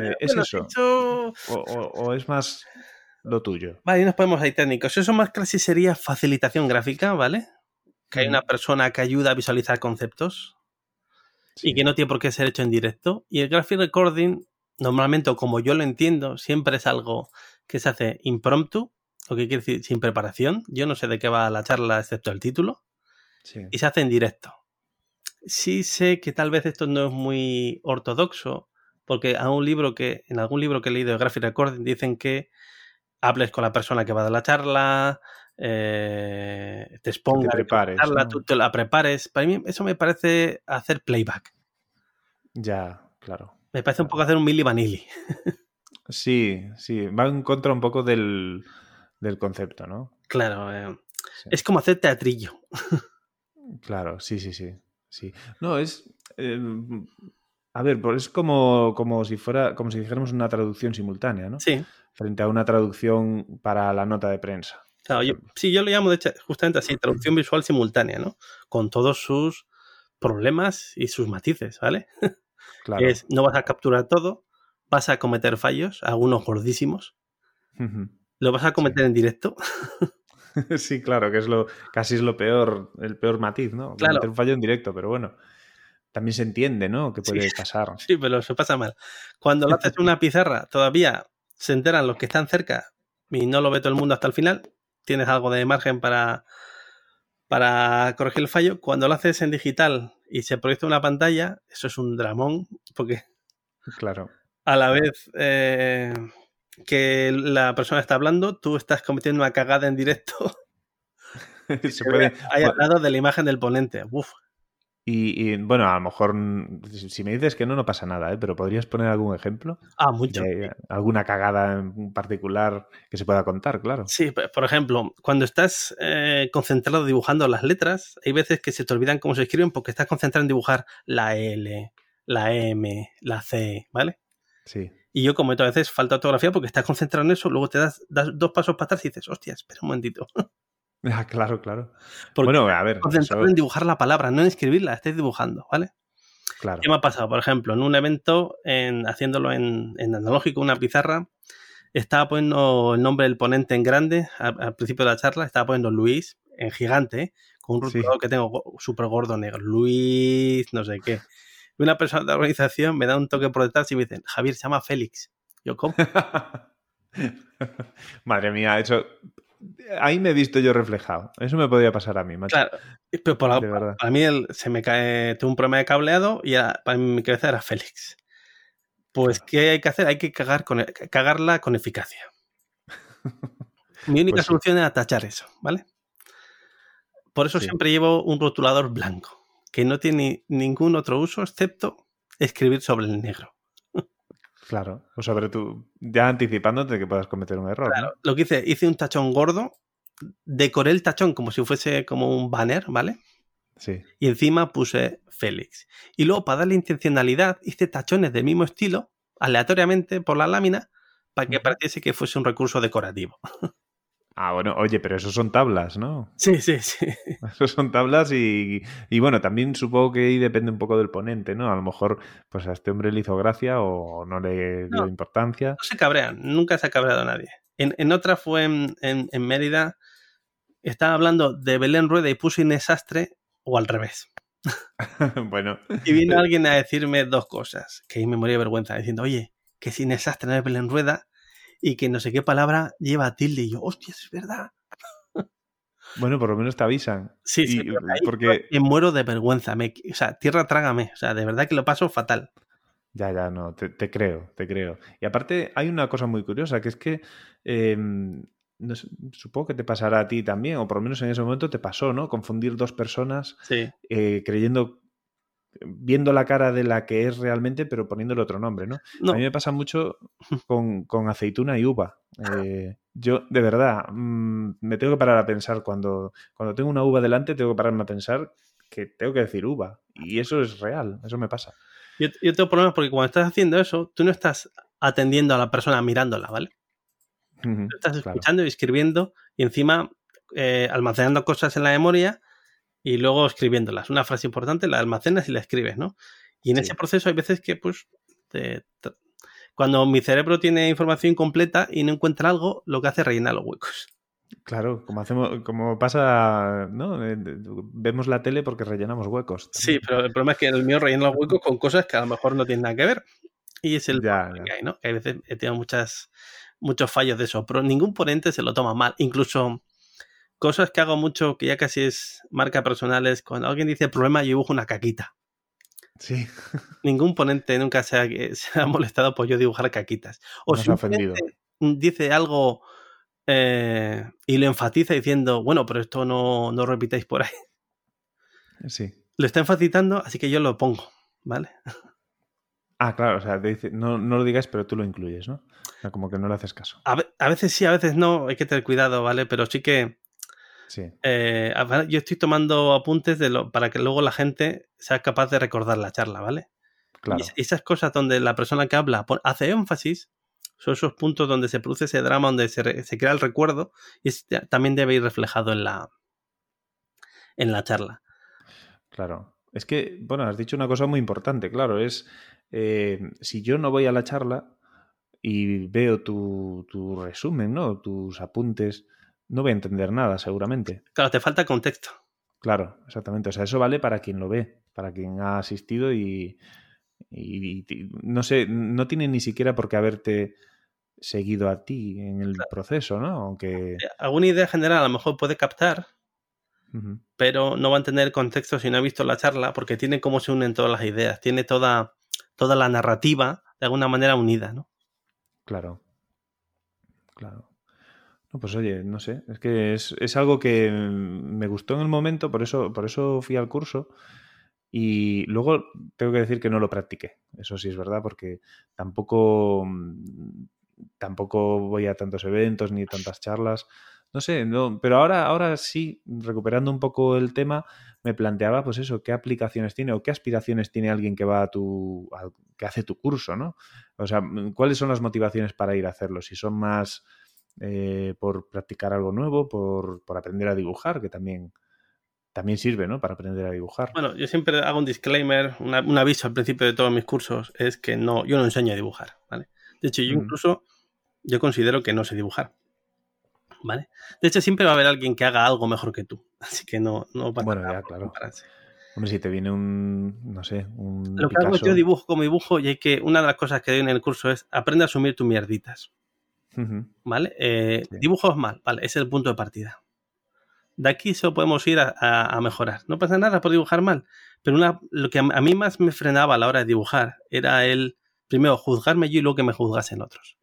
Eh, ¿Es bueno, eso? O, o- o es más lo tuyo? Vale, ahí nos podemos ahí técnicos. Eso más casi sería facilitación gráfica, ¿vale? Que hay una persona que ayuda a visualizar conceptos Sí. y que no tiene por qué ser hecho en directo. Y el graphic recording, normalmente, o como yo lo entiendo, siempre es algo que se hace impromptu, lo que quiere decir sin preparación. Yo no sé de qué va la charla excepto el título. Sí. Y se hace en directo. Sí sé que tal vez esto no es muy ortodoxo, porque a un libro que, en algún libro que he leído de graphic recording dicen que hables con la persona que va a dar la charla, eh, te exponga te prepares, charla, ¿no? tú te la prepares. Para mí eso me parece hacer playback. Ya, claro. Me parece un poco hacer un Milli Vanilli. Sí, sí. Va en contra un poco del, del concepto, ¿no? Claro, eh, Sí. es como hacer teatrillo. Claro, sí, sí, sí. sí. No, es. eh, a ver, pues es como, como si fuera, como si dijéramos una traducción simultánea, ¿no? Sí, Frente a una traducción para la nota de prensa. claro, yo, sí, yo lo llamo de hecho justamente así, traducción visual simultánea, ¿no? Con todos sus problemas y sus matices, ¿vale? Claro. Es, no vas a capturar todo, vas a cometer fallos, algunos gordísimos. Lo vas a cometer en directo. Sí, claro, que es lo, casi es lo peor, el peor matiz, ¿no? Claro. Cometer un fallo en directo, pero bueno. También se entiende, ¿no? Que puede Sí. pasar. Sí, pero se pasa mal. Cuando lo haces en una pizarra, todavía se enteran los que están cerca y no lo ve todo el mundo hasta el final. Tienes algo de margen para, para corregir el fallo. Cuando lo haces en digital y se proyecta una pantalla, eso es un dramón, porque Claro. a la vez eh, que la persona está hablando, tú estás cometiendo una cagada en directo se puede. ahí al lado de la imagen del ponente. Uf, Y, y, bueno, a lo mejor mm, si me dices que no, no pasa nada, ¿eh? pero ¿podrías poner algún ejemplo? ah, mucho. De alguna cagada en particular que se pueda contar, claro. Sí, por ejemplo, cuando estás eh, concentrado dibujando las letras, hay veces que se te olvidan cómo se escriben porque estás concentrado en dibujar la L, la M, la C, ¿vale? Sí. Y yo cometo a veces falta de ortografía porque estás concentrado en eso, luego te das, das dos pasos para atrás y dices, hostia, espera un momentito. Ah, claro, claro. Porque bueno, a ver. concentrado eso- en dibujar la palabra, no en escribirla, estáis dibujando, ¿vale? claro. ¿Qué me ha pasado? Por ejemplo, en un evento, en, haciéndolo en, en analógico, una pizarra, estaba poniendo el nombre del ponente en grande al, al principio de la charla, estaba poniendo Luis en gigante, ¿eh? con un Sí. rotulador que tengo go- súper gordo negro. Luis, no sé qué. Y una persona de la organización me da un toque por detrás y me dicen, Javier, se llama Félix. Yo, ¿cómo? Madre mía, eso. Ahí me he visto yo reflejado. Eso me podría pasar a mí, macho. Claro, pero por la- para mí el- se me cae, tengo un problema de cableado y era- para mi cabeza era Félix. Pues, ¿qué hay que hacer? Hay que cagar con, cagarla con eficacia. Mi única Pues sí. solución es tachar eso, ¿vale? Por eso Sí. siempre llevo un rotulador blanco, que no tiene ningún otro uso excepto escribir sobre el negro. Claro. O sobre tú, ya anticipándote que puedas cometer un error. ¿no? Claro, lo que hice, hice un tachón gordo, decoré el tachón como si fuese como un banner, ¿vale? Sí. y encima puse Félix. Y luego, para darle intencionalidad, hice tachones del mismo estilo, aleatoriamente por la lámina, para que pareciese que fuese un recurso decorativo. Ah, bueno, oye, pero eso son tablas, ¿no? Sí, sí, sí. Eso son tablas y, y bueno, también supongo que ahí depende un poco del ponente, ¿no? A lo mejor pues a este hombre le hizo gracia o no le dio No. importancia. No se cabrean, nunca se ha cabreado nadie. En, en otra fue en, en- en Mérida, estaba hablando de Belén Rueda y puse Inés Astre o al revés. bueno, Y vino alguien a decirme dos cosas, que ahí me moría de vergüenza, diciendo, oye, que si Inés Astre no es Belén Rueda y que no sé qué palabra lleva tilde. Y yo, hostia, es verdad. bueno, por lo menos te avisan. Sí, sí, Y- porque- me muero de vergüenza. Me, o sea, tierra trágame. O sea, de verdad que lo paso fatal. Ya, ya, no, te, te creo, te creo. Y aparte hay una cosa muy curiosa, que es que eh, no sé, supongo que te pasará a ti también, o por lo menos en ese momento te pasó, ¿no? Confundir dos personas Sí. eh, creyendo, viendo la cara de la que es realmente, pero poniéndole otro nombre, ¿no? No, A mí me pasa mucho con, con aceituna y uva. Eh, yo, de verdad, mm, me tengo que parar a pensar cuando, cuando tengo una uva delante, tengo que pararme a pensar que tengo que decir uva. Y eso es real, eso me pasa. yo, yo tengo problemas porque cuando estás haciendo eso, tú no estás atendiendo a la persona mirándola, ¿vale? Ujú, Tú estás claro. escuchando y escribiendo y encima eh, almacenando cosas en la memoria y luego escribiéndolas. Una frase importante la almacenas y la escribes, ¿no? Y en Sí. ese proceso hay veces que, pues, te- te- cuando mi cerebro tiene información incompleta y no encuentra algo, lo que hace es rellenar los huecos. Claro, como hacemos, como pasa, ¿no? Eh, Vemos la tele porque rellenamos huecos. Sí, pero el problema es que el mío rellena los huecos con cosas que a lo mejor no tienen nada que ver. Y es el Ya, ya. que hay, ¿no? Que hay veces he tenido muchas, muchos fallos de eso, pero ningún ponente se lo toma mal. Incluso cosas que hago mucho, que ya casi es marca personal, es cuando alguien dice problema, yo dibujo una caquita. Sí, Ningún ponente nunca se ha, se ha molestado por yo dibujar caquitas. O Nos si un ofendido. dice algo eh, y lo enfatiza diciendo, bueno, pero esto no, no repitáis por ahí. sí. Lo está enfatizando, así que yo lo pongo, ¿vale? Ah, claro, o sea, te dice, no, no lo digas, pero tú lo incluyes, ¿no? O sea, como que no le haces caso. A veces sí, a veces no, hay que tener cuidado, ¿vale? Pero sí que Sí, eh, yo estoy tomando apuntes de lo, para que luego la gente sea capaz de recordar la charla, ¿vale? claro. Y es- esas cosas donde la persona que habla hace énfasis son esos puntos donde se produce ese drama, donde se, re- se crea el recuerdo y es- también debe ir reflejado en la, en la charla. Claro. Es que, bueno, has dicho una cosa muy importante, claro, es eh, si yo no voy a la charla y veo tu, tu resumen, ¿no? Tus apuntes, no voy a entender nada, seguramente. Claro, te falta contexto. Claro, exactamente. O sea, eso vale para quien lo ve, para quien ha asistido y, y- y no sé, no tiene ni siquiera por qué haberte seguido a ti en el proceso, ¿no? Aunque... Eh, Alguna idea general a lo mejor puede captar, pero no va a entender contexto si no ha visto la charla, porque tiene cómo se unen todas las ideas, tiene toda, toda la narrativa de alguna manera unida, ¿no? Claro. Claro. Pues oye, no sé, es que es, algo que me gustó en el momento, por eso, por eso fui al curso. Y luego tengo que decir que no lo practiqué. Eso sí es verdad, porque tampoco, tampoco voy a tantos eventos ni tantas charlas. No sé, pero ahora, ahora sí, recuperando un poco el tema, me planteaba, pues eso, qué aplicaciones tiene o qué aspiraciones tiene alguien que va a tu, que hace tu curso, ¿no? O sea, ¿cuáles son las motivaciones para ir a hacerlo? Si son más eh, por practicar algo nuevo, por, por, aprender a dibujar, que también, también sirve, ¿no? Para aprender a dibujar. Bueno, yo siempre hago un disclaimer, un aviso al principio de todos mis cursos, es que no, yo no enseño a dibujar, ¿vale? De hecho, yo incluso, yo considero que no sé dibujar. ¿Vale? De hecho, siempre va a haber alguien que haga algo mejor que tú. Así que no, no pasa Bueno, ya, claro. Hombre, si te viene un, no sé, un Lo que hago yo dibujo como dibujo y hay que, una de las cosas que doy en el curso es aprende a asumir tus mierditas. ¿Vale? Eh, Dibujos mal, vale, ese es el punto de partida. De aquí solo podemos ir a, mejorar. No pasa nada por dibujar mal, pero una, lo que a, mí más me frenaba a la hora de dibujar era el, primero, juzgarme yo y luego que me juzgasen otros.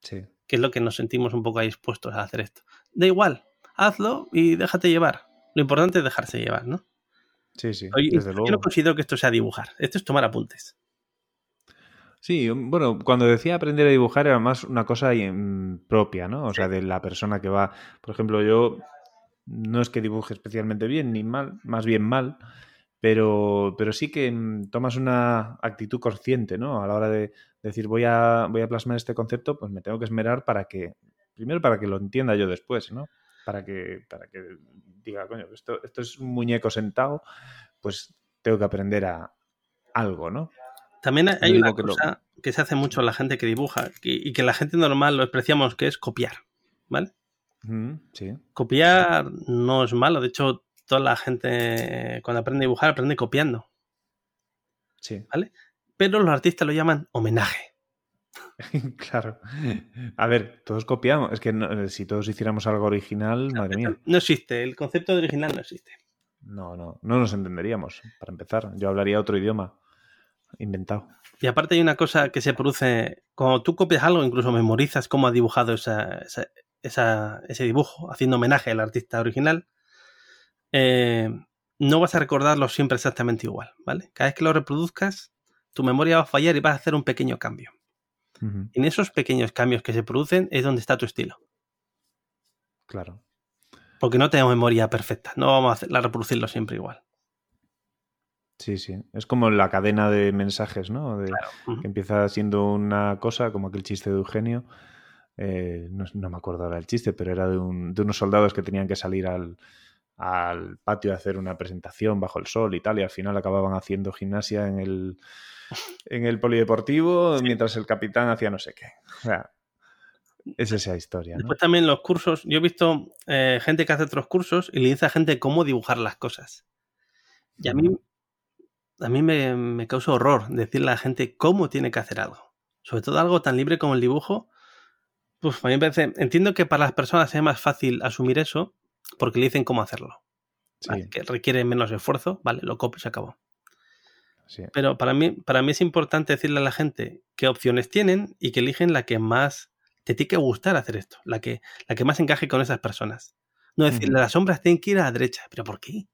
Sí. Que es lo que nos sentimos un poco ahí dispuestos a hacer esto. Da igual, hazlo y déjate llevar. Lo importante es dejarse llevar, ¿no? Sí, sí. desde luego. Yo no considero que esto sea dibujar. Esto es tomar apuntes. Sí, bueno, cuando decía aprender a dibujar era más una cosa propia, ¿no? O sea, de la persona que va. Por ejemplo, yo no es que dibuje especialmente bien ni mal, más bien mal, pero, pero sí que mm, tomas una actitud consciente, ¿no? A la hora de decir voy a, voy a plasmar este concepto, pues me tengo que esmerar para que, primero para que lo entienda yo después, ¿no? Para que, para que diga, coño, esto, esto es un muñeco sentado, pues tengo que aprender a algo, ¿no? También hay una cosa que se hace mucho la gente que dibuja y que la gente normal lo despreciamos, que es copiar, ¿vale? sí. Copiar no es malo, de hecho, toda la gente cuando aprende a dibujar aprende copiando. Sí. ¿Vale? Pero los artistas lo llaman homenaje. claro. A ver, todos copiamos. Es que eh, si todos hiciéramos algo original, madre mía. No existe, el concepto de original no existe. No, no, no nos entenderíamos, para empezar. Yo hablaría otro idioma inventado. Y aparte hay una cosa que se produce, cuando tú copias algo, incluso memorizas cómo ha dibujado esa, ese dibujo, haciendo homenaje al artista original, eh, no vas a recordarlo siempre exactamente igual, ¿vale? Cada vez que lo reproduzcas, tu memoria va a fallar y vas a hacer un pequeño cambio. En esos pequeños cambios que se producen es donde está tu estilo. Claro. Porque no tenemos memoria perfecta, no vamos a, hacer, a reproducirlo siempre igual. Sí, sí. Es como la cadena de mensajes, ¿no? Que empieza siendo una cosa, como aquel chiste de Eugenio. Eh, no, me acuerdo ahora el chiste, pero era de, unos soldados que tenían que salir al, patio a hacer una presentación bajo el sol y tal, y al final acababan haciendo gimnasia en el, en el polideportivo mientras el capitán hacía no sé qué. O sea, es esa historia. Después también los cursos, yo he visto eh, gente que hace otros cursos y le dice a gente cómo dibujar las cosas. Y a mí a mí me, causa horror decirle a la gente cómo tiene que hacer algo. Sobre todo algo tan libre como el dibujo. Pues a mí me parece, entiendo que para las personas es más fácil asumir eso porque le dicen cómo hacerlo. Que requiere menos esfuerzo, vale, lo copio y se acabó. Pero para mí, para mí es importante decirle a la gente qué opciones tienen y que eligen la que más te tiene que gustar hacer esto, la que, la que más encaje con esas personas. No decirle, las sombras tienen que ir a la derecha, pero ¿por qué?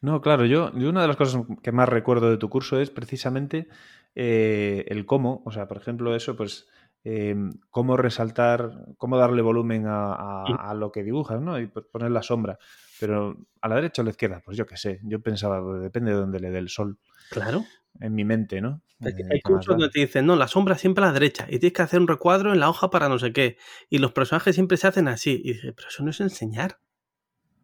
No, claro, yo, una de las cosas que más recuerdo de tu curso es precisamente eh, el cómo, o sea, por ejemplo, eso, pues, em, cómo resaltar, cómo darle volumen a, lo que dibujas, ¿no? Y poner la sombra. Pero a la derecha o a la izquierda, pues yo qué sé, yo pensaba, pues, depende de dónde le dé el sol. Claro. En mi mente, ¿no? hay eh, cursos donde te dicen, no, la sombra siempre a la derecha y tienes que hacer un recuadro en la hoja para no sé qué. Y los personajes siempre se hacen así. Y dices, pero eso no es enseñar.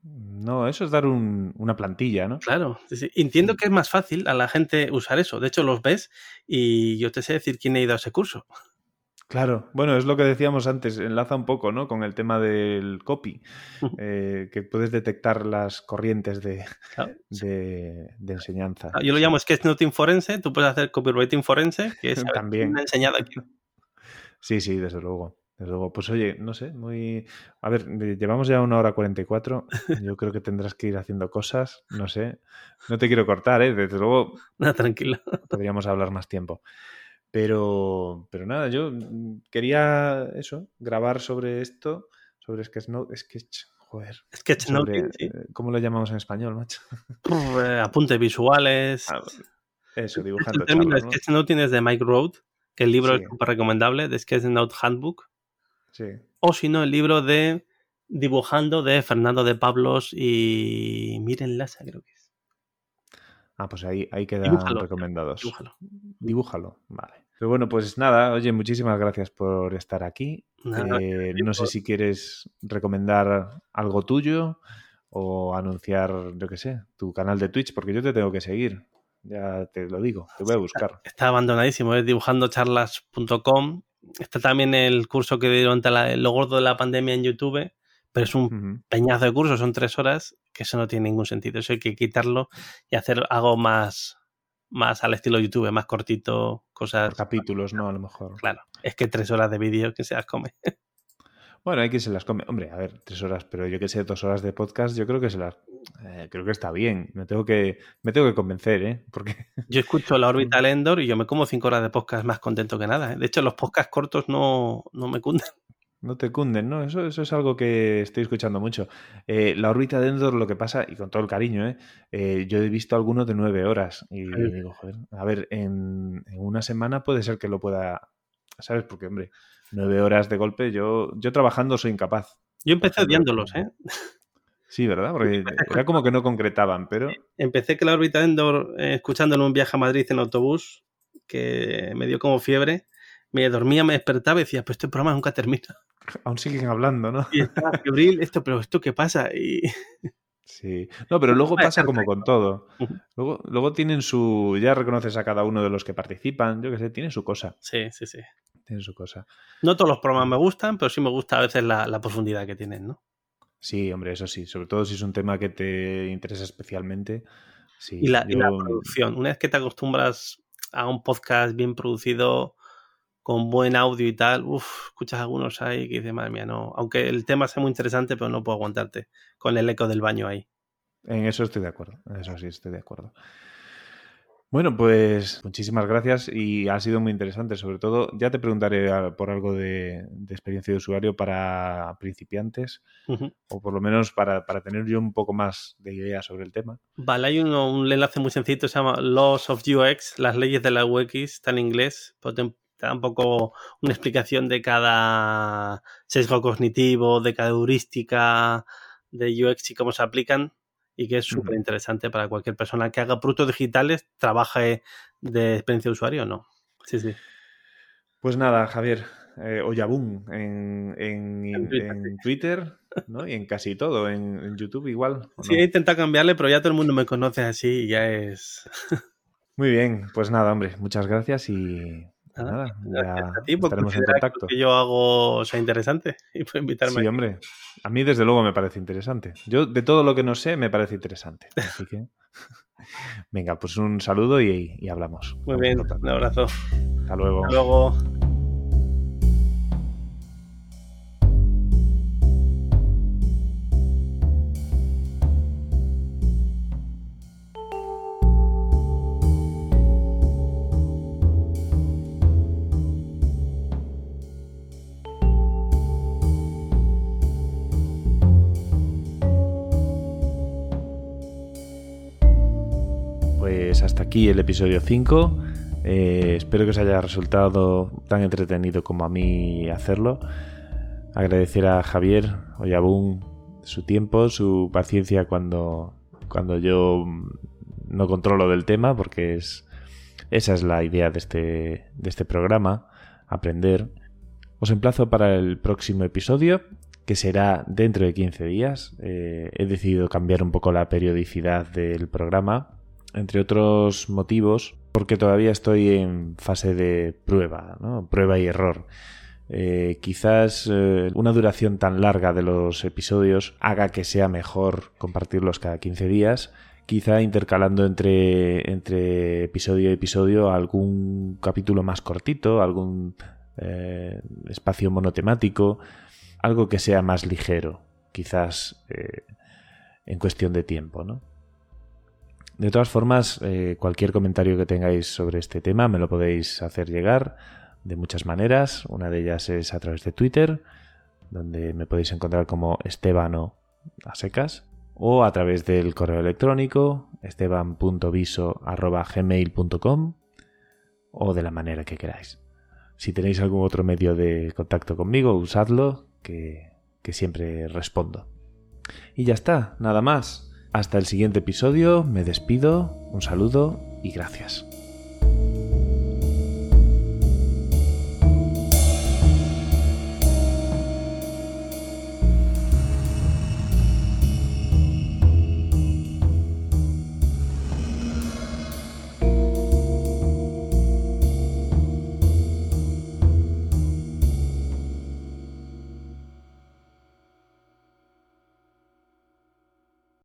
No, eso es dar una plantilla, ¿no? Claro, entiendo que es más fácil a la gente usar eso. De hecho, los ves y yo te sé decir quién ha ido a ese curso. Claro, bueno, es lo que decíamos antes, enlaza un poco, ¿no? Con el tema del copy, eh, que puedes detectar las corrientes de, de, enseñanza. Yo lo llamo sketchnoting forense, tú puedes hacer copywriting forense, que es también enseñado aquí. Sí, sí, desde luego. Desde luego, pues oye, no sé, muy... A ver, llevamos ya una hora 44, yo creo que tendrás que ir haciendo cosas, no sé, no te quiero cortar, ¿eh? Desde luego... No, tranquilo. Podríamos hablar más tiempo. Pero, pero nada, yo quería eso, grabar sobre esto, sobre Sketchnote, Sketch, joder. Sketchnote, sí. Eh, ¿Cómo lo llamamos en español, macho? Eh, apuntes visuales. Ah, eso, dibujando. El término Sketchnote es de Mike Road, que el libro es súper recomendable, de Sketchnote Handbook. O si no, el libro de Dibujando de Fernando de Pablos y Miren Lasa, creo que es. Ah, pues ahí, ahí quedan recomendados. Dibújalo. Dibújalo, vale. Pero bueno, pues nada, oye, muchísimas gracias por estar aquí. Eh, no sé si quieres recomendar algo tuyo o anunciar, yo qué sé, tu canal de Twitch, porque yo te tengo que seguir. Ya te lo digo, te voy a buscar. Está, abandonadísimo, es dibujandocharlas.com. Está también el curso que dieron lo gordo de la pandemia en YouTube, pero es un peñazo de curso, son tres horas, que eso no tiene ningún sentido. Eso hay que quitarlo y hacer algo más, más al estilo YouTube, más cortito, cosas. capítulos, ¿no? A lo mejor. Claro. Es que tres horas de vídeo que se las come. Bueno, hay que se las come. Hombre, a ver, tres horas, pero yo que sé, dos horas de podcast, yo creo que se las. Eh, creo que está bien. Me tengo que, me tengo que convencer, ¿eh? Porque. Yo escucho la órbita Endor y yo me como cinco horas de podcast más contento que nada. ¿eh? De hecho, los podcasts cortos no, no me cunden. No te cunden, ¿no? Eso, eso es algo que estoy escuchando mucho. Eh, la órbita de Endor, lo que pasa, y con todo el cariño, ¿eh? eh yo he visto algunos de nueve horas y digo, joder, a ver, en, una semana puede ser que lo pueda, ¿sabes? Porque, hombre, nueve horas de golpe, yo, yo trabajando soy incapaz. Yo empecé odiándolos, ¿eh? Sí, ¿verdad? Porque era como que no concretaban, pero... Empecé que la órbita Endor, eh, escuchándolo en un viaje a Madrid en autobús, que me dio como fiebre, me dormía, me despertaba y decía, pues este programa nunca termina. Aún siguen hablando, ¿no? Y está febril, esto, pero ¿esto qué pasa? Y... Sí, no, pero luego pasa como con todo. Luego, luego tienen su. Ya reconoces a cada uno de los que participan, yo qué sé, tienen su cosa. Sí, sí, sí. Tienen su cosa. No todos los programas me gustan, pero sí me gusta a veces la, profundidad que tienen, ¿no? Sí, hombre, eso sí. Sobre todo si es un tema que te interesa especialmente. Sí, y, la, y la producción. Una vez que te acostumbras a un podcast bien producido, con buen audio y tal, uff, escuchas algunos ahí que dices, madre mía, no. Aunque el tema sea muy interesante, pero no puedo aguantarte con el eco del baño ahí. En eso estoy de acuerdo, en eso sí estoy de acuerdo. Bueno, pues muchísimas gracias y ha sido muy interesante. Sobre todo, ya te preguntaré por algo de, experiencia de usuario para principiantes o por lo menos para, tener yo un poco más de idea sobre el tema. Vale, hay un enlace muy sencillo, se llama Laws of UX, las leyes de la UX, está en inglés, te da un poco una explicación de cada sesgo cognitivo, de cada heurística de UX y cómo se aplican y que es súper interesante para cualquier persona que haga productos digitales, trabaje de experiencia de usuario o no. Sí, sí. Pues nada, Javier, eh, Oyabun en, en, Twitter, ¿no? y en casi todo, en, YouTube igual. Sí, he intentado cambiarle, pero ya todo el mundo me conoce así y ya es... Muy bien, pues nada, hombre, muchas gracias y nada, ya a ti estaremos en contacto. Que yo hago sea interesante y puedo invitarme. Sí, hombre. A mí, desde luego, me parece interesante. Yo, de todo lo que no sé, me parece interesante. Así que. Venga, pues un saludo y, hablamos. Muy bien, un abrazo. Hasta luego. Hasta luego. El episodio 5. Eh, espero que os haya resultado tan entretenido como a mí hacerlo. Agradecer a Javier Oyabun su tiempo, su paciencia cuando, cuando yo no controlo del tema, porque es, esa es la idea de este, de este programa, aprender. Os emplazo para el próximo episodio, que será dentro de 15 días. Eh, he decidido cambiar un poco la periodicidad del programa entre otros motivos, porque todavía estoy en fase de prueba, ¿no? prueba y error. Eh, quizás eh, una duración tan larga de los episodios haga que sea mejor compartirlos cada 15 días, quizá intercalando entre, entre episodio y episodio algún capítulo más cortito, algún eh, espacio monotemático, algo que sea más ligero, quizás en cuestión de tiempo, ¿no? De todas formas, eh, cualquier comentario que tengáis sobre este tema me lo podéis hacer llegar de muchas maneras. Una de ellas es a través de Twitter, donde me podéis encontrar como Estebano a secas, o a través del correo electrónico esteban.viso.gmail.com o de la manera que queráis. Si tenéis algún otro medio de contacto conmigo, usadlo, que, que siempre respondo. Y ya está, nada más. Hasta el siguiente episodio, me despido, un saludo y gracias.